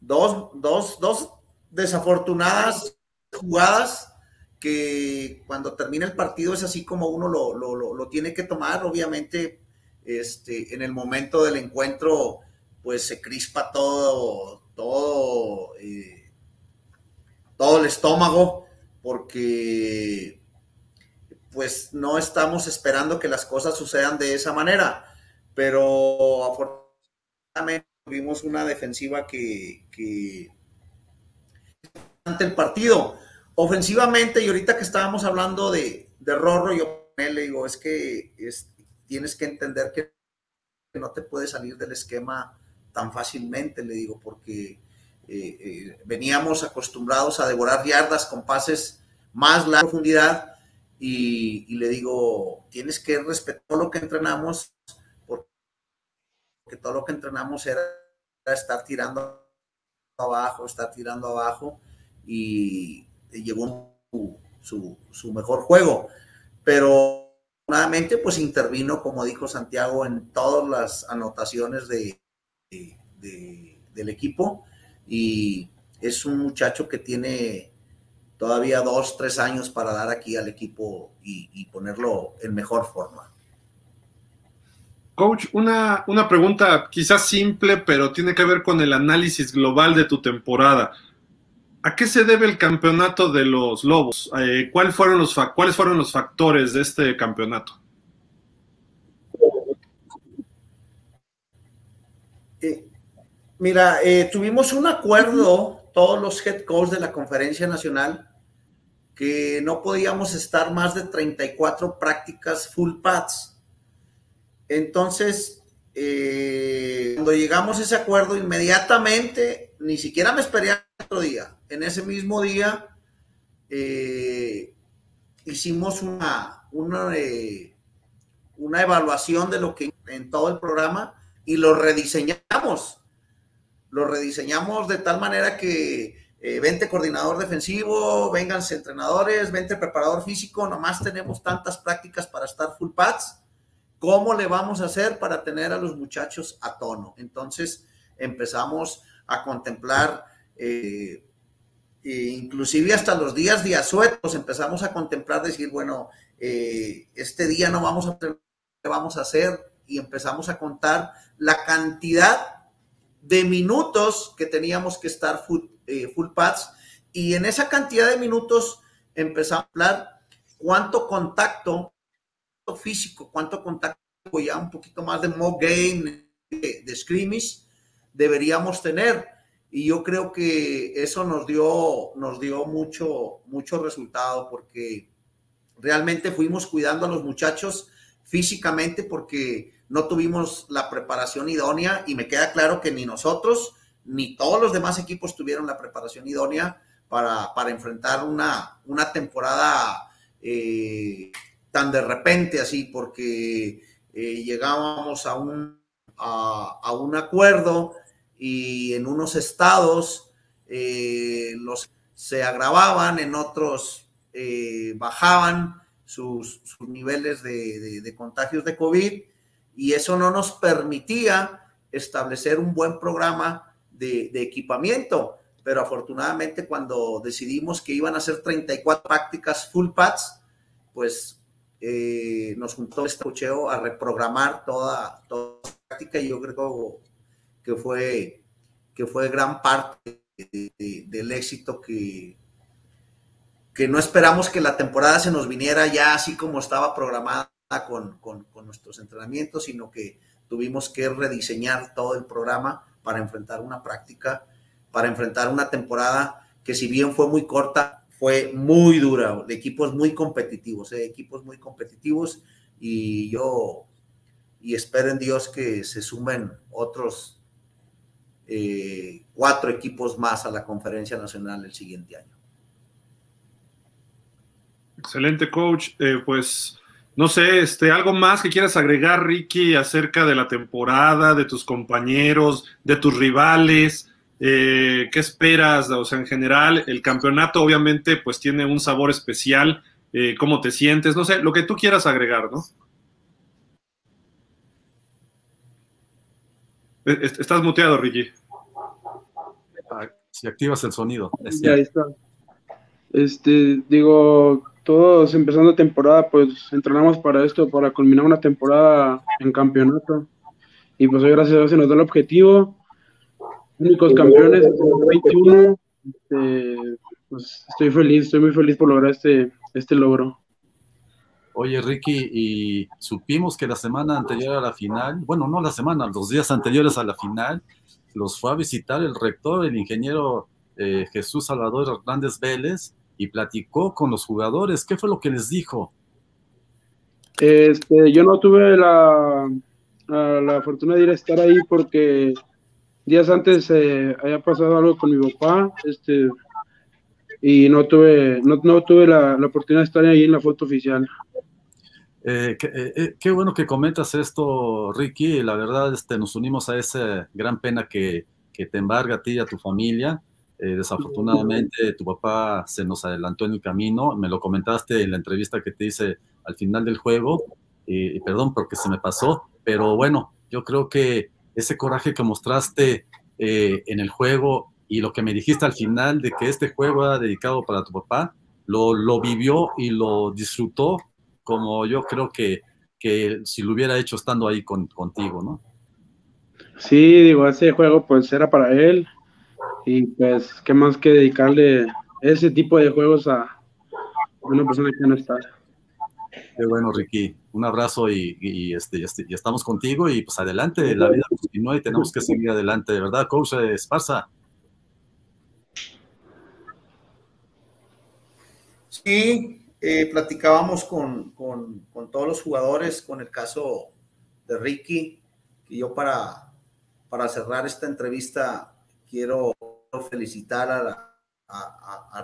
dos, dos, dos desafortunadas jugadas que cuando termina el partido es así como uno lo, lo, lo, tiene que tomar. Obviamente, este, en el momento del encuentro, pues se crispa todo, todo, eh, todo el estómago, porque pues no estamos esperando que las cosas sucedan de esa manera, pero afortunadamente tuvimos una defensiva que, que ante el partido. Ofensivamente, y ahorita que estábamos hablando de, de Rorro, yo le digo, es que tienes que entender que no te puedes salir del esquema tan fácilmente, le digo, porque eh, eh, veníamos acostumbrados a devorar yardas con pases más la profundidad y, le digo, tienes que respetar lo que entrenamos, porque todo lo que entrenamos era estar tirando abajo, estar tirando abajo, y llegó su, su, mejor juego. Pero nuevamente, pues intervino, como dijo Santiago, en todas las anotaciones de, del equipo, y es un muchacho que tiene todavía dos, tres años para dar aquí al equipo y, ponerlo en mejor forma. Coach, una, una, pregunta quizás simple, pero tiene que ver con el análisis global de tu temporada. ¿A qué se debe el campeonato de los Lobos? Eh, fueron los ¿Cuáles fueron los factores de este campeonato? Eh, mira, eh, tuvimos un acuerdo todos los head coach de la conferencia nacional que no podíamos estar más de 34 prácticas full pads. Entonces, eh, cuando llegamos a ese acuerdo, inmediatamente, ni siquiera me esperé otro día. En ese mismo día, eh, hicimos una, una, eh, una evaluación de lo que en todo el programa y lo rediseñamos lo rediseñamos de tal manera que eh, vente coordinador defensivo, vénganse entrenadores, vente preparador físico, nomás tenemos tantas prácticas para estar full pads ¿cómo le vamos a hacer para tener a los muchachos a tono? Entonces empezamos a contemplar, eh, e inclusive hasta los días de asuetos, empezamos a contemplar, decir, bueno, eh, este día no vamos a vamos a hacer y empezamos a contar la cantidad de minutos que teníamos que estar full, eh, full pads y en esa cantidad de minutos empezamos a hablar cuánto contacto físico, cuánto contacto ya un poquito más de mob game, de, de deberíamos tener. Y yo creo que eso nos dio, nos dio mucho, mucho resultado porque realmente fuimos cuidando a los muchachos físicamente porque no tuvimos la preparación idónea y me queda claro que ni nosotros ni todos los demás equipos tuvieron la preparación idónea para, para enfrentar una, una temporada eh, tan de repente así, porque eh, llegábamos a un, a, un acuerdo y en unos estados eh, los se agravaban, en otros bajaban sus, niveles de, contagios de COVID y eso no nos permitía establecer un buen programa de, equipamiento. Pero afortunadamente cuando decidimos que iban a ser 34 prácticas full pads, pues eh, nos juntó este cocheo a reprogramar toda, toda la práctica. Y yo creo que fue, que fue gran parte del éxito que, que no esperamos que la temporada se nos viniera ya así como estaba programada con, nuestros entrenamientos, sino que tuvimos que rediseñar todo el programa para enfrentar una práctica para enfrentar una temporada que si bien fue muy corta, fue muy dura, de equipos muy competitivos, eh, equipos muy competitivos y yo y espero en Dios que se sumen otros eh, cuatro equipos más a la conferencia nacional el siguiente año. Excelente, coach. Eh, pues no sé, este, algo más que quieras agregar, Ricky, acerca de la temporada, de tus compañeros, de tus rivales, eh, ¿Qué esperas? O sea, en general, el campeonato obviamente pues tiene un sabor especial. Eh, ¿Cómo te sientes? No sé, lo que tú quieras agregar, ¿no? E, estás muteado, Ricky. Ah, si activas el sonido. Ya está. Este, digo, todos empezando temporada, pues entrenamos para esto, para culminar una temporada en campeonato. Y pues hoy, gracias a Dios, se nos da el objetivo únicos campeones del 21. Este, pues estoy feliz, estoy muy feliz por lograr este, este logro. Oye, Ricky, y supimos que la semana anterior a la final, bueno, no la semana, los días anteriores a la final, los fue a visitar el rector, el ingeniero eh, Jesús Salvador Hernández Vélez, y platicó con los jugadores. ¿Qué fue lo que les dijo? Este, yo no tuve la, la fortuna de ir a estar ahí porque días antes eh, había pasado algo con mi papá, este, y no tuve, no, no tuve la, la, oportunidad de estar ahí en la foto oficial. Eh, eh, qué, bueno que comentas esto, Ricky. La verdad, este, nos unimos a esa gran pena que, que te embarga a ti y a tu familia. Desafortunadamente, tu papá se nos adelantó en el camino. Me lo comentaste en la entrevista que te hice al final del juego. Y, perdón porque se me pasó, pero bueno, yo creo que ese coraje que mostraste eh, en el juego y lo que me dijiste al final de que este juego era dedicado para tu papá, lo, lo vivió y lo disfrutó como yo creo que, que si lo hubiera hecho estando ahí con, contigo, ¿no? Sí, digo, ese juego pues era para él y pues qué más que dedicarle ese tipo de juegos a una persona que no está. Qué bueno, Ricky un abrazo y, este, este, y, estamos contigo y pues adelante, la vida continúa y tenemos que seguir adelante, de verdad, coach Esparza. Sí, eh, platicábamos con, todos los jugadores, con el caso de Ricky, y yo para, para cerrar esta entrevista quiero felicitar a,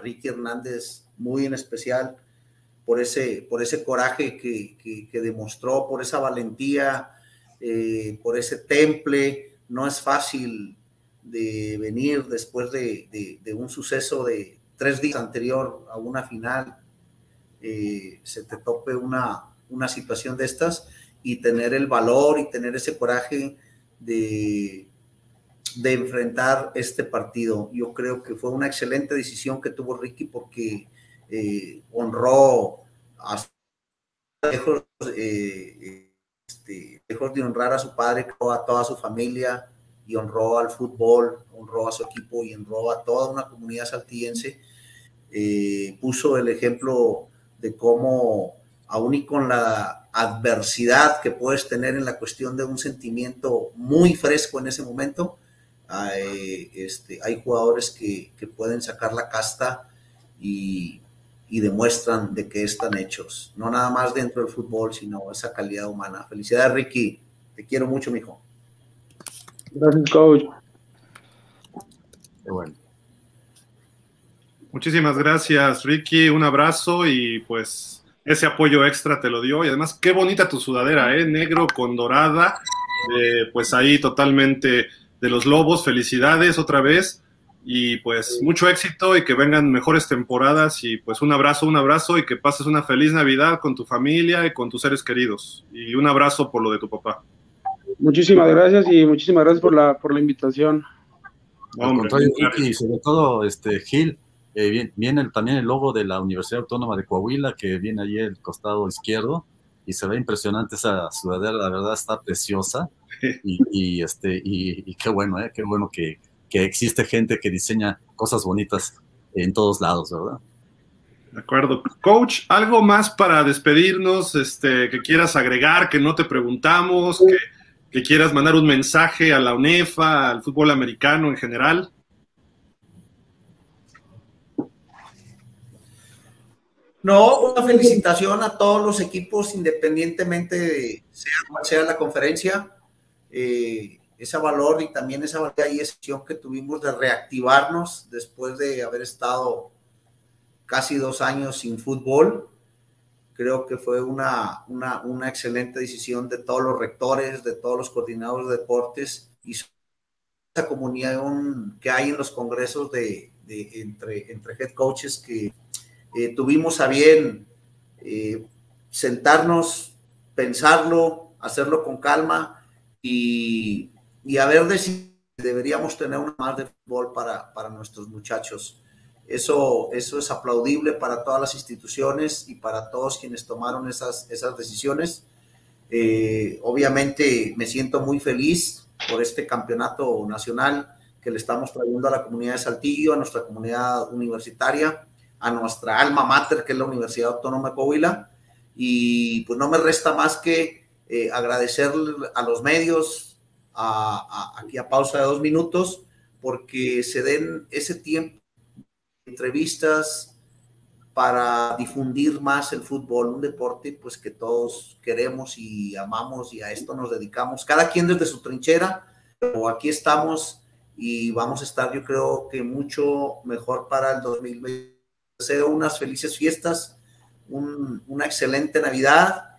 Ricky Hernández muy en especial por ese, por ese coraje que, demostró, por esa valentía, eh, por ese temple. No es fácil de venir después de, un suceso de tres días anterior a una final, eh, se te tope una, una situación de estas y tener el valor y tener ese coraje de, de enfrentar este partido. Yo creo que fue una excelente decisión que tuvo Ricky porque eh, honró a lejos, eh, este, de honrar a su padre, a toda su familia y honró al fútbol, honró a su equipo y honró a toda una comunidad saltillense. Eh, puso el ejemplo de cómo, aún y con la adversidad que puedes tener en la cuestión de un sentimiento muy fresco en ese momento, hay, este, hay jugadores que, que, pueden sacar la casta y, y, demuestran de qué están hechos, no nada más dentro del fútbol, sino esa calidad humana. Felicidades, Ricky. Te quiero mucho, mijo. Gracias, coach. Qué bueno. Muchísimas gracias, Ricky. Un abrazo y pues ese apoyo extra te lo dio. Y además, qué bonita tu sudadera, ¿eh? Negro con dorada. Eh, pues ahí totalmente de los Lobos. Felicidades otra vez. Y pues mucho éxito y que vengan mejores temporadas. Y pues un abrazo, un abrazo y que pases una feliz Navidad con tu familia y con tus seres queridos. Y un abrazo por lo de tu papá. Muchísimas gracias y muchísimas gracias por la, por la invitación. Y sobre todo, este, Gil, eh, viene también el logo de la Universidad Autónoma de Coahuila, que viene allí el costado izquierdo, y se ve impresionante esa sudadera, la verdad está preciosa, y, y este, y, y, qué bueno, ¿eh? qué bueno que, que existe gente que diseña cosas bonitas en todos lados, ¿verdad? De acuerdo. Coach, ¿algo más para despedirnos este, que quieras agregar, que no te preguntamos, que, que quieras mandar un mensaje a la UNEFA, al fútbol americano en general? No, una felicitación a todos los equipos, independientemente de sea cual sea la conferencia. Eh, ese valor y también esa valía y decisión que tuvimos de reactivarnos después de haber estado casi dos años sin fútbol. Creo que fue una, una, excelente decisión de todos los rectores, de todos los coordinadores de deportes y esa comunidad que hay en los congresos de, de entre, entre head coaches que eh, tuvimos a bien eh, sentarnos, pensarlo, hacerlo con calma y, y a ver si deberíamos tener una más de fútbol para, para nuestros muchachos. Eso, eso es aplaudible para todas las instituciones y para todos quienes tomaron esas, esas decisiones. Eh, obviamente me siento muy feliz por este campeonato nacional que le estamos trayendo a la comunidad de Saltillo, a nuestra comunidad universitaria a nuestra alma mater, que es la Universidad Autónoma de Coahuila. Y pues no me resta más que eh, agradecer a los medios, a, a, aquí a pausa de dos minutos, porque se den ese tiempo de entrevistas para difundir más el fútbol, un deporte pues que todos queremos y amamos y a esto nos dedicamos, cada quien desde su trinchera, pero aquí estamos y vamos a estar yo creo que mucho mejor para el 2020 deseo unas felices fiestas, un, una excelente Navidad,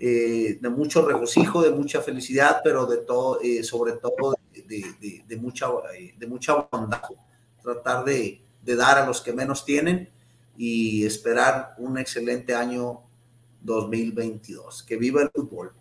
eh, de mucho regocijo, de mucha felicidad, pero de todo, eh, sobre todo de, mucha, eh, de mucha bondad. Tratar de, de dar a los que menos tienen y esperar un excelente año 2022. Que viva el fútbol.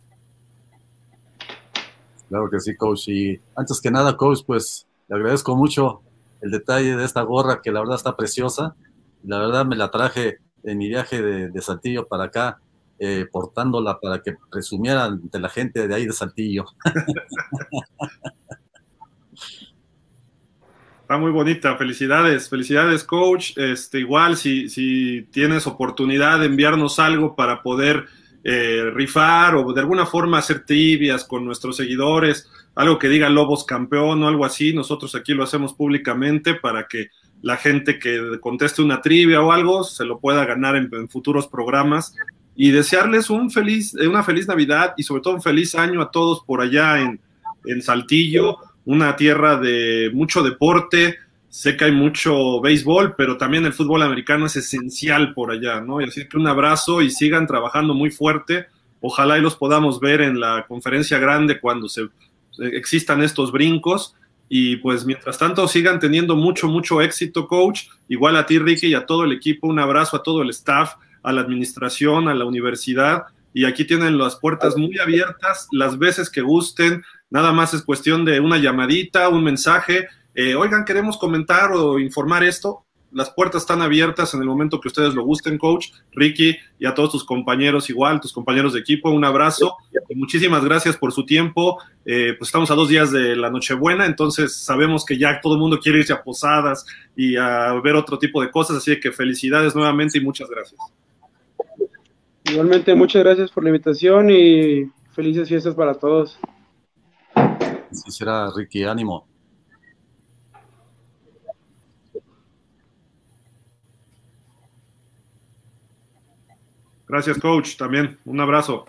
Claro que sí, coach. Y antes que nada, coach, pues le agradezco mucho el detalle de esta gorra que la verdad está preciosa. La verdad me la traje en mi viaje de, de Saltillo para acá, eh, portándola para que presumieran de la gente de ahí de Saltillo. Está muy bonita, felicidades, felicidades coach. Este, igual si, si tienes oportunidad de enviarnos algo para poder eh, rifar o de alguna forma hacer trivias con nuestros seguidores, algo que diga Lobos campeón o algo así, nosotros aquí lo hacemos públicamente para que la gente que conteste una trivia o algo se lo pueda ganar en futuros programas y desearles eh, una feliz Navidad y sobre todo un feliz año a todos por allá en, en Saltillo, una tierra de mucho deporte, sé que hay mucho béisbol, pero también el fútbol americano es esencial por allá, ¿no? Y así que un abrazo y sigan trabajando muy fuerte. Ojalá y los podamos ver en la conferencia grande cuando se existan estos brincos y pues mientras tanto sigan teniendo mucho, mucho éxito, coach. Igual a ti, Ricky, y a todo el equipo. Un abrazo a todo el staff, a la administración, a la universidad. y aquí tienen las puertas muy abiertas las veces que gusten, nada más es cuestión de una llamadita, un mensaje, eh, oigan, queremos comentar o informar esto, las puertas están abiertas en el momento que ustedes lo gusten, coach, Ricky, y a todos tus compañeros igual, tus compañeros de equipo, un abrazo. Y muchísimas gracias por su tiempo. Eh, pues estamos a dos días de la Nochebuena, entonces sabemos que ya todo el mundo quiere irse a posadas y a ver otro tipo de cosas, así que felicidades nuevamente y muchas gracias. Igualmente, muchas gracias por la invitación y felices fiestas para todos. Así será, Ricky, ánimo. Gracias, coach, también. Un abrazo.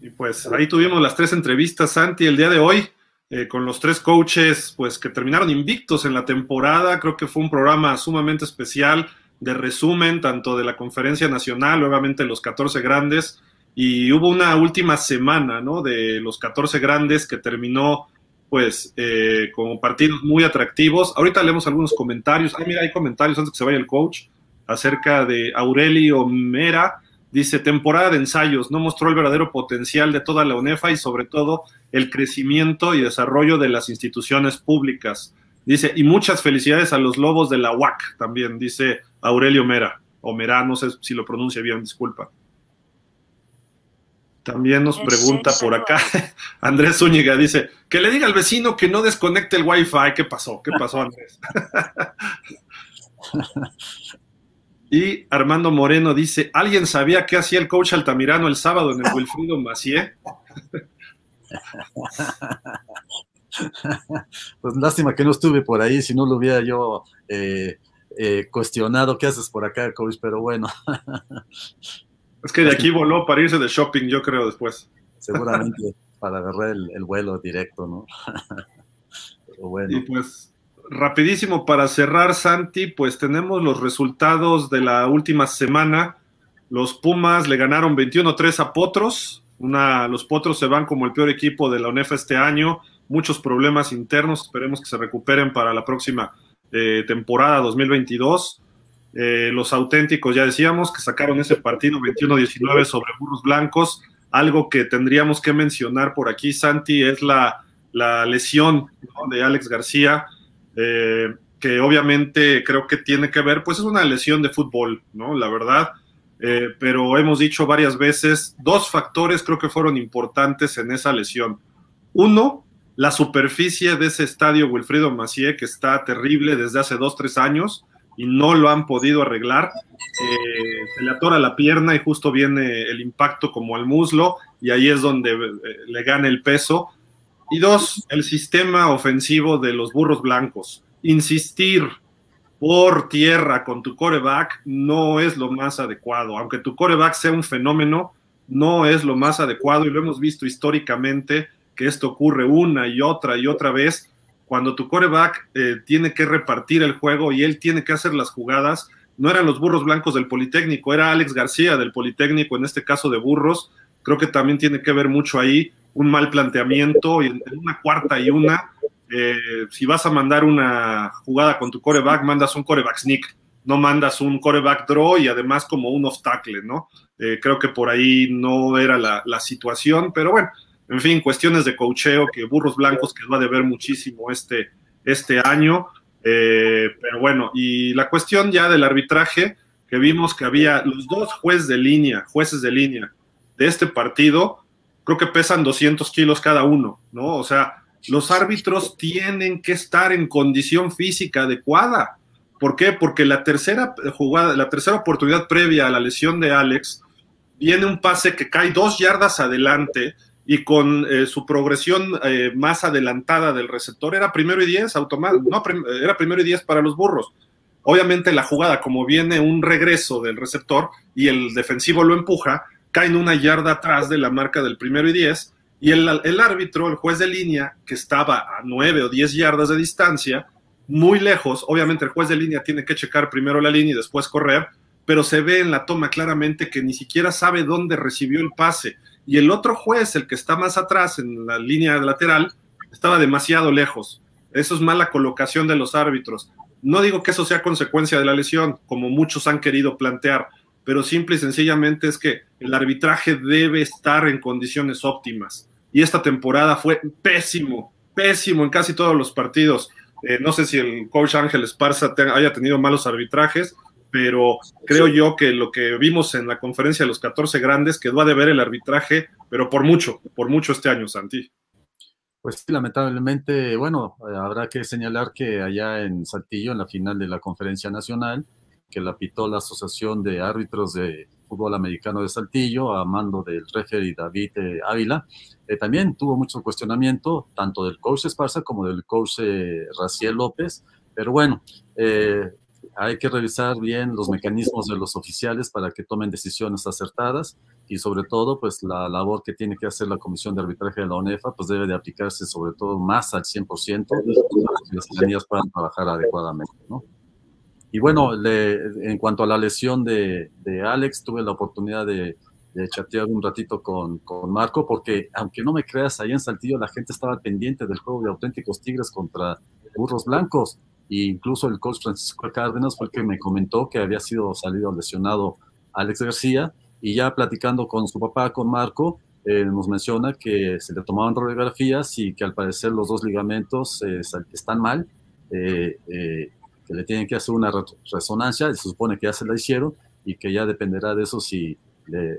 Y pues ahí tuvimos las tres entrevistas, Santi, el día de hoy, eh, con los tres coaches, pues que terminaron invictos en la temporada. Creo que fue un programa sumamente especial de resumen, tanto de la conferencia nacional, obviamente los 14 grandes, y hubo una última semana, ¿no? De los 14 grandes que terminó pues eh, como partidos muy atractivos. Ahorita leemos algunos comentarios. Ah, mira, hay comentarios antes que se vaya el coach acerca de Aurelio Mera. Dice, temporada de ensayos, no mostró el verdadero potencial de toda la UNEFA y sobre todo el crecimiento y desarrollo de las instituciones públicas. Dice, y muchas felicidades a los lobos de la UAC también, dice Aurelio Mera, o Mera, no sé si lo pronuncia bien, disculpa. También nos pregunta por acá (laughs) Andrés Zúñiga, dice, que le diga al vecino que no desconecte el wifi. ¿Qué pasó? ¿Qué pasó, Andrés? (laughs) y Armando Moreno dice, ¿alguien sabía qué hacía el coach Altamirano el sábado en el Wilfrido Macié? (laughs) pues lástima que no estuve por ahí, si no lo hubiera yo eh, eh, cuestionado qué haces por acá, coach, pero bueno. (laughs) Es que de aquí voló para irse de shopping, yo creo, después. Seguramente para agarrar el, vuelo directo, ¿no? (laughs) Pero bueno. Y pues, rapidísimo para cerrar, Santi, pues tenemos los resultados de la última semana. Los Pumas le ganaron 21-3 a Potros. Una, los Potros se van como el peor equipo de la UNEFA este año. Muchos problemas internos. Esperemos que se recuperen para la próxima eh, temporada 2022. Eh, los auténticos, ya decíamos, que sacaron ese partido 21-19 sobre Burros Blancos. Algo que tendríamos que mencionar por aquí, Santi, es la, lesión de Alex García, eh, que obviamente creo que tiene que ver, pues es una lesión de fútbol, ¿no? La verdad. Eh, pero hemos dicho varias veces, dos factores creo que fueron importantes en esa lesión. Uno, la superficie de ese estadio Wilfrido Macié, que está terrible desde hace dos, tres años y no lo han podido arreglar. Eh, se le atora la pierna y justo viene el impacto como al muslo y ahí es donde le gana el peso. Y dos, el sistema ofensivo de los burros blancos. Insistir por tierra con tu coreback no es lo más adecuado. Aunque tu coreback sea un fenómeno, no es lo más adecuado y lo hemos visto históricamente que esto ocurre una y otra y otra vez cuando tu coreback eh, tiene que repartir el juego y él tiene que hacer las jugadas, no eran los burros blancos del Politécnico, era Alex García del Politécnico, en este caso de burros. Creo que también tiene que ver mucho ahí un mal planteamiento y en una cuarta y una. Eh, si vas a mandar una jugada con tu coreback, mandas un coreback sneak, no mandas un coreback draw y además como un obstacle, ¿no? Eh, creo que por ahí no era la, la situación, pero bueno, en fin, cuestiones de cocheo que Burros Blancos que va a deber muchísimo este, este año. Eh, pero bueno, y la cuestión ya del arbitraje, que vimos que había los dos jueces de línea, jueces de línea de este partido, creo que pesan 200 kilos cada uno, ¿no? O sea, los árbitros tienen que estar en condición física adecuada. ¿Por qué? Porque la tercera jugada, la tercera oportunidad previa a la lesión de Alex, viene un pase que cae dos yardas adelante, y con eh, su progresión eh, más adelantada del receptor era primero y diez, automático, no, era primero y diez para los burros. Obviamente la jugada, como viene un regreso del receptor y el defensivo lo empuja, cae en una yarda atrás de la marca del primero y diez, y el árbitro, el juez de línea, que estaba a nueve o diez yardas de distancia, muy lejos, obviamente el juez de línea tiene que checar primero la línea y después correr, pero se ve en la toma claramente que ni siquiera sabe dónde recibió el pase y el otro juez, el que está más atrás en la línea lateral, estaba demasiado lejos. Eso es mala colocación de los árbitros. No digo que eso sea consecuencia de la lesión, como muchos han querido plantear, pero simple y sencillamente es que el arbitraje debe estar en condiciones óptimas. Y esta temporada fue pésimo, pésimo en casi todos los partidos. Eh, no sé si el coach Ángel Esparza haya tenido malos arbitrajes, pero creo yo que lo que vimos en la conferencia de los 14 grandes quedó a deber el arbitraje, pero por mucho, por mucho este año, Santi. Pues lamentablemente, bueno, eh, habrá que señalar que allá en Saltillo, en la final de la conferencia nacional, que la pitó la Asociación de Árbitros de Fútbol Americano de Saltillo, a mando del referee David eh, Ávila, eh, también tuvo mucho cuestionamiento, tanto del coach Esparza como del coach Raciel López, pero bueno, hay que revisar bien los mecanismos de los oficiales para que tomen decisiones acertadas y sobre todo, pues la labor que tiene que hacer la Comisión de Arbitraje de la ONEFA, pues debe de aplicarse sobre todo más al 100% para que las ciudadanías puedan trabajar adecuadamente, ¿no? Y bueno, en cuanto a la lesión de, de Alex, tuve la oportunidad de, chatear un ratito con, con, Marco, porque aunque no me creas, ahí en Saltillo la gente estaba pendiente del juego de auténticos Tigres contra burros blancos. Incluso el coach Francisco Cárdenas fue el que me comentó que había sido salido lesionado Alex García. Y ya platicando con su papá, con Marco, eh, nos menciona que se le tomaban radiografías y que al parecer los dos ligamentos eh, están mal, eh, que le tienen que hacer una resonancia, se supone que ya se la hicieron y que ya dependerá de eso si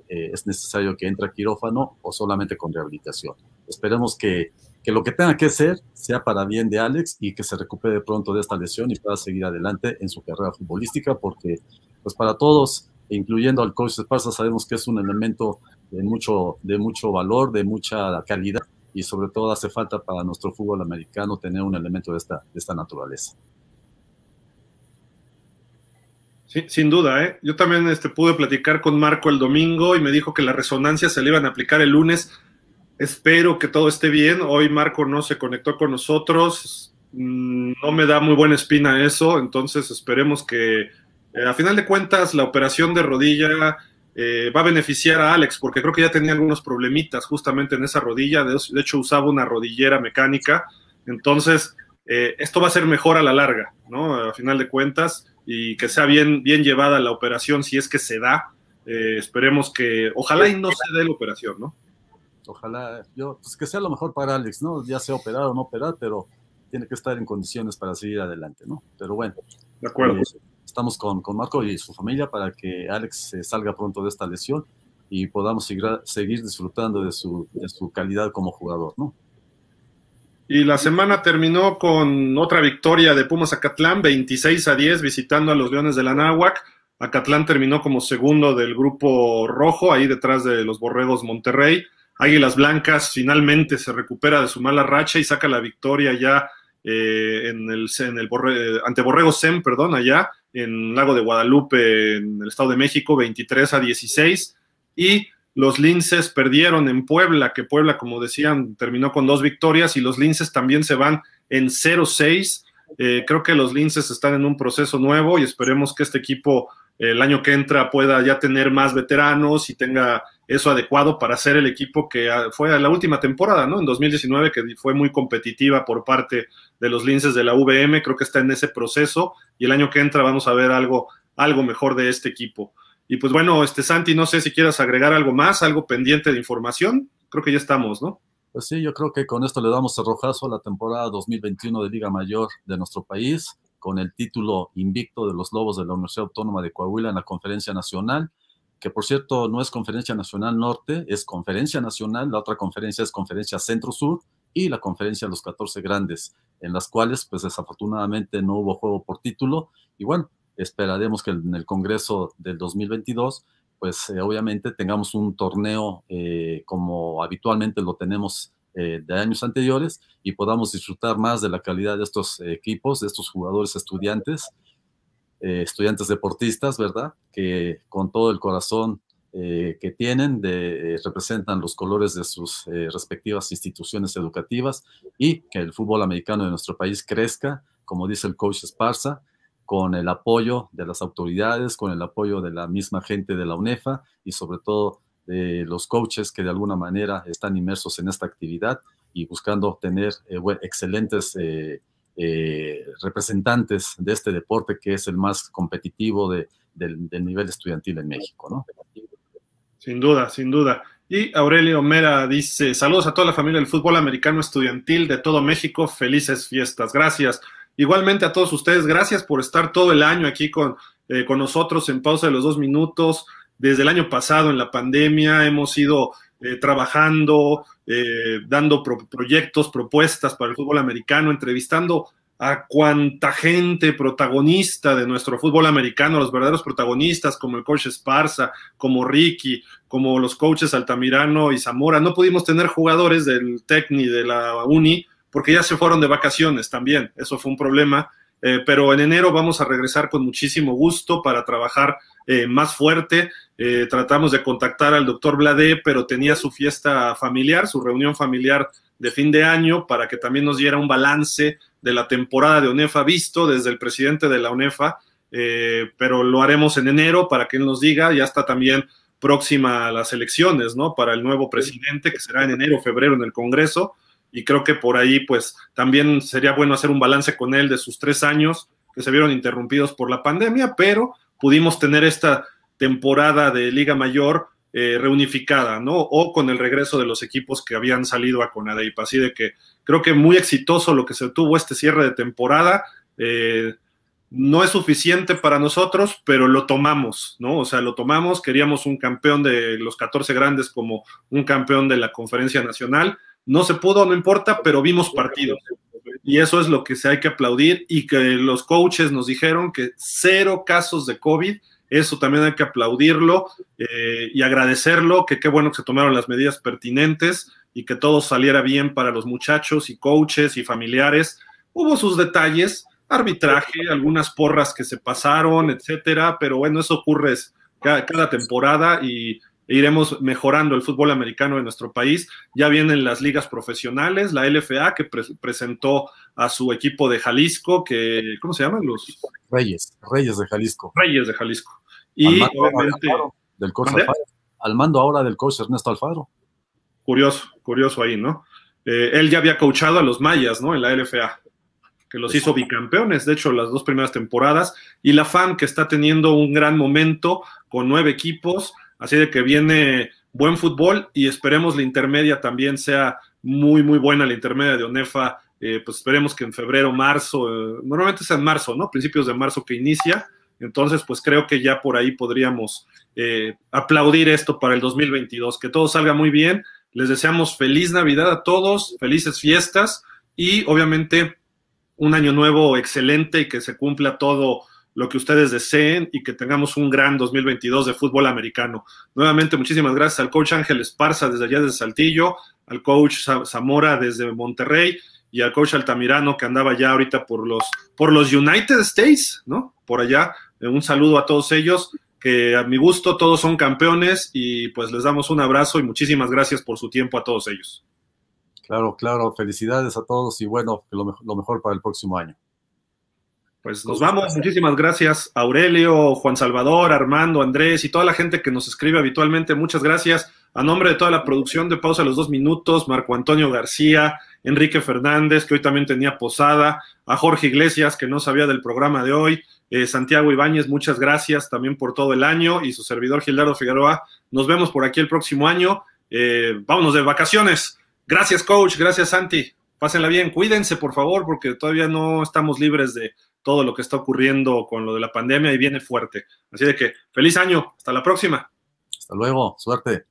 es necesario que entre quirófano o solamente con rehabilitación. Esperemos que que lo que tenga que ser sea para bien de Alex y que se recupere pronto de esta lesión y pueda seguir adelante en su carrera futbolística, porque pues para todos, incluyendo al coach Esparza, sabemos que es un elemento de mucho, de mucho valor, de mucha calidad y sobre todo hace falta para nuestro fútbol americano tener un elemento de esta, de esta naturaleza. Sí, sin duda, ¿eh? Yo también este, pude platicar con Marco el domingo y me dijo que la resonancia se le iban a aplicar el lunes Espero que todo esté bien. Hoy Marco no se conectó con nosotros. Mm, no me da muy buena espina eso, entonces esperemos que eh, a final de cuentas la operación de rodilla eh, va a beneficiar a Alex, porque creo que ya tenía algunos problemitas justamente en esa rodilla. De, hecho, usaba una rodillera mecánica. Entonces, eh, esto va a ser mejor a la larga, ¿no? A final de cuentas, y que sea bien, bien llevada la operación si es que se da. esperemos que, ojalá y no se dé la operación, ¿no? Ojalá, yo, pues que sea lo mejor para Alex, ¿no? Ya sea operado o no operado, pero tiene que estar en condiciones para seguir adelante, ¿no? Pero bueno. De acuerdo. Eh, estamos con, con, Marco y su familia para que Alex salga pronto de esta lesión y podamos seguir, seguir disfrutando de su, de su calidad como jugador, ¿no? Y la semana terminó con otra victoria de Pumas Acatlán, 26 a 10, visitando a los Leones de la Náhuac. Acatlán terminó como segundo del grupo rojo, ahí detrás de los Borregos Monterrey. Águilas Blancas finalmente se recupera de su mala racha y saca la victoria ya eh, en el, ante Borrego Sem, perdón, allá en Lago de Guadalupe, en el Estado de México, 23 a 16. Y los Linces perdieron en Puebla, que Puebla, como decían, terminó con dos victorias y los Linces también se van en 0-6. Eh, creo que los Linces están en un proceso nuevo y esperemos que este equipo el año que entra pueda ya tener más veteranos y tenga eso adecuado para ser el equipo que ah, fue la última temporada, ¿no? En 2019, que fue muy competitiva por parte de los linces de la VM, creo que está en ese proceso y el año que entra vamos a ver algo, algo mejor de este equipo. Y pues bueno, este Santi, no sé si quieras agregar algo más, algo pendiente de información, creo que ya estamos, ¿no? Pues sí, yo creo que con esto le damos cerrojazo a la temporada 2021 de Liga Mayor de nuestro país con el título invicto de los Lobos de la Universidad Autónoma de Coahuila en la Conferencia Nacional, que por cierto no es Conferencia Nacional Norte, es Conferencia Nacional, la otra conferencia es Conferencia Centro-Sur y la Conferencia de los 14 Grandes, en las cuales pues desafortunadamente no hubo juego por título y bueno, esperaremos que en el Congreso del 2022 pues eh, obviamente tengamos un torneo eh, como habitualmente lo tenemos eh, de años anteriores y podamos disfrutar más de la calidad de estos equipos, de estos jugadores estudiantes, eh, estudiantes deportistas, ¿verdad? Que con todo el corazón eh, que tienen de, representan los colores de sus respectivas instituciones educativas y que el fútbol americano de nuestro país crezca, como dice el coach Esparza, con el apoyo de las autoridades, con el apoyo de la misma gente de la UNEFA y sobre todo de los coaches que de alguna manera están inmersos en esta actividad y buscando obtener eh, excelentes eh, eh, representantes de este deporte que es el más competitivo del, nivel estudiantil en México, ¿no? Sin duda, sin duda. Y Aurelio Mera dice, saludos a toda la familia del fútbol americano estudiantil de todo México, felices fiestas, gracias. Igualmente a todos ustedes, gracias por estar todo el año aquí con, eh, con nosotros en pausa de los dos minutos. Desde el año pasado en la pandemia hemos ido eh, trabajando, eh, dando proyectos, propuestas para el fútbol americano, entrevistando a cuanta gente protagonista de nuestro fútbol americano, los verdaderos protagonistas como el coach Esparza, como Ricky, como los coaches Altamirano y Zamora. No pudimos tener jugadores del Tecni, de la Uni, porque ya se fueron de vacaciones también. Eso fue un problema. Eh, pero en enero vamos a regresar con muchísimo gusto para trabajar eh, más fuerte. Eh, tratamos de contactar al doctor Blade, pero tenía su fiesta familiar, su reunión familiar de fin de año, para que también nos diera un balance de la temporada de UNEFA visto desde el presidente de la UNEFA, pero lo haremos en enero para que él nos diga, ya está también próxima a las elecciones, ¿no? Para el nuevo presidente, que será en enero, febrero en el Congreso, y creo que por ahí, pues, también sería bueno hacer un balance con él de sus tres años que se vieron interrumpidos por la pandemia, pero pudimos tener esta temporada de Liga Mayor eh, reunificada, ¿no? O con el regreso de los equipos que habían salido a Conadeip. Así de que creo que muy exitoso lo que se tuvo este cierre de temporada. Eh, no es suficiente para nosotros, pero lo tomamos, ¿no? O sea, lo tomamos, queríamos un campeón de los 14 grandes como un campeón de la conferencia nacional. No se pudo, no importa, pero vimos partidos. Y eso es lo que se hay que aplaudir y que los coaches nos dijeron que cero casos de COVID, eso también hay que aplaudirlo eh, y agradecerlo, que qué bueno que se tomaron las medidas pertinentes y que todo saliera bien para los muchachos y coaches y familiares. Hubo sus detalles, arbitraje, algunas porras que se pasaron, etcétera, pero bueno, eso ocurre cada temporada y iremos mejorando el fútbol americano de nuestro país. Ya vienen las ligas profesionales, la LFA que presentó a su equipo de Jalisco, que, ¿cómo se llaman los? Reyes, Reyes de Jalisco. Reyes de Jalisco. Y al obviamente... Del coach Al mando ahora del coach Ernesto Alfaro. Curioso, curioso ahí, ¿no? Eh, él ya había coachado a los mayas, ¿no? En la LFA que los hizo bicampeones, de hecho, las dos primeras temporadas, y la FAM, que está teniendo un gran momento con nueve equipos, Así de que viene buen fútbol y esperemos la intermedia también sea muy, muy buena, la intermedia de ONEFA. Eh, pues esperemos que en febrero, marzo, eh, normalmente es en marzo, ¿no? Principios de marzo que inicia. Entonces, pues creo que ya por ahí podríamos eh, aplaudir esto para el 2022. Que todo salga muy bien. Les deseamos feliz Navidad a todos, felices fiestas y obviamente un año nuevo excelente y que se cumpla todo lo que ustedes deseen y que tengamos un gran 2022 de fútbol americano. Nuevamente, muchísimas gracias al coach Ángel Esparza desde allá desde Saltillo, al coach Zamora desde Monterrey y al coach Altamirano que andaba ya ahorita por los, por los United States, ¿no? Por allá. Un saludo a todos ellos, que a mi gusto todos son campeones y pues les damos un abrazo y muchísimas gracias por su tiempo a todos ellos. Claro, claro, felicidades a todos y bueno, lo, lo mejor para el próximo año. Pues nos vamos. Muchísimas gracias, Aurelio, Juan Salvador, Armando, Andrés y toda la gente que nos escribe habitualmente. Muchas gracias. A nombre de toda la producción de Pausa a los dos minutos, Marco Antonio García, Enrique Fernández, que hoy también tenía posada, a Jorge Iglesias, que no sabía del programa de hoy, eh, Santiago Ibáñez, muchas gracias también por todo el año y su servidor Gildardo Figueroa. Nos vemos por aquí el próximo año. Eh, vámonos de vacaciones. Gracias, coach. Gracias, Santi. Pásenla bien. Cuídense, por favor, porque todavía no estamos libres de todo lo que está ocurriendo con lo de la pandemia y viene fuerte. Así de que feliz año, hasta la próxima. Hasta luego, suerte.